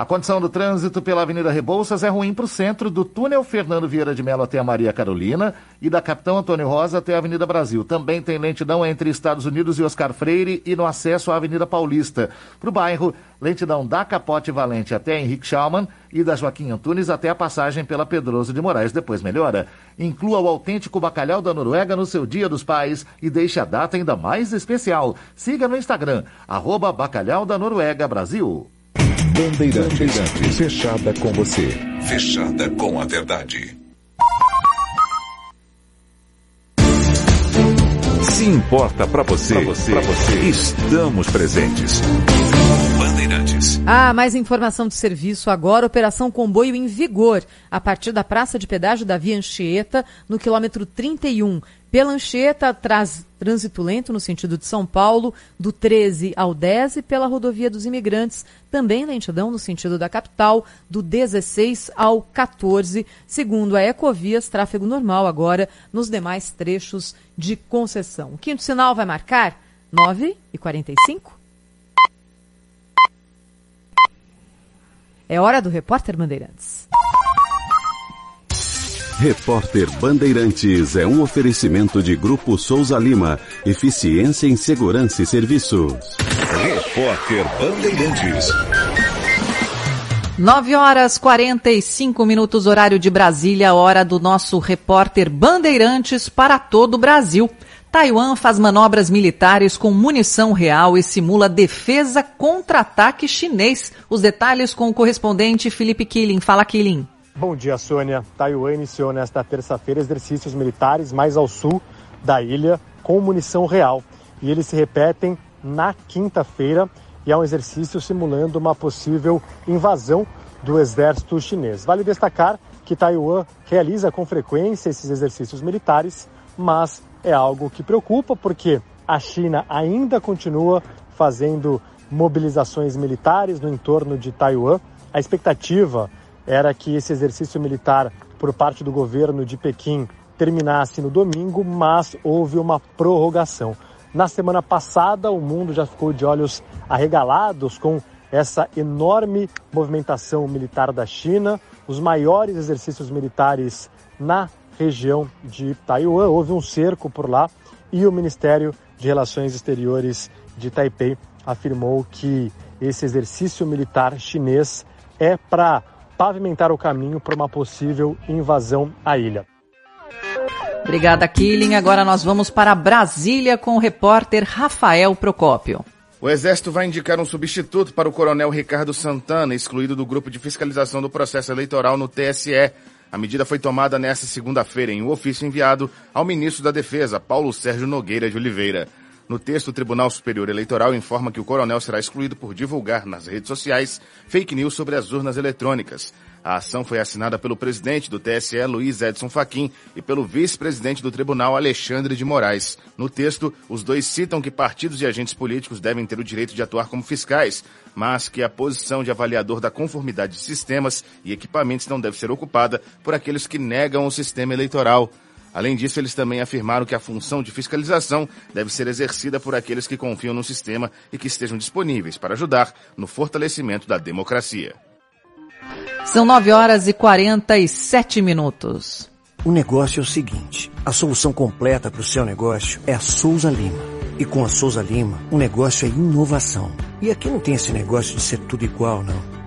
A condição do trânsito pela Avenida Rebouças é ruim para o centro, do túnel Fernando Vieira de Mello até a Maria Carolina e da Capitão Antônio Rosa até a Avenida Brasil. Também tem lentidão entre Estados Unidos e Oscar Freire e no acesso à Avenida Paulista. Para o bairro, lentidão da Capote Valente até Henrique Schaumann e da Joaquim Antunes até a passagem pela Pedroso de Moraes. Depois melhora. Inclua o autêntico bacalhau da Noruega no seu Dia dos Pais e deixe a data ainda mais especial. Siga no Instagram, arroba Bacalhau da Noruega Brasil. Bandeirantes, fechada com você. Fechada com a verdade. Se importa para você, pra você, pra você, estamos presentes. Bandeirantes. Ah, mais informação de serviço agora. Operação Comboio em vigor. A partir da Praça de Pedágio da Via Anchieta, no quilômetro 31. Pela Anchieta, traz trânsito lento no sentido de São Paulo, do 13 ao 10 e pela rodovia dos imigrantes, também lentidão no sentido da capital, do 16 ao 14. Segundo a Ecovias, tráfego normal agora nos demais trechos de concessão. O quinto sinal vai marcar 9 e 45. É hora do repórter Bandeirantes. Repórter Bandeirantes é um oferecimento de Grupo Souza Lima. Eficiência em Segurança e Serviços. Repórter Bandeirantes. 9 horas 45 minutos, horário de Brasília, hora do nosso repórter Bandeirantes para todo o Brasil. Taiwan faz manobras militares com munição real e simula defesa contra ataque chinês. Os detalhes com o correspondente Felipe Killing. Fala, Killing. Bom dia, Sônia. Taiwan iniciou nesta terça-feira exercícios militares mais ao sul da ilha com munição real. E eles se repetem na quinta-feira e é um exercício simulando uma possível invasão do exército chinês. Vale destacar que Taiwan realiza com frequência esses exercícios militares, mas é algo que preocupa porque a China ainda continua fazendo mobilizações militares no entorno de Taiwan. A expectativa era que esse exercício militar por parte do governo de Pequim terminasse no domingo, mas houve uma prorrogação. Na semana passada, o mundo já ficou de olhos arregalados com essa enorme movimentação militar da China, os maiores exercícios militares na região de Taiwan. Houve um cerco por lá e o Ministério de Relações Exteriores de Taipei afirmou que esse exercício militar chinês é para pavimentar o caminho para uma possível invasão à ilha. Obrigada, Killing. Agora nós vamos para Brasília com o repórter Rafael Procópio. O Exército vai indicar um substituto para o coronel Ricardo Santana, excluído do grupo de fiscalização do processo eleitoral no TSE. A medida foi tomada nesta segunda-feira em um ofício enviado ao ministro da Defesa, Paulo Sérgio Nogueira de Oliveira. No texto, o Tribunal Superior Eleitoral informa que o coronel será excluído por divulgar nas redes sociais fake news sobre as urnas eletrônicas. A ação foi assinada pelo presidente do TSE, Luiz Edson Fachin, e pelo vice-presidente do tribunal, Alexandre de Moraes. No texto, os dois citam que partidos e agentes políticos devem ter o direito de atuar como fiscais, mas que a posição de avaliador da conformidade de sistemas e equipamentos não deve ser ocupada por aqueles que negam o sistema eleitoral. Além disso, eles também afirmaram que a função de fiscalização deve ser exercida por aqueles que confiam no sistema e que estejam disponíveis para ajudar no fortalecimento da democracia. São 9 horas e 47 minutos. O negócio é o seguinte: a solução completa para o seu negócio é a Souza Lima. E com a Souza Lima, o negócio é inovação. E aqui não tem esse negócio de ser tudo igual, não.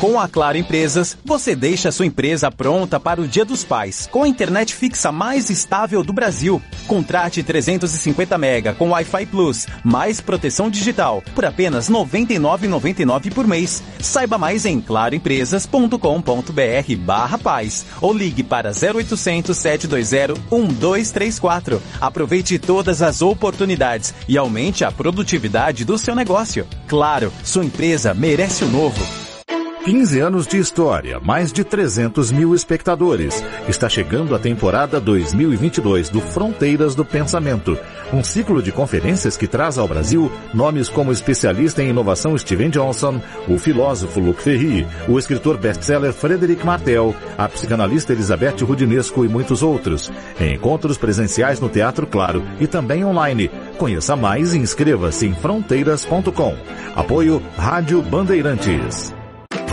Com a Claro Empresas, você deixa sua empresa pronta para o Dia dos Pais, com a internet fixa mais estável do Brasil. Contrate 350 mega com Wi-Fi Plus, mais proteção digital, por apenas R$ 99,99 por mês. Saiba mais em claroempresas.com.br barra paz ou ligue para 0800 720 1234. Aproveite todas as oportunidades e aumente a produtividade do seu negócio. Claro, sua empresa merece o novo. 15 anos de história, mais de 300 mil espectadores. Está chegando a temporada 2022 do Fronteiras do Pensamento, um ciclo de conferências que traz ao Brasil nomes como especialista em inovação Steven Johnson, o filósofo Luc Ferry, o escritor best-seller Frederic Martel, a psicanalista Elizabeth Rudinesco e muitos outros. Encontros presenciais no Teatro Claro e também online. Conheça mais e inscreva-se em fronteiras.com. Apoio Rádio Bandeirantes.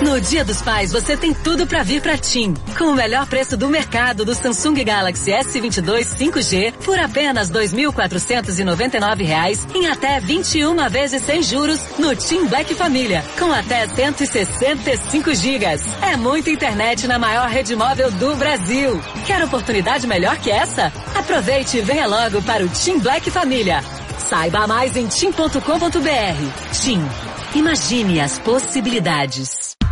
No Dia dos Pais, você tem tudo para vir para TIM. Com o melhor preço do mercado do Samsung Galaxy S22 5G por apenas R$ 2.499 em até 21 vezes sem juros no TIM Black Família, com até 165 gigas. É muita internet na maior rede móvel do Brasil. Quer oportunidade melhor que essa? Aproveite e venha logo para o TIM Black Família. Saiba mais em tim.com.br. TIM. Imagine as possibilidades.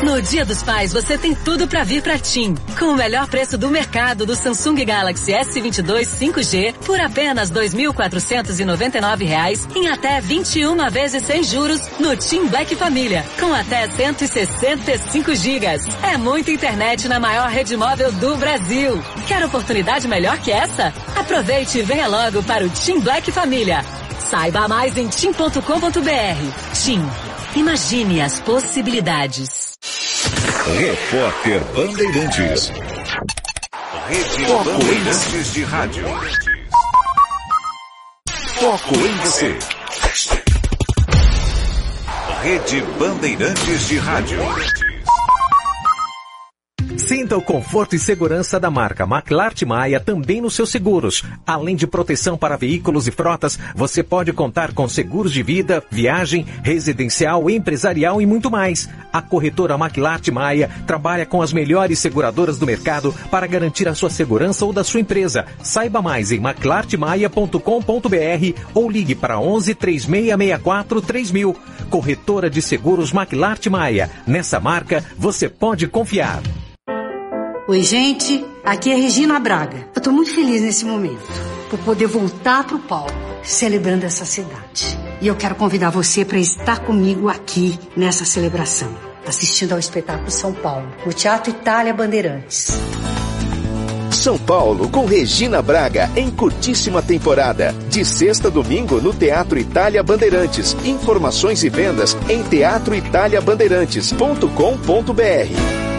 No Dia dos Pais, você tem tudo para vir para TIM. Com o melhor preço do mercado do Samsung Galaxy S22 5G por apenas R$ 2.499 em até 21 vezes sem juros no TIM Black Família, com até 165 gigas. É muita internet na maior rede móvel do Brasil. Quer oportunidade melhor que essa? Aproveite e venha logo para o TIM Black Família. Saiba mais em tim.com.br. TIM. Imagine as possibilidades. Repórter Bandeirantes. Rede Foco em Bandeirantes de Rádio. Foco em você. Rede Bandeirantes de Rádio. Sinta o conforto e segurança da marca McLart Maia também nos seus seguros. Além de proteção para veículos e frotas, você pode contar com seguros de vida, viagem, residencial, empresarial e muito mais. A corretora McLart Maia trabalha com as melhores seguradoras do mercado para garantir a sua segurança ou da sua empresa. Saiba mais em maclartmaia.com.br ou ligue para 11 3664 3000. Corretora de Seguros McLart Maia. Nessa marca, você pode confiar. Oi, gente. Aqui é Regina Braga. Eu tô muito feliz nesse momento por poder voltar pro palco, celebrando essa cidade. E eu quero convidar você para estar comigo aqui nessa celebração, assistindo ao espetáculo São Paulo, no Teatro Itália Bandeirantes. São Paulo com Regina Braga em curtíssima temporada. De sexta a domingo no Teatro Itália Bandeirantes. Informações e vendas em teatroitaliabandeirantes.com.br.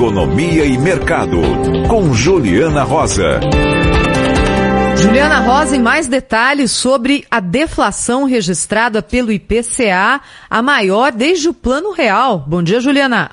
Economia e Mercado, com Juliana Rosa. Juliana Rosa, em mais detalhes sobre a deflação registrada pelo IPCA, a maior desde o Plano Real. Bom dia, Juliana.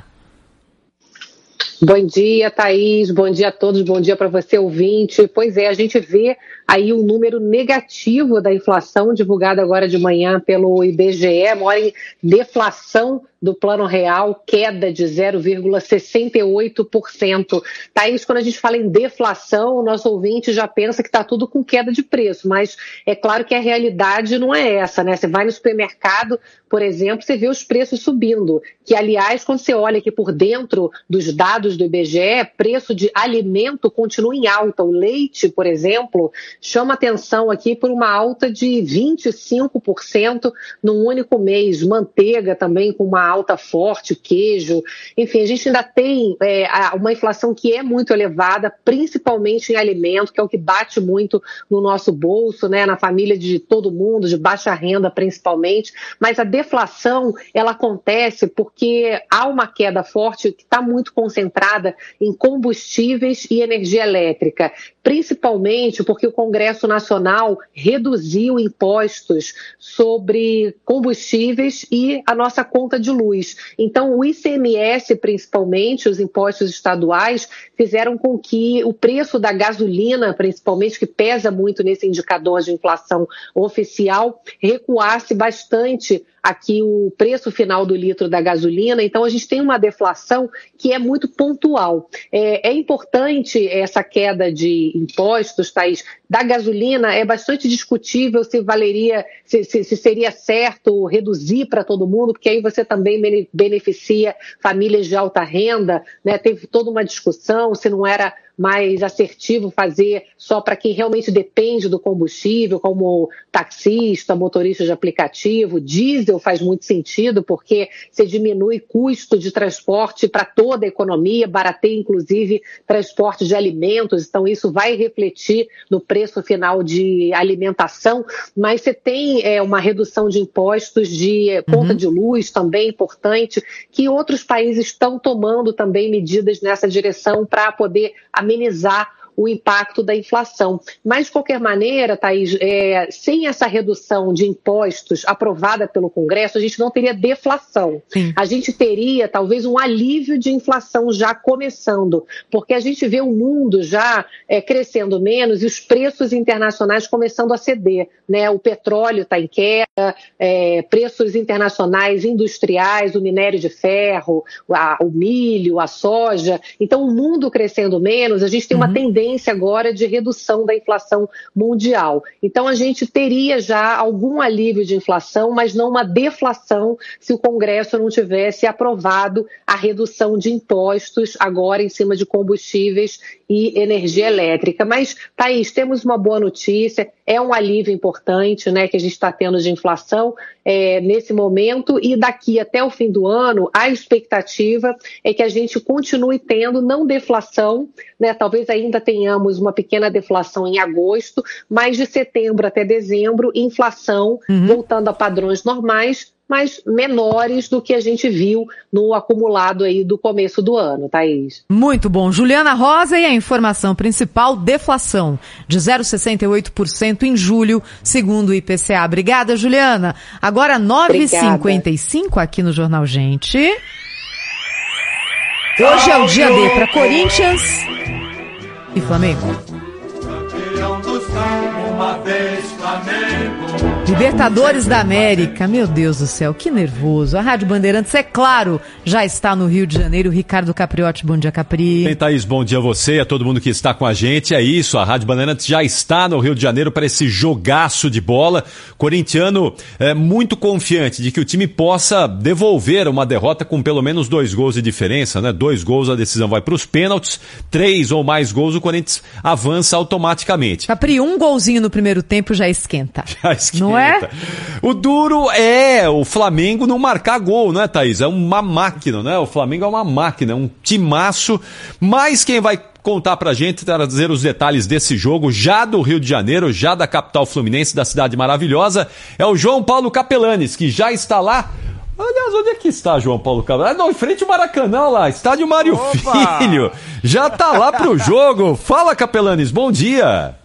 Bom dia, Thaís. Bom dia a todos. Bom dia para você, ouvinte. Pois é, a gente vê aí um número negativo da inflação divulgado agora de manhã pelo IBGE, mora em deflação do Plano Real, queda de 0,68%. Thaís, quando a gente fala em deflação, o nosso ouvinte já pensa que está tudo com queda de preço, mas é claro que a realidade não é essa, né? Você vai no supermercado, por exemplo, você vê os preços subindo, que aliás, quando você olha aqui por dentro dos dados do IBGE, preço de alimento continua em alta. O leite, por exemplo, chama atenção aqui por uma alta de 25% num único mês. Manteiga também com uma alta forte, queijo. Enfim, a gente ainda tem é, uma inflação que é muito elevada, principalmente em alimento, que é o que bate muito no nosso bolso, né, na família de todo mundo, de baixa renda principalmente. Mas a deflação, ela acontece porque há uma queda forte que está muito concentrada em combustíveis e energia elétrica principalmente porque o Congresso Nacional reduziu impostos sobre combustíveis e a nossa conta de luz. Então, o ICMS, principalmente, os impostos estaduais, fizeram com que o preço da gasolina, principalmente, que pesa muito nesse indicador de inflação oficial, recuasse bastante aqui o preço final do litro da gasolina. Então, a gente tem uma deflação que é muito pontual. É, é importante essa queda de impostos, Thaís, da gasolina. É bastante discutível se valeria, se, se, se seria certo reduzir para todo mundo, porque aí você também beneficia famílias de alta renda. Né? Teve toda uma discussão se não era mais assertivo fazer só para quem realmente depende do combustível, como taxista, motorista de aplicativo. Diesel faz muito sentido, porque você diminui custo de transporte para toda a economia, barateia inclusive transporte de alimentos, então isso vai refletir no preço final de alimentação, mas você tem é, uma redução de impostos de conta uhum. de luz também importante, que outros países estão tomando também medidas nessa direção para poder amenizar o impacto da inflação. Mas, de qualquer maneira, Thaís, é, sem essa redução de impostos aprovada pelo Congresso, a gente não teria deflação. Sim. A gente teria, talvez, um alívio de inflação já começando, porque a gente vê o mundo já é, crescendo menos e os preços internacionais começando a ceder. Né? O petróleo está em queda, é, preços internacionais industriais, o minério de ferro, a, o milho, a soja. Então, o mundo crescendo menos, a gente tem uhum. uma tendência tendência agora de redução da inflação mundial. Então, a gente teria já algum alívio de inflação, mas não uma deflação se o Congresso não tivesse aprovado a redução de impostos agora em cima de combustíveis e energia elétrica. Mas, Thaís, temos uma boa notícia, é um alívio importante né, que a gente está tendo de inflação é, nesse momento e daqui até o fim do ano, a expectativa é que a gente continue tendo não deflação, né, talvez ainda tenhamos uma pequena deflação em agosto, mas de setembro até dezembro, inflação uhum. voltando a padrões normais, mas menores do que a gente viu no acumulado aí do começo do ano, Thaís. Muito bom. Juliana Rosa e a informação principal, deflação de 0,68% em julho, segundo o IPCA. Obrigada, Juliana. Agora 9h55 aqui no Jornal Gente. Hoje é o dia D para Corinthians e Flamengo. Flamengo. Libertadores da América, meu Deus do céu, que nervoso. A Rádio Bandeirantes, é claro, já está no Rio de Janeiro. Ricardo Capriotti, bom dia, Capri. Bem, Thaís, bom dia a você, a todo mundo que está com a gente. É isso, a Rádio Bandeirantes já está no Rio de Janeiro para esse jogaço de bola. Corintiano é muito confiante de que o time possa devolver uma derrota com pelo menos dois gols de diferença, né? Dois gols, a decisão vai para os pênaltis, três ou mais gols, o Corinthians avança automaticamente. Capri, um golzinho no primeiro tempo já esquenta. Já esquenta. Não é? O duro é o Flamengo não marcar gol, né, Thaís? É uma máquina, né? O Flamengo é uma máquina, é um timaço. Mas quem vai contar pra gente, trazer os detalhes desse jogo, já do Rio de Janeiro, já da capital fluminense, da cidade maravilhosa, é o João Paulo Capelanes, que já está lá. Aliás, onde é que está João Paulo Capelanes? Ah, não, em frente ao Maracanã lá, estádio Mário Opa! Filho. Já tá lá pro jogo. Fala, Capelanes, bom dia.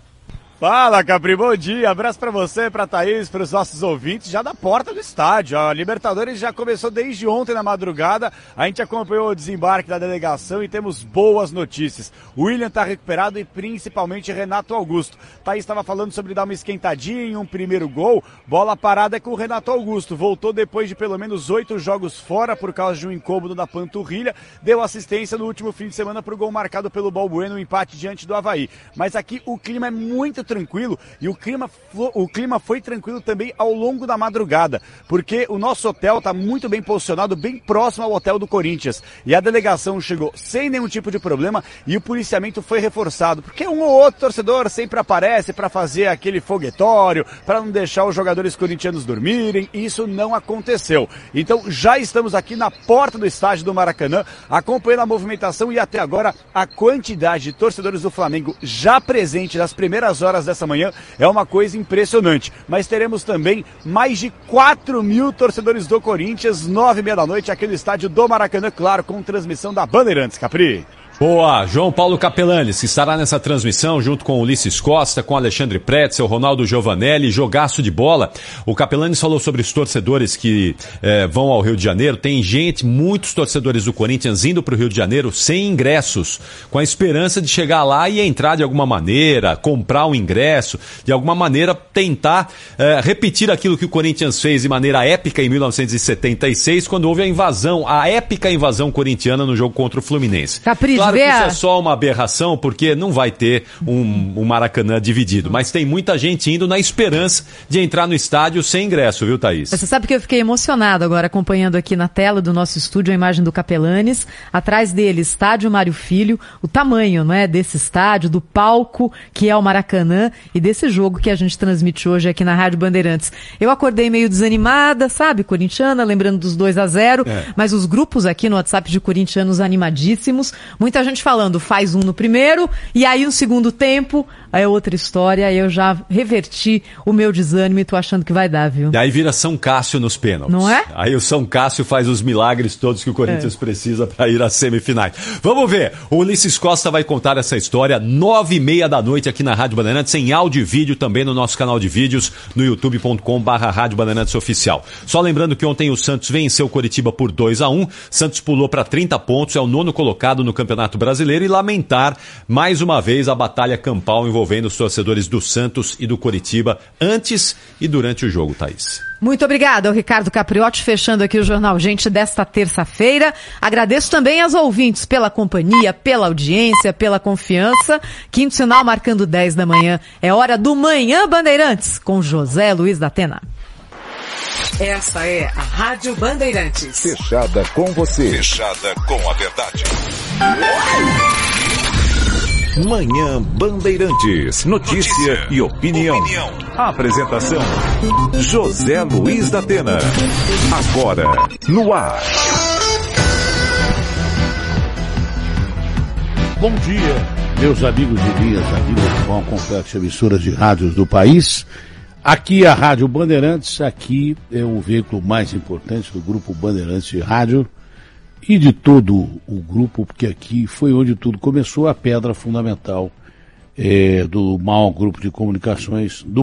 Fala, Capri, bom dia. Abraço para você, para Thaís, para os nossos ouvintes, já da porta do estádio. A Libertadores já começou desde ontem na madrugada. A gente acompanhou o desembarque da delegação e temos boas notícias. O William está recuperado e principalmente Renato Augusto. Thaís estava falando sobre dar uma esquentadinha em um primeiro gol. Bola parada é com o Renato Augusto. Voltou depois de pelo menos oito jogos fora por causa de um incômodo na panturrilha. Deu assistência no último fim de semana para o gol marcado pelo Balbueno, no empate diante do Havaí. Mas aqui o clima é muito tranquilo e o clima, o clima foi tranquilo também ao longo da madrugada, porque o nosso hotel está muito bem posicionado, bem próximo ao hotel do Corinthians. E a delegação chegou sem nenhum tipo de problema e o policiamento foi reforçado, porque um ou outro torcedor sempre aparece para fazer aquele foguetório, para não deixar os jogadores corintianos dormirem, e isso não aconteceu. Então já estamos aqui na porta do estádio do Maracanã, acompanhando a movimentação e até agora a quantidade de torcedores do Flamengo já presente nas primeiras horas dessa manhã é uma coisa impressionante. Mas teremos também mais de 4 mil torcedores do Corinthians, nove e meia da noite, aqui no estádio do Maracanã, claro, com transmissão da Bandeirantes, Capri. Boa, João Paulo Capelanes, que estará nessa transmissão junto com Ulisses Costa, com Alexandre Pretzel, Ronaldo Giovanelli, jogaço de bola. O Capelanes falou sobre os torcedores que eh, vão ao Rio de Janeiro. Tem gente, muitos torcedores do Corinthians indo para o Rio de Janeiro sem ingressos, com a esperança de chegar lá e entrar de alguma maneira, comprar um ingresso, de alguma maneira tentar eh, repetir aquilo que o Corinthians fez de maneira épica em 1976, quando houve a invasão, a épica invasão corintiana no jogo contra o Fluminense. Capri, Claro que vê isso é só uma aberração, porque não vai ter um, um Maracanã dividido. Mas tem muita gente indo na esperança de entrar no estádio sem ingresso, viu, Thaís? Você sabe que eu fiquei emocionado agora acompanhando aqui na tela do nosso estúdio a imagem do Capelanes, atrás dele estádio Mário Filho, o tamanho, não é, desse estádio, do palco que é o Maracanã e desse jogo que a gente transmite hoje aqui na Rádio Bandeirantes. Eu acordei meio desanimada, sabe, corintiana, lembrando dos 2 a 0, É. mas os grupos aqui no WhatsApp de corintianos animadíssimos, muita gente falando, faz um no primeiro e aí no segundo tempo é outra história, eu já reverti o meu desânimo e tô achando que vai dar, viu? E aí vira São Cássio nos pênaltis. Não é? Aí o São Cássio faz os milagres todos que o Corinthians É. precisa para ir às semifinais. Vamos ver. O Ulisses Costa vai contar essa história nove e meia da noite aqui na Rádio Bandeirantes, em áudio e vídeo também no nosso canal de vídeos no youtube.com barra Rádio Bandeirantes Oficial. Só lembrando que ontem o Santos venceu o Coritiba por 2 a 1 Santos pulou para 30 pontos, é o nono colocado no Campeonato Brasileiro e lamentar mais uma vez a batalha campal envolvendo os torcedores do Santos e do Coritiba antes e durante o jogo, Thaís. Muito obrigada Ricardo Capriotti, fechando aqui o Jornal Gente desta terça-feira. Agradeço também aos ouvintes pela companhia, pela audiência, pela confiança. Quinto sinal marcando 10 da manhã. É hora do Manhã Bandeirantes, com José Luiz da Atena. Essa é a Rádio Bandeirantes. Fechada com você. Fechada com a verdade. Manhã Bandeirantes. Notícia, e opinião. Apresentação: José Luiz da Atena. Agora, no ar. Bom dia, meus amigos e minhas amigas do Bom Complexo Emissoras de Rádios do país. Aqui é a Rádio Bandeirantes, aqui é o veículo mais importante do grupo Bandeirantes de Rádio e de todo o grupo, porque aqui foi onde tudo começou, a pedra fundamental eh, do maior grupo de comunicações do